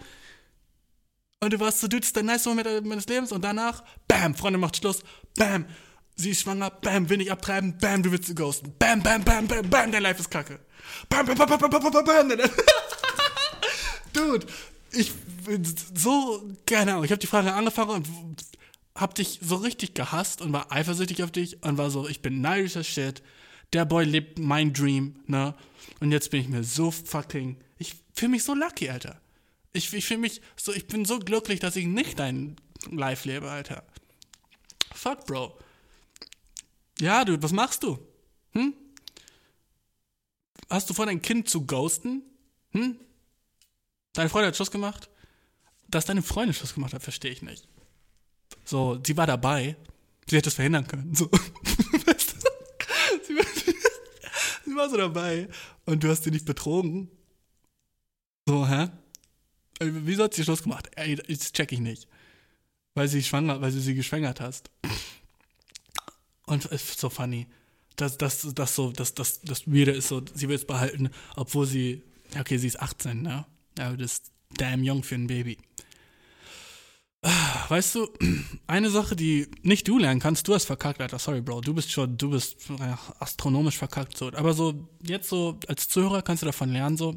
Und du warst so, du, das ist der nice Moment meines Lebens. Und danach, bam, Freundin macht Schluss. Bam, sie ist schwanger. Bam, will ich abtreiben. Bam, du willst ghosten. Bam, bam, bam, bam, bam, dein Life ist kacke. Bam, bam, bam, bam, bam, bam, bam, bam, bam. Dude, ich bin so, keine Ahnung, ich habe die Frage angefangen und hab dich so richtig gehasst und war eifersüchtig auf dich und war so, ich bin neidischer Shit. Der Boy lebt mein Dream, ne? Und jetzt bin ich mir so fucking, ich fühle mich so lucky, Alter. Ich, ich fühle mich so, ich bin so glücklich, dass ich nicht dein Life lebe, Alter. Fuck, Bro. Ja, du, was machst du? Hm? Hast du vor, dein Kind zu ghosten? Hm? Deine Freundin hat Schluss gemacht? Dass deine Freundin Schluss gemacht hat, verstehe ich nicht. So, sie war dabei. Sie hätte es verhindern können. So. Sie war so dabei. Und du hast sie nicht betrogen. So, hä? Äh, Wieso hat sie Schluss gemacht? Ey, das check ich nicht. Weil sie schwanger, weil du sie geschwängert hast. Und es ist so funny. Das, das, das so, das, das, das Weirde ist so, sie will es behalten, obwohl sie, okay, sie ist 18, ne? Aber das ist damn jung für ein Baby. Weißt du, eine Sache, die nicht du lernen kannst, du hast verkackt, Alter. Sorry, Bro. Du bist schon, du bist ja, astronomisch verkackt. So. Aber so, jetzt so, als Zuhörer kannst du davon lernen, so.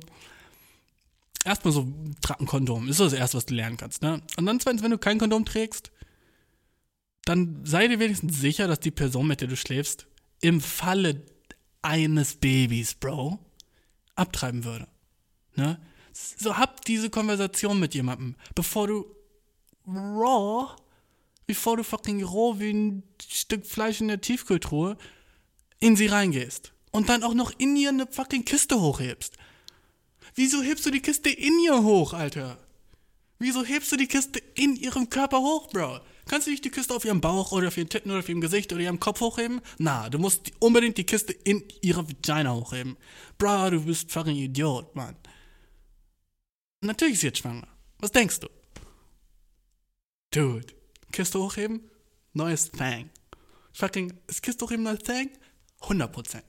Erstmal so, ein Kondom. Ist das Erste, was du lernen kannst, ne? Und dann zweitens, wenn du kein Kondom trägst, dann sei dir wenigstens sicher, dass die Person, mit der du schläfst, im Falle eines Babys, Bro, abtreiben würde. Ne? So hab diese Konversation mit jemandem, bevor du raw, bevor du fucking roh wie ein Stück Fleisch in der Tiefkühltruhe in sie reingehst. Und dann auch noch in ihr eine fucking Kiste hochhebst. Wieso hebst du die Kiste in ihr hoch, Alter? Wieso hebst du die Kiste in ihrem Körper hoch, Bro? Kannst du nicht die Kiste auf ihrem Bauch oder auf ihren Titten oder auf ihrem Gesicht oder ihrem Kopf hochheben? Na, du musst unbedingt die Kiste in ihre Vagina hochheben. Bro, du bist fucking Idiot, Mann. Natürlich ist sie jetzt schwanger. Was denkst du? Dude, Kiste hochheben? Neues Thing. Fucking, ist Kiste hochheben neues Thing? 100%.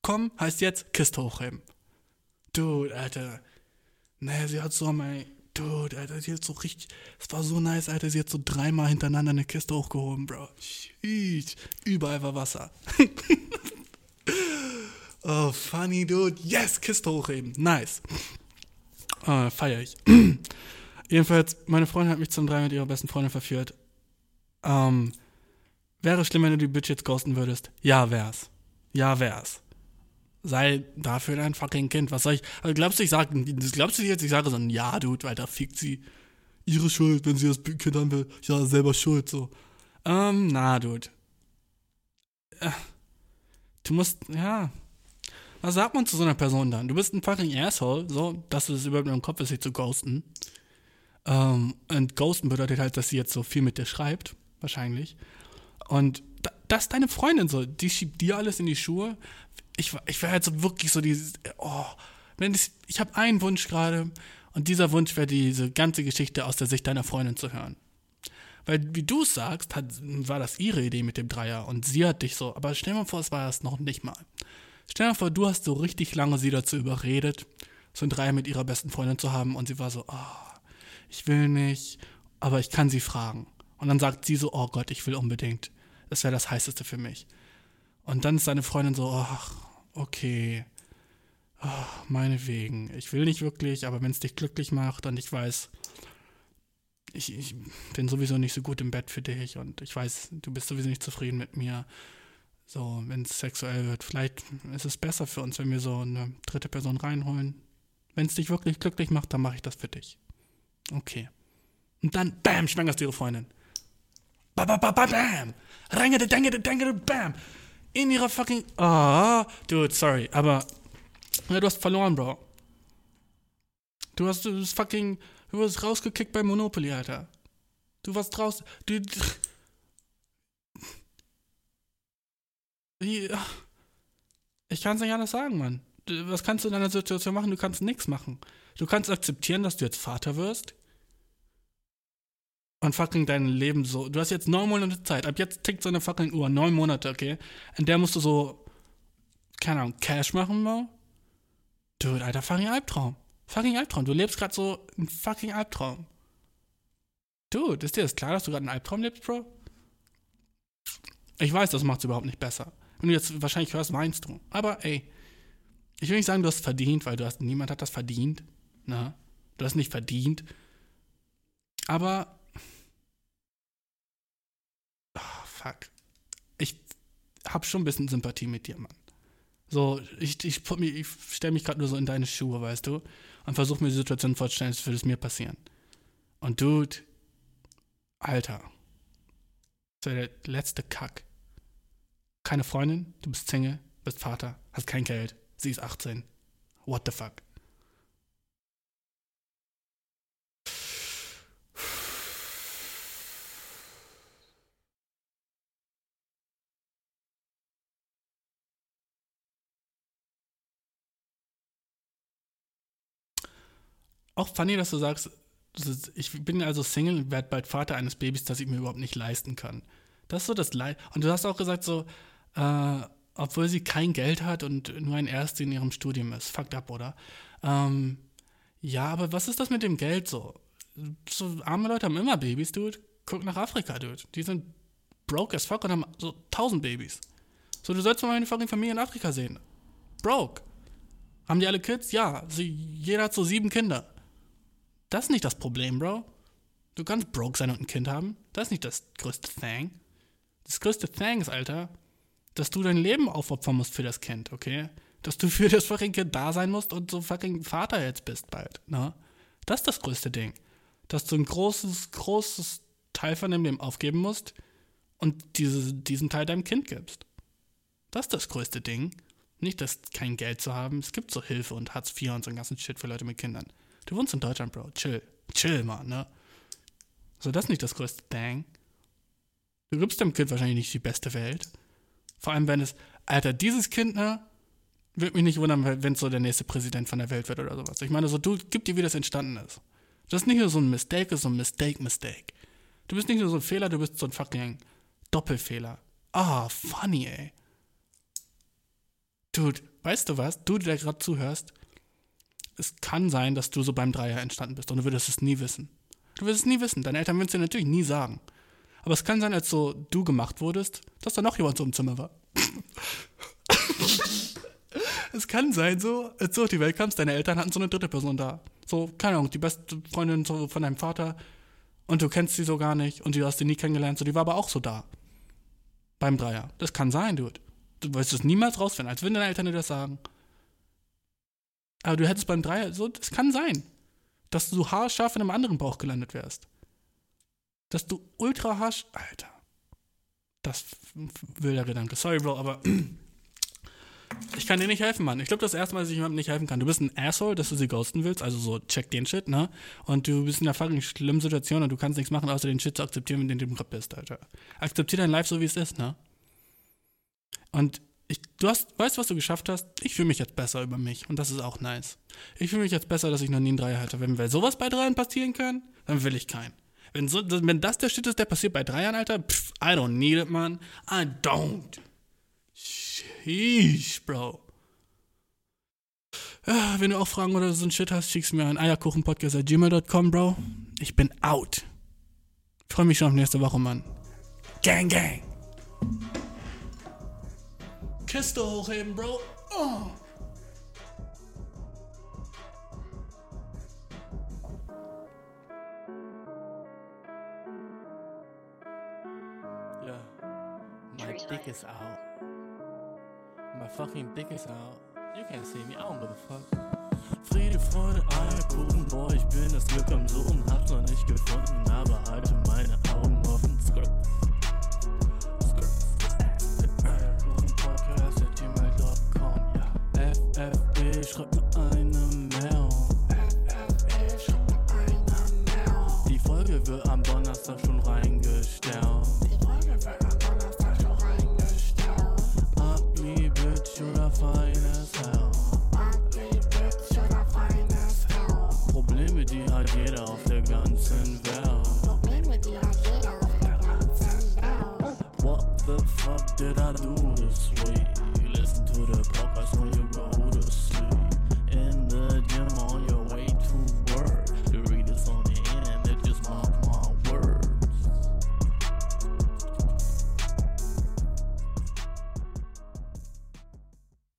Komm, heißt jetzt Kiste hochheben. Dude, Alter. Nee, sie hat so mein. Dude, Alter, sie hat so richtig. Es war so nice, Alter. Sie hat so dreimal hintereinander eine Kiste hochgehoben, Bro. Sheesh. Überall war Wasser. oh, funny, dude. Yes, Kiste hochheben. Nice. Äh, feier ich. Jedenfalls, meine Freundin hat mich zum Drei mit ihrer besten Freundin verführt. Ähm, wäre schlimm, wenn du die Bitch jetzt ghosten würdest? Ja, wär's. Ja, wär's. Sei dafür dein fucking Kind. Was soll ich? Also glaubst du, ich sag, glaubst du jetzt, ich sage so, ein ja, Dude, weiter fickt sie. Ihre Schuld, wenn sie das Kind haben will. Ja, selber schuld, so. Ähm, na, Dude. Äh, du musst, ja. Was sagt man zu so einer Person dann? Du bist ein fucking Asshole, so, dass du das überhaupt in deinem Kopf ist, sich zu ghosten. Ähm, und ghosten bedeutet halt, dass sie jetzt so viel mit dir schreibt, wahrscheinlich. Und da, das ist deine Freundin so, die schiebt dir alles in die Schuhe. Ich, ich wäre halt so wirklich so dieses, oh, wenn ich, ich habe einen Wunsch gerade und dieser Wunsch wäre diese ganze Geschichte aus der Sicht deiner Freundin zu hören. Weil, wie du es sagst, hat, war das ihre Idee mit dem Dreier und sie hat dich so, aber stell dir mal vor, es war das noch nicht mal. Stell dir mal vor, du hast so richtig lange sie dazu überredet, so ein Dreier mit ihrer besten Freundin zu haben und sie war so, oh, ich will nicht, aber ich kann sie fragen. Und dann sagt sie so, oh Gott, ich will unbedingt. Das wäre das Heißeste für mich. Und dann ist seine Freundin so, ach, okay. Oh, meinetwegen. Ich will nicht wirklich, aber wenn es dich glücklich macht und ich weiß, ich, ich bin sowieso nicht so gut im Bett für dich und ich weiß, du bist sowieso nicht zufrieden mit mir. So, wenn es sexuell wird, vielleicht ist es besser für uns, wenn wir so eine dritte Person reinholen. Wenn es dich wirklich glücklich macht, dann mache ich das für dich. Okay. Und dann, bam, schwängerst du ihre Freundin. Ba, ba, ba, ba, bam. Rangete, dengete, dengete, bam. In ihrer fucking. Ah, dude, sorry, aber. Ja, du hast verloren, Bro. Du hast du fucking. Du wirst rausgekickt bei Monopoly, Alter. Du warst raus. Du. Ich kann es nicht anders sagen, Mann. Was kannst du in deiner Situation machen? Du kannst nichts machen. Du kannst akzeptieren, dass du jetzt Vater wirst. Und fucking dein Leben so. Du hast jetzt neun Monate Zeit. Ab jetzt tickt so eine fucking Uhr. Neun Monate, okay? In der musst du so. Keine Ahnung, Cash machen, Bro. Dude, Alter, fucking Albtraum. Fucking Albtraum. Du lebst gerade so einen fucking Albtraum. Dude, ist dir das klar, dass du gerade einen Albtraum lebst, Bro? Ich weiß, das macht's überhaupt nicht besser. Wenn du jetzt wahrscheinlich hörst, meinst du. Aber ey, ich will nicht sagen, du hast verdient, weil du hast, niemand hat das verdient. Ne? Du hast nicht verdient. Aber. Fuck. Ich hab schon ein bisschen Sympathie mit dir, Mann. So, ich, ich, ich stelle mich gerade nur so in deine Schuhe, weißt du? Und versuche mir die Situation vorzustellen, als würde es mir passieren. Und Dude, Alter. Das wäre der letzte Kack. Keine Freundin, du bist Single, bist Vater, hast kein Geld, sie ist 18. What the fuck? Auch funny, dass du sagst, ich bin also Single und werde bald Vater eines Babys, das ich mir überhaupt nicht leisten kann. Das ist so das Leid. Und du hast auch gesagt, so, äh, obwohl sie kein Geld hat und nur ein Erste in ihrem Studium ist. Fucked up, oder? Ähm, ja, aber was ist das mit dem Geld so? So arme Leute haben immer Babys, Dude. Guck nach Afrika, Dude. Die sind broke as fuck und haben so tausend Babys. So, du sollst mal meine fucking Familie in Afrika sehen. Broke. Haben die alle Kids? Ja. Sie, jeder hat so sieben Kinder. Das ist nicht das Problem, Bro. Du kannst broke sein und ein Kind haben. Das ist nicht das größte Thing. Das größte Thing ist, Alter, dass du dein Leben aufopfern musst für das Kind, okay? Dass du für das fucking Kind da sein musst und so fucking Vater jetzt bist bald, ne? Das ist das größte Ding. Dass du ein großes, großes Teil von deinem Leben aufgeben musst und diese, diesen Teil deinem Kind gibst. Das ist das größte Ding. Nicht, dass kein Geld zu haben. Es gibt so Hilfe und Hartz IV und so einen ganzen Shit für Leute mit Kindern. Du wohnst in Deutschland, Bro. Chill. Chill, Mann, ne? So, das ist nicht das größte Ding. Du gibst dem Kind wahrscheinlich nicht die beste Welt. Vor allem, wenn es, Alter, dieses Kind, ne? Würde mich nicht wundern, wenn es so der nächste Präsident von der Welt wird oder sowas. Ich meine, so, du, gib dir, wie das entstanden ist. Das ist nicht nur so ein Mistake, das ist so ein Mistake-Mistake. Du bist nicht nur so ein Fehler, du bist so ein fucking Doppelfehler. Ah, funny, ey. Dude, weißt du was? Du, der gerade zuhörst, es kann sein, dass du so beim Dreier entstanden bist und du würdest es nie wissen. Du wirst es nie wissen. Deine Eltern würden es dir natürlich nie sagen. Aber es kann sein, als so du gemacht wurdest, dass da noch jemand so im Zimmer war. es kann sein, so, als du auf die Welt kamst, deine Eltern hatten so eine dritte Person da. So, keine Ahnung, die beste Freundin so von deinem Vater und du kennst sie so gar nicht und du hast sie nie kennengelernt, so, die war aber auch so da. Beim Dreier. Das kann sein, Dude. Du wirst es niemals rausfinden, als würden deine Eltern dir das sagen. Aber du hättest beim Dreier, so, das kann sein, dass du haarscharf in einem anderen Bauch gelandet wärst. Dass du ultra haarsch. Alter. Das will der Gedanke. Sorry, Bro, aber. Ich kann dir nicht helfen, Mann. Ich glaube, das erste Mal, dass ich jemandem nicht helfen kann. Du bist ein Asshole, dass du sie ghosten willst, also so check den Shit, ne? Und du bist in einer fucking schlimmen Situation und du kannst nichts machen, außer den Shit zu akzeptieren, wenn du gerade bist, Alter. Akzeptier dein Life so, wie es ist, ne? Und ich, du hast, weißt, was du geschafft hast? Ich fühle mich jetzt besser über mich und das ist auch nice. Ich fühle mich jetzt besser, dass ich noch nie einen Dreier hatte. Wenn, wenn sowas bei Dreiern passieren kann, dann will ich keinen. Wenn, so, wenn das der Shit ist, der passiert bei Dreiern, Alter, pff, I don't need it, man. I don't. Sheesh, Bro. Ja, wenn du auch Fragen oder so ein Shit hast, schickst mir an eierkuchenpodcast.gmail.com, Bro. Ich bin out. Freue mich schon auf nächste Woche, Mann. Gang, gang. Kiste hochheben, Bro. Oh. Look, my dick is out. My fucking dick is out. You can't see me, I don't give a fuck. Friede, Freude, Eierkuchen, boah, ich bin das Glück am Suchen, hab's noch nicht gefunden, aber halte meine Augen offen, Skript. je reviens